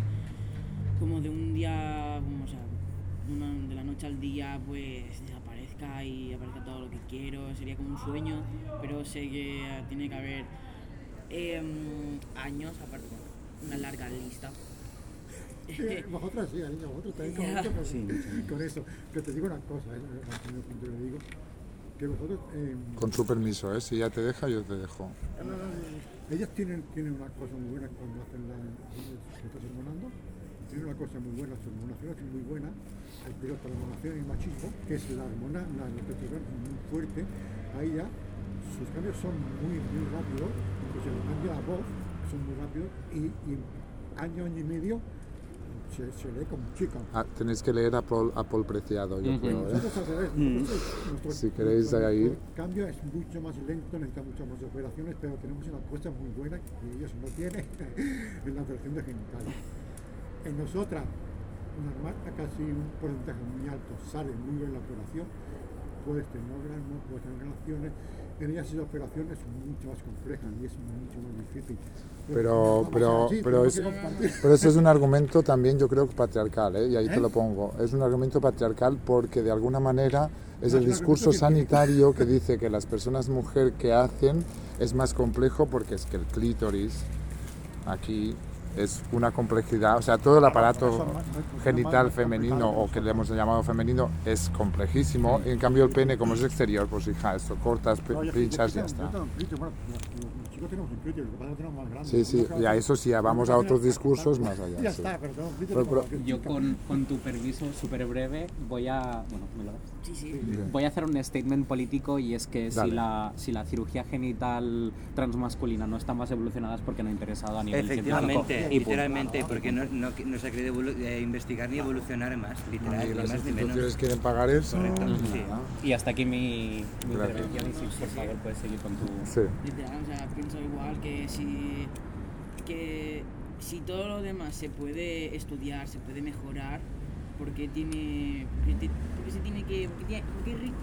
como de un día, como, o sea, una- de la noche al día, pues y aparezca todo lo que quiero. Sería como un sueño, pero sé que tiene que haber em, años, aparte, una larga lista. Eh, vosotras sí, Alicia, vosotros también con, Ya. esto, con, Sí, con eso. Pero te digo una cosa, eh, yo le digo, que vosotros, eh, Con su permiso, ¿eh? Si ya te deja, yo te dejo. ellas tienen, tienen una cosa muy buena cuando hacen la, que estás tienen una cosa muy buena, su hormonación es muy buena, el piloto, la hormonación y el machismo, que es la hormona, la testosterona muy fuerte, ahí ya sus cambios son muy, muy rápidos, incluso le cambia la voz, son muy rápidos, y, y año, año y medio se, se lee como chica. Ah, tenéis que leer a Paul, a Paul Preciado, yo creo, ¿eh? Nosotros nosotros, nuestro- Si queréis nuestro- ahí. nuestro cambio es mucho más lento, necesita muchas más operaciones, pero tenemos una cosa muy buena que ellos no tienen en la operación de genitales. En nosotras, una marca casi un porcentaje muy alto sale muy bien la operación, puedes tener orgasmos, puedes tener relaciones, en ellas esa operación es mucho más compleja y es mucho más difícil. Pero, pero, así, pero, es, pero eso es un argumento también, yo creo, patriarcal, ¿eh? y ahí te lo pongo. Es un argumento patriarcal porque de alguna manera es No, el es discurso sanitario que dice que las personas mujer que hacen es más complejo porque es que el clítoris aquí es una complejidad, o sea, todo el aparato genital femenino o que le hemos llamado femenino es complejísimo, en cambio el pene como es exterior, pues hija, esto cortas, pinchas y ya está. Chicos nosotros tenemos crítico, lo que pasa es que tenemos más grande. Sí, sí, y a eso sí, ya vamos a otros discursos más allá, Ya sí. está, pero Yo con, con tu permiso súper breve voy a... Bueno, ¿me lo das? Sí, sí. Voy a hacer un statement político y es que si la, si la cirugía genital transmasculina no está más evolucionada es porque no ha interesado a nivel Efectivamente, científico. Y literalmente, porque no, no, no se ha querido eh, investigar ni evolucionar más, literal, Y ni las más ni instituciones quieren pagar eso. Correcto, sí. Y hasta aquí mi, mi intervención y si por favor puedes seguir con tu... Sí. Pienso igual que si, que si todo lo demás se puede estudiar, se puede mejorar, ¿por qué tiene, por qué ti- por qué se tiene que, por qué, tiene- por qué ri-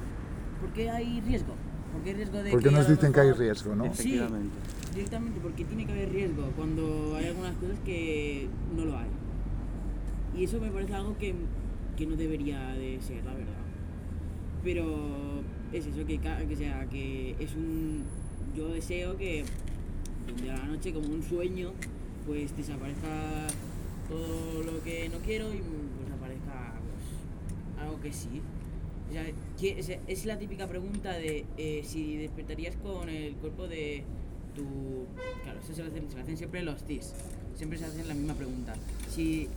por qué hay riesgo? ¿Por qué hay riesgo de Porque que nos dicen que hay mejor- riesgo, ¿no? Sí, Efectivamente. directamente, porque tiene que haber riesgo cuando hay algunas cosas que no lo hay. Y eso me parece algo que, que no debería de ser, la verdad. Pero es eso, que, que sea, que es un... Yo deseo que de a la noche, como un sueño, pues desaparezca todo lo que no quiero y pues aparezca algo que sí. O sea, es la típica pregunta de eh, si despertarías con el cuerpo de tu... Claro, eso se lo hacen, siempre los CIS. Siempre se hacen la misma pregunta. Si,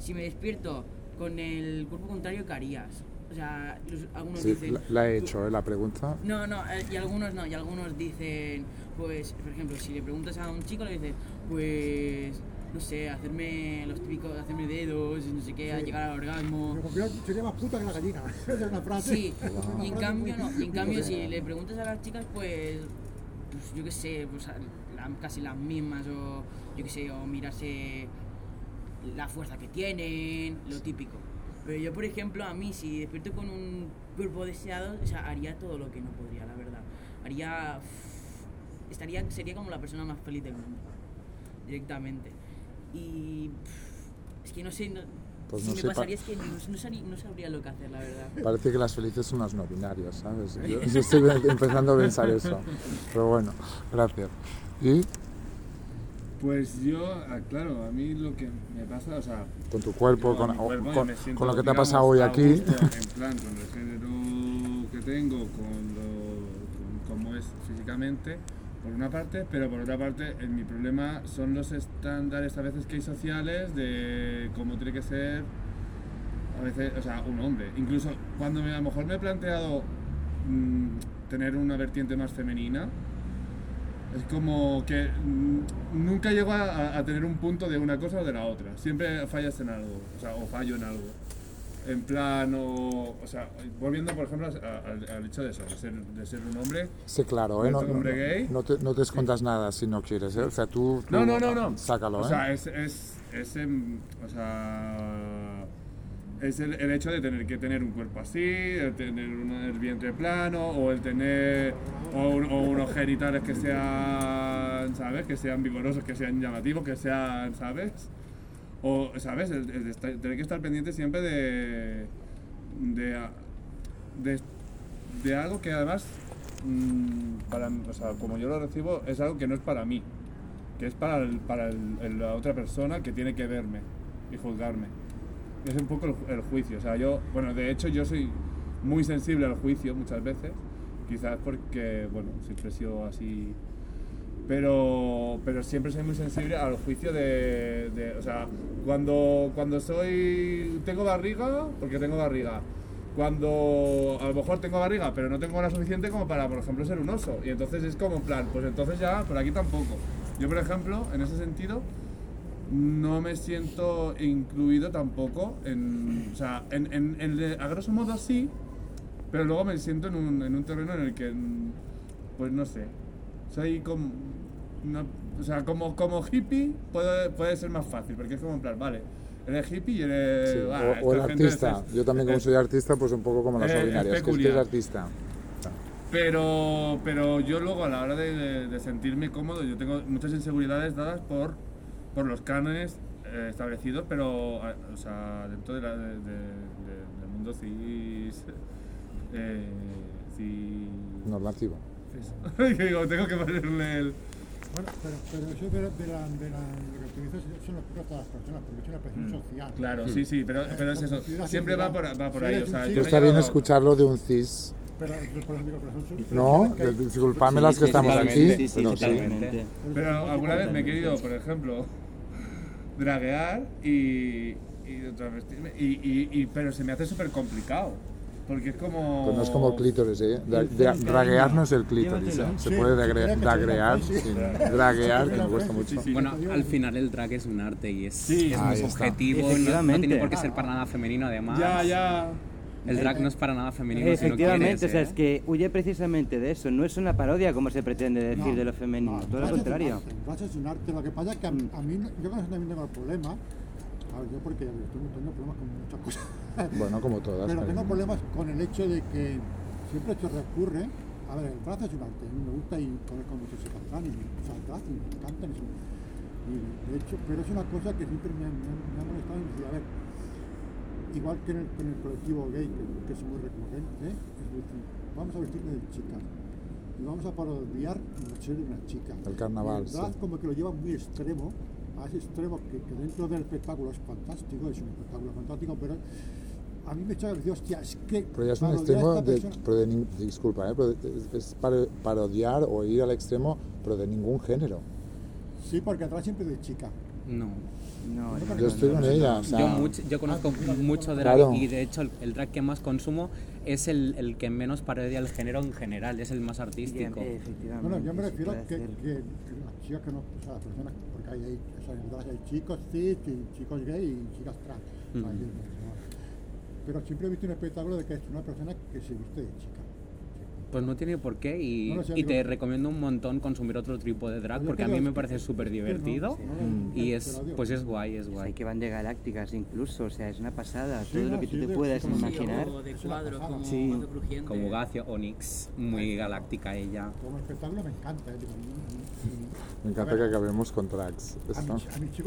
si me despierto con el cuerpo contrario, ¿qué harías? O sea, los- algunos Sí, dicen... la, la he "Tú- hecho, ¿eh? La pregunta. no, no, eh, y algunos no, y algunos dicen, pues, por ejemplo, si le preguntas a un chico, le dices, pues, no sé, hacerme los típicos, hacerme dedos, no sé qué, a llegar al orgasmo. Me considero- sería más puta que la gallina. Esa es una frase. Sí, y en cambio no, y en cambio si le preguntas a las chicas, pues, pues yo qué sé, pues la- casi las mismas, o yo qué sé, o mirarse la fuerza que tienen, lo típico. Pero yo, por ejemplo, a mí, si despierto con un cuerpo deseado, o sea, haría todo lo que no podría, la verdad. Haría. Estaría, sería como la persona más feliz del mundo, directamente. Y. Es que no sé. No, Pues si no me sé, pa- pasaría, es que no, no sabría, no sabría lo que hacer, la verdad. Parece que las felices son las no binarias, ¿sabes? Yo, yo estoy empezando a pensar eso. Pero bueno, gracias. ¿Y Pues yo, ah, claro, a mí lo que me pasa, o sea, con tu cuerpo, con, cuerpo con- siento, con lo que te ha pasado hoy aquí? gusto, en plan, con el género que tengo, con, cómo es físicamente, por una parte, pero por otra parte, en mi problema son los estándares a veces que hay sociales de cómo tiene que ser, a veces, o sea, un hombre. Incluso cuando me, a lo mejor me he planteado mm, tener una vertiente más femenina, es como que mm, nunca llego a, tener un punto de una cosa o de la otra. Siempre fallas en algo, o sea, o fallo en algo. En plan, o, o sea, volviendo por ejemplo a- al, al hecho de eso, de ser, de ser un hombre. Sí, claro, ¿eh? No, ¿Un no, gay? no te, no te escondas nada si no quieres, ¿eh? O sea, tú, tú No, no, no, no. sácalo, O ¿eh? sea, es, es, es, em, o sea, es el, el hecho de tener que tener un cuerpo así, el tener un, el vientre plano, o el tener, o, un- o unos genitales que sean, ¿sabes? Que sean vigorosos, que sean llamativos, que sean, ¿sabes? O, ¿sabes? El, estar- tener que estar pendiente siempre de, de, de, algo que además, mm, como yo lo recibo, es algo que no es para mí que es para, para la otra persona que tiene que verme y juzgarme. Es un poco el, el juicio. O sea, yo, bueno, de hecho yo soy muy sensible al juicio muchas veces, quizás porque, bueno, siempre he sido así, pero, pero siempre soy muy sensible al juicio de, de- o sea, cuando, cuando soy, tengo barriga, porque tengo barriga, cuando a lo mejor tengo barriga, pero no tengo la suficiente como para, por ejemplo, ser un oso. Y entonces es como plan, pues entonces ya, por aquí tampoco. Yo, por ejemplo, en ese sentido, no me siento incluido tampoco en. O sea, en, en, en a grosso modo sí, pero luego me siento en un, en un terreno en el que. Pues no sé. Soy como. no- o sea, como, como hippie puede, puede ser más fácil, porque es como en plan, vale, eres hippie y eres. Sí, ah, o, o el artista. es- Yo también como es- soy artista, pues un poco como las es ordinarias, que es que es artista. Pero, pero yo luego a la hora de, de- de sentirme cómodo, yo tengo muchas inseguridades dadas por, por los cánones eh, establecidos, pero a- o sea, dentro de la- de- de- de- del mundo cis... Eh, cis- Normativo. cis- que digo, tengo que ponerle el... Bueno, pero, pero eso de, la, de, la, de, la, lo que tú dices son los propios de las personas, porque es una presión social. Claro, sí, sí, pero, pero es eso. Siempre va por, va por ahí. O sea, Yo está bien llevado- escucharlo de un cis Pero, por ejemplo, pero son- No, disculpadme las que estamos aquí. Pero alguna vez me he querido, por ejemplo, draguear y, y travestirme, y, y, y- pero se me hace súper complicado. Porque es como. Pues no es como clítoris, ¿eh? Dra- dra- draguear no es el clítoris, ¿eh? Se Sí, puede dragrear diga, sí. sin draguear, que me cuesta mucho. Bueno, al final el drag es un arte y es, Sí, es muy está. subjetivo, no- no, tiene por qué ser para nada femenino además. Ya, ya. El drag no es para nada femenino si no Efectivamente, quieres, o sea, ¿eh? es que huye precisamente de eso, no es una parodia como se pretende decir No, de lo femenino, no, todo lo contrario. arte, es un arte, lo que pasa es que a, a mí, yo con eso también tengo el problema, a ver, yo porque tengo, tengo problemas con muchas cosas, Bueno, como todas. pero tengo problemas con el hecho de que siempre se recurre, a ver, el raza es un arte, a mí me gusta y conozco muchos trans y trans y me encantan, y, de hecho, pero es una cosa que siempre me, ha- me ha- me ha molestado y decir, a ver, igual que en el, en el colectivo gay, que, que es muy recurrente, es decir, vamos a vestirnos de chicas y vamos a parodiar el ser de una chica. El carnaval, drag sí. como que lo lleva muy extremo, a ese extremo que, que dentro del espectáculo es fantástico, es un espectáculo fantástico, pero a mí me echa decir, hostia, es que Pero ya es un extremo de, persona- pero de disculpa, ¿eh? pero es, es paro- parodiar o ir al extremo, pero de ningún género. Sí, porque atrás siempre de chica. No. No, no, Yo estoy con ella, o sea, yo, mucho- yo conozco mucho drag Claro. y de hecho el, el drag que más consumo es el, el que menos parodia el género en general, es el más artístico. Bueno, yo me refiero a que, que, que las chicas que no, o sea, las personas, porque hay, hay, o sea, hay chicos cis, y chicos gay y chicas trans. o sea, Ujú. hay- Pero siempre he visto un espectáculo de que es una persona que se viste de chica. Pues no tiene por qué y, No lo sé, y te recomiendo un montón consumir otro tipo de drag Yo porque a mí me que- parece súper no, divertido no lo- y te es pues es guay, es Pues guay. hay que van de galácticas incluso, o sea, es una pasada. Sí, Todo no, lo que tú sí, te de- puedas sí, imaginar. O de pasada. como Sí. Crujiente. Como Gacio, Onyx, muy galáctica ella. Como espectáculo me encanta. ¿eh? Me encanta que acabemos con tracks. A, mis, a mis chicos les